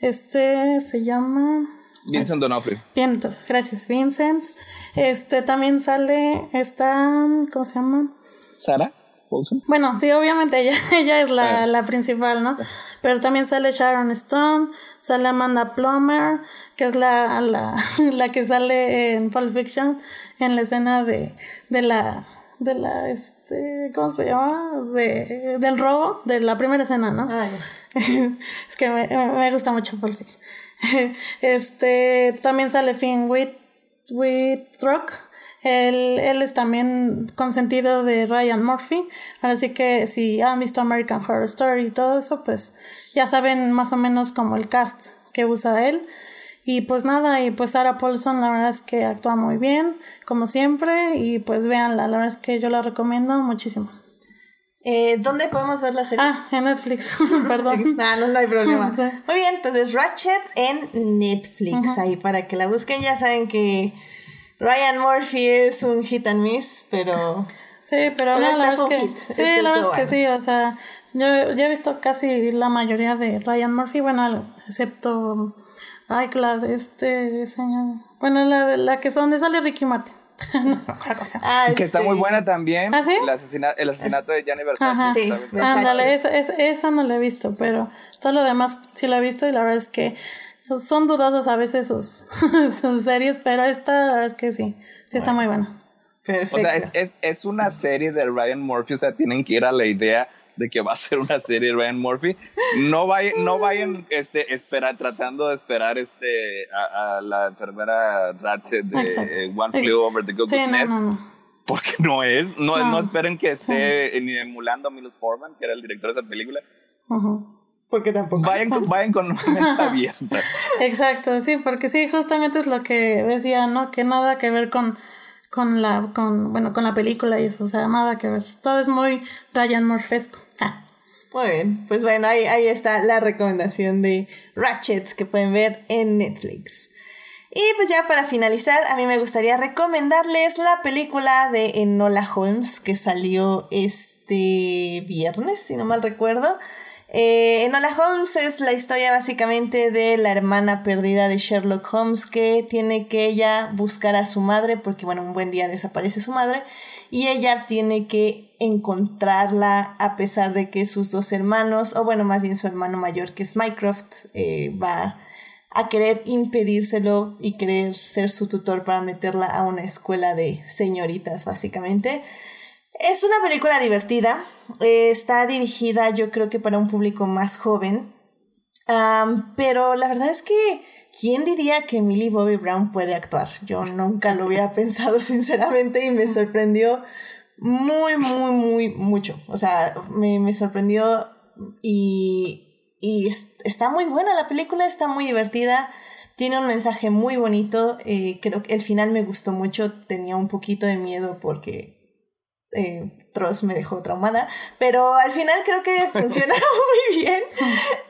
Este se llama. Vincent Donofrio. Bien, entonces, gracias, Vincent. Este también sale esta. ¿Cómo se llama? Sara. Bueno, sí, obviamente ella, (laughs) ella es la, la, principal, ¿no? Pero también sale Sharon Stone, sale Amanda Plummer, que es la, la, (laughs) la que sale en Pulp Fiction, en la escena de, de la, de la, este, ¿cómo se llama? De, del robo, de la primera escena, ¿no? Ah, (laughs) es que me, me, gusta mucho Pulp Fiction. Este, también sale Finn With, Rock él, él es también consentido de Ryan Murphy. Así que si han visto American Horror Story y todo eso, pues ya saben más o menos como el cast que usa él. Y pues nada, y pues Sarah Paulson la verdad es que actúa muy bien, como siempre, y pues véanla, la verdad es que yo la recomiendo muchísimo. Eh, ¿Dónde podemos ver la serie? Ah, en Netflix, (laughs) perdón. (laughs) no, no, no hay problema. (laughs) Muy bien, entonces Ratchet en Netflix, ahí para que la busquen, ya saben que Ryan Murphy es un hit and miss, pero. Sí, pero la verdad es que. Sí, la verdad es que sí, o sea, yo, he visto casi la mayoría de Ryan Murphy, bueno, excepto Ay, la de este señor. Bueno, la de la que es donde sale Ricky Martin. (laughs) no sé cuál cosa. Ah, Que está este, muy buena también. ¿Ah, sí? el, asesina- el asesinato de Gianni Versace. Ajá. Sí. Versace. Ándale, esa, esa, esa no la he visto, pero todo lo demás sí la he visto y la verdad es que son dudosas a veces sus, (laughs) sus series, pero esta la verdad es que sí, sí está muy buena. Perfecto. O sea, es, es, es una serie de Ryan Murphy, o sea, tienen que ir a la idea de que va a ser una serie de Ryan Murphy. No vayan, no vayan este, espera, tratando de esperar este, a, a la enfermera Ratchet de Exacto. eh, One Flew Over the Cuckoo's Sí, no, Nest, no, no. porque no es. No, no. No. esperen que esté ni emulando a Milos Forman, que era el director de esa película. Ujú. Porque tampoco. Vayan, con- vayan con una (laughs) mente abierta. Exacto, sí, porque sí, justamente es lo que decía, ¿no? Que nada que ver con, con la, con, bueno, con la película y eso, o sea, nada que ver. Todo es muy Ryan Morfesco. Ah. Muy bien, pues bueno, ahí, ahí está la recomendación de Ratchet que pueden ver en Netflix. Y pues ya para finalizar, a mí me gustaría recomendarles la película de Enola Holmes que salió este viernes, si no mal recuerdo. Eh, Enola Holmes es la historia básicamente de la hermana perdida de Sherlock Holmes que tiene que ella buscar a su madre porque bueno, un buen día desaparece su madre y ella tiene que encontrarla a pesar de que sus dos hermanos, o bueno, más bien su hermano mayor que es Mycroft, eh, va a querer impedírselo y querer ser su tutor para meterla a una escuela de señoritas básicamente. Es una película divertida, eh, está dirigida yo creo que para un público más joven, pero la verdad es que, ¿quién diría que Millie Bobby Brown puede actuar? Yo nunca lo hubiera (laughs) pensado sinceramente y me sorprendió muy, muy, muy, mucho. O sea, me, me sorprendió y, y es- está muy buena la película, está muy divertida. Tiene un mensaje muy bonito. eh, creo que el final me gustó mucho. Tenía un poquito de miedo porque eh, Tross me dejó traumada, pero al final creo que (laughs) funciona muy bien.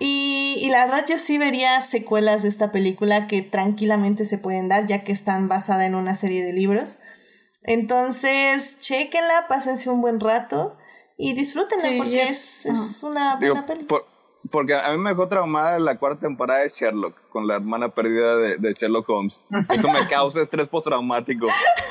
Y, y la verdad yo sí vería secuelas de esta película que tranquilamente se pueden dar, ya que están basada en una serie de libros. Entonces, chequenla, pásense un buen rato y disfrútenla Sí, porque es- es, es una Digo, buena peli. por- porque a mí me dejó traumada la cuarta temporada de Sherlock, con la hermana perdida de, de Sherlock Holmes. Eso me (laughs) causa estrés postraumático.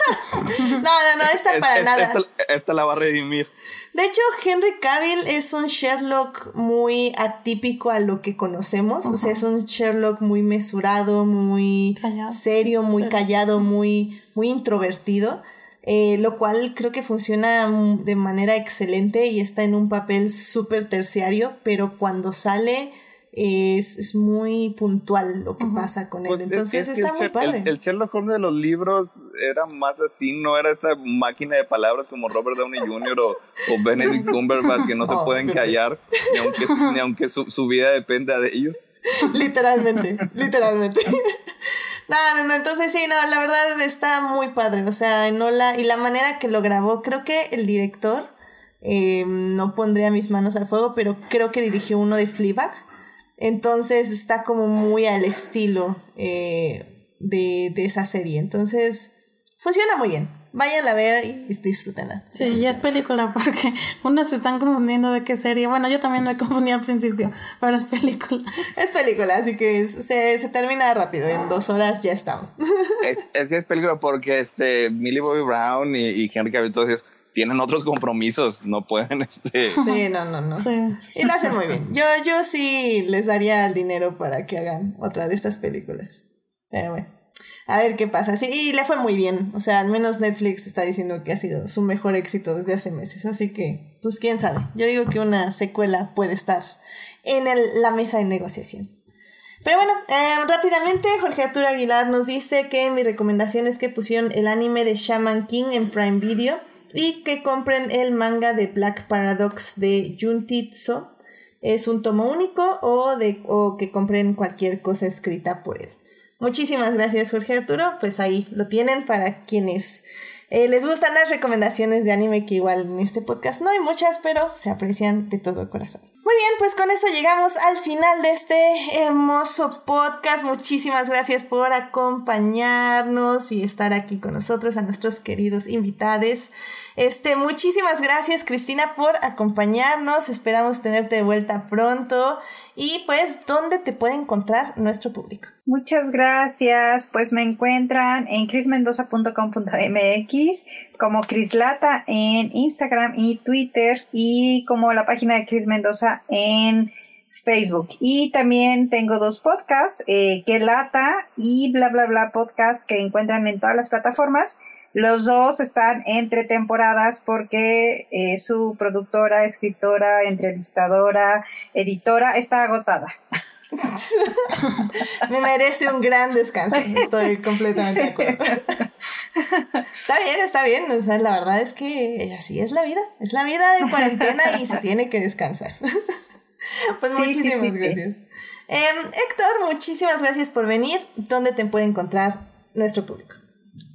(laughs) No, no, no, esta Es- para es- nada. Esta, esta la va a redimir. De hecho, Henry Cavill es un Sherlock muy atípico a lo que conocemos. O sea, es un Sherlock muy mesurado, muy Callado. serio, muy Sí. callado, muy, muy introvertido. eh, lo cual creo que funciona mm, de manera excelente y está en un papel súper terciario, pero cuando sale es, es muy puntual lo que pasa con él. Pues es- Entonces es que está el muy Sher- padre. El, el Sherlock Holmes de los libros era más así, no era esta máquina de palabras como Robert Downey Jr. o, o Benedict (laughs) Cumberbatch que no se Oh, pueden callar, ni aunque, ni aunque su, su vida dependa de ellos. Literalmente, (laughs) literalmente. (laughs) No, no, no, entonces sí, no, la verdad está muy padre, o sea, Enola, y la manera que lo grabó, creo que el director, eh, no pondría mis manos al fuego, pero creo que dirigió uno de Fleabag, entonces está como muy al estilo eh, de, de esa serie, entonces funciona muy bien, váyanla a ver y disfrútenla. Sí, ya es película porque (laughs) unos se están confundiendo de qué serie. Bueno, yo también me confundí al principio, pero es película. (laughs) Es película, así que es- se, se termina rápido, en dos horas ya estamos. Es, es que es película porque este, Millie Bobby Brown y, y Henry Cavill todos ellos tienen otros compromisos, no pueden (laughs) este, Sí, no, no, no. Sí. Y lo hacen muy bien. Yo, yo sí les daría el dinero para que hagan otra de estas películas. Pero bueno, a ver qué pasa. Sí, y le fue muy bien. O sea, al menos Netflix está diciendo que ha sido su mejor éxito desde hace meses. Así que, pues quién sabe. Yo digo que una secuela puede estar en el- la mesa de negociación. Pero bueno, eh, rápidamente Jorge Arturo Aguilar nos dice que mi recomendación es que pusieron el anime de Shaman King en Prime Video y que compren el manga de Black Paradox de Juntitsu. Es un tomo único o, de, o que compren cualquier cosa escrita por él. Muchísimas gracias Jorge Arturo, pues ahí lo tienen para quienes eh, les gustan las recomendaciones de anime que igual en este podcast no hay muchas, pero se aprecian de todo corazón. Muy bien, pues con eso llegamos al final de este hermoso podcast. Muchísimas gracias por acompañarnos y estar aquí con nosotros, a nuestros queridos invitados. Este, muchísimas gracias Cristina por acompañarnos. Esperamos tenerte de vuelta pronto. Y pues, ¿dónde te puede encontrar nuestro público? Muchas gracias. Pues me encuentran en chrismendoza.com.mx, como Crislata en Instagram y Twitter y como la página de Cris Mendoza en Facebook. Y también tengo dos podcasts, eh, Que Lata y Bla Bla Bla Podcast que encuentran en todas las plataformas. Los dos están entre temporadas porque eh, su productora, escritora, entrevistadora, editora está agotada. (laughs) Me merece un gran descanso, estoy completamente de acuerdo. está bien, está bien, o sea, la verdad es que así es la vida, es la vida de cuarentena y se tiene que descansar. (laughs) pues muchísimas gracias. Em, Héctor, muchísimas gracias por venir. ¿Dónde te puede encontrar nuestro público?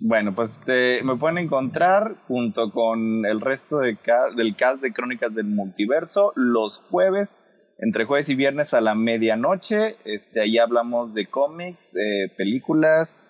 Bueno, pues me pueden encontrar junto con el resto de del cast de Crónicas del Multiverso los jueves, entre jueves y viernes a la medianoche. Este, ahí hablamos de cómics, de películas,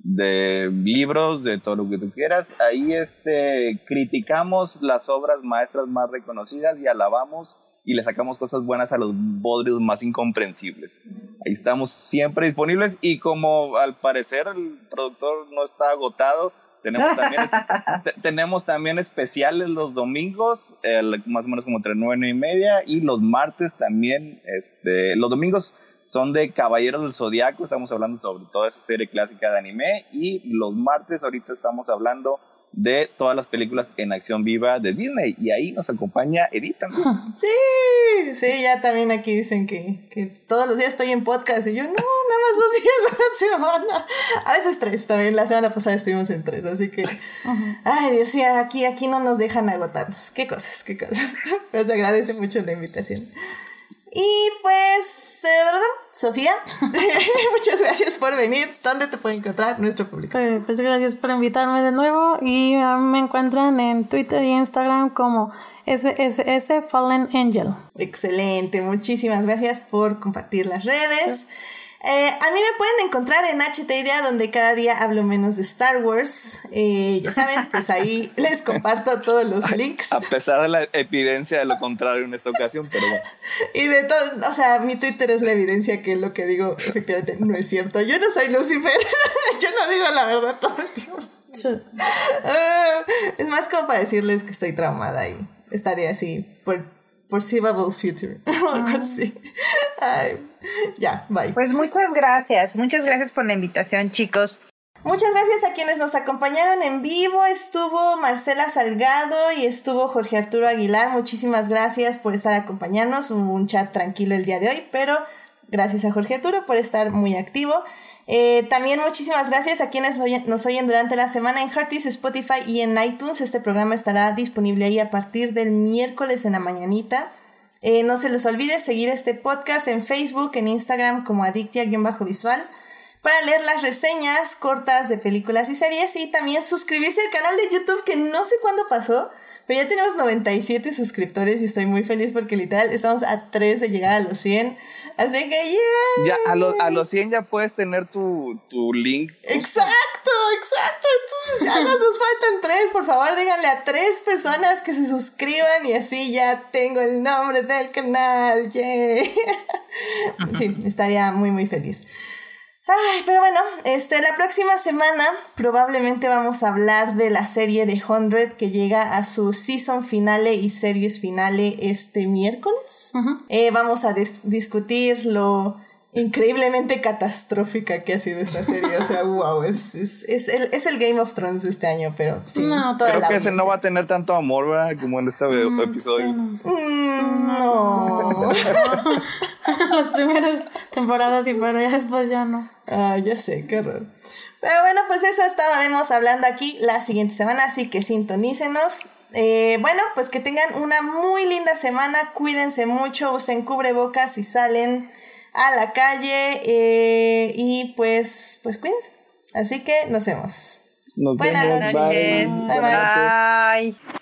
de libros, de todo lo que tú quieras. Ahí este, criticamos las obras maestras más reconocidas y alabamos y le sacamos cosas buenas a los bodrios más incomprensibles. Ahí estamos siempre disponibles y como al parecer el productor no está agotado, tenemos también, (laughs) tenemos también especiales los domingos, más o menos como entre nueve y media, y los martes también, este, los domingos son de Caballeros del Zodiaco, estamos hablando sobre toda esa serie clásica de anime, y los martes ahorita estamos hablando de todas las películas en acción viva de Disney. Y ahí nos acompaña Edith también. (laughs) Sí, sí, ya también aquí dicen que, que todos los días estoy en podcast. Y yo, no, nada más dos días a la semana. A veces tres también. La semana pasada estuvimos en tres. Así que, ay, Dios, sí, aquí, aquí no nos dejan agotarnos. Qué cosas, qué cosas. (laughs) Pero se agradece mucho la invitación. Y pues, eh, ¿verdad? Sofía, (laughs) muchas gracias por venir. ¿Dónde te puede encontrar nuestro público? Eh, pues gracias por invitarme de nuevo y me encuentran en Twitter y Instagram como SSS Fallen Angel. Excelente, muchísimas gracias por compartir las redes. Eh, a mí me pueden encontrar en HT Idea, donde cada día hablo menos de Star Wars. Eh, ya saben, pues ahí (laughs) les comparto todos los links. A pesar de la evidencia de lo contrario en esta ocasión, pero bueno. Y de todo, o sea, mi Twitter es la evidencia que lo que digo efectivamente no es cierto. Yo no soy Lucifer, (laughs) yo no digo la verdad todo el tiempo. Ah, es más como para decirles que estoy traumada y estaré así por Perceivable Future (laughs) algo así. ya, bye. Pues muchas gracias, muchas gracias por la invitación, chicos. Muchas gracias a quienes nos acompañaron en vivo. Estuvo Marcela Salgado y estuvo Jorge Arturo Aguilar. Muchísimas gracias por estar acompañándonos. un chat tranquilo el día de hoy, pero gracias a Jorge Arturo por estar muy activo. Eh, también muchísimas gracias a quienes nos oyen durante la semana en Heartis, Spotify y en iTunes. Este programa estará disponible ahí a partir del miércoles en la mañanita. Eh, no se les olvide seguir este podcast en Facebook, en Instagram como Adictia-Visual para leer las reseñas cortas de películas y series y también suscribirse al canal de YouTube que no sé cuándo pasó, pero ya tenemos 97 suscriptores y estoy muy feliz porque literal estamos a 3 de llegar a los 100. Así que, yeah. Ya, a, a los 100 ya puedes tener tu, tu link. Exacto, exacto. Entonces ya nos, nos faltan tres. Por favor, díganle a tres personas que se suscriban y así ya tengo el nombre del canal. Yeah. (laughs) Sí, estaría muy, muy feliz. Ay, pero bueno, este, la próxima semana probablemente vamos a hablar de la serie de Hundred que llega a su season finale y series finale este miércoles. Eh, vamos a discutir lo increíblemente catastrófica que ha sido esta serie. O sea, wow, es, es, es, el, es el Game of Thrones de este año, pero sí. No, creo que ese no va a tener tanto amor, ¿verdad? Como en este mm, episodio. Mm, no. (laughs) Las primeras temporadas y pero ya después ya no. Ah, ya sé, qué horror. Pero bueno, pues eso estaremos hablando aquí la siguiente semana, así que sintonícenos. Eh, bueno, pues que tengan una muy linda semana, cuídense mucho, usen cubrebocas y salen a la calle eh, y pues, pues cuídense. Así que nos vemos. Buenas noches. Bye. bye.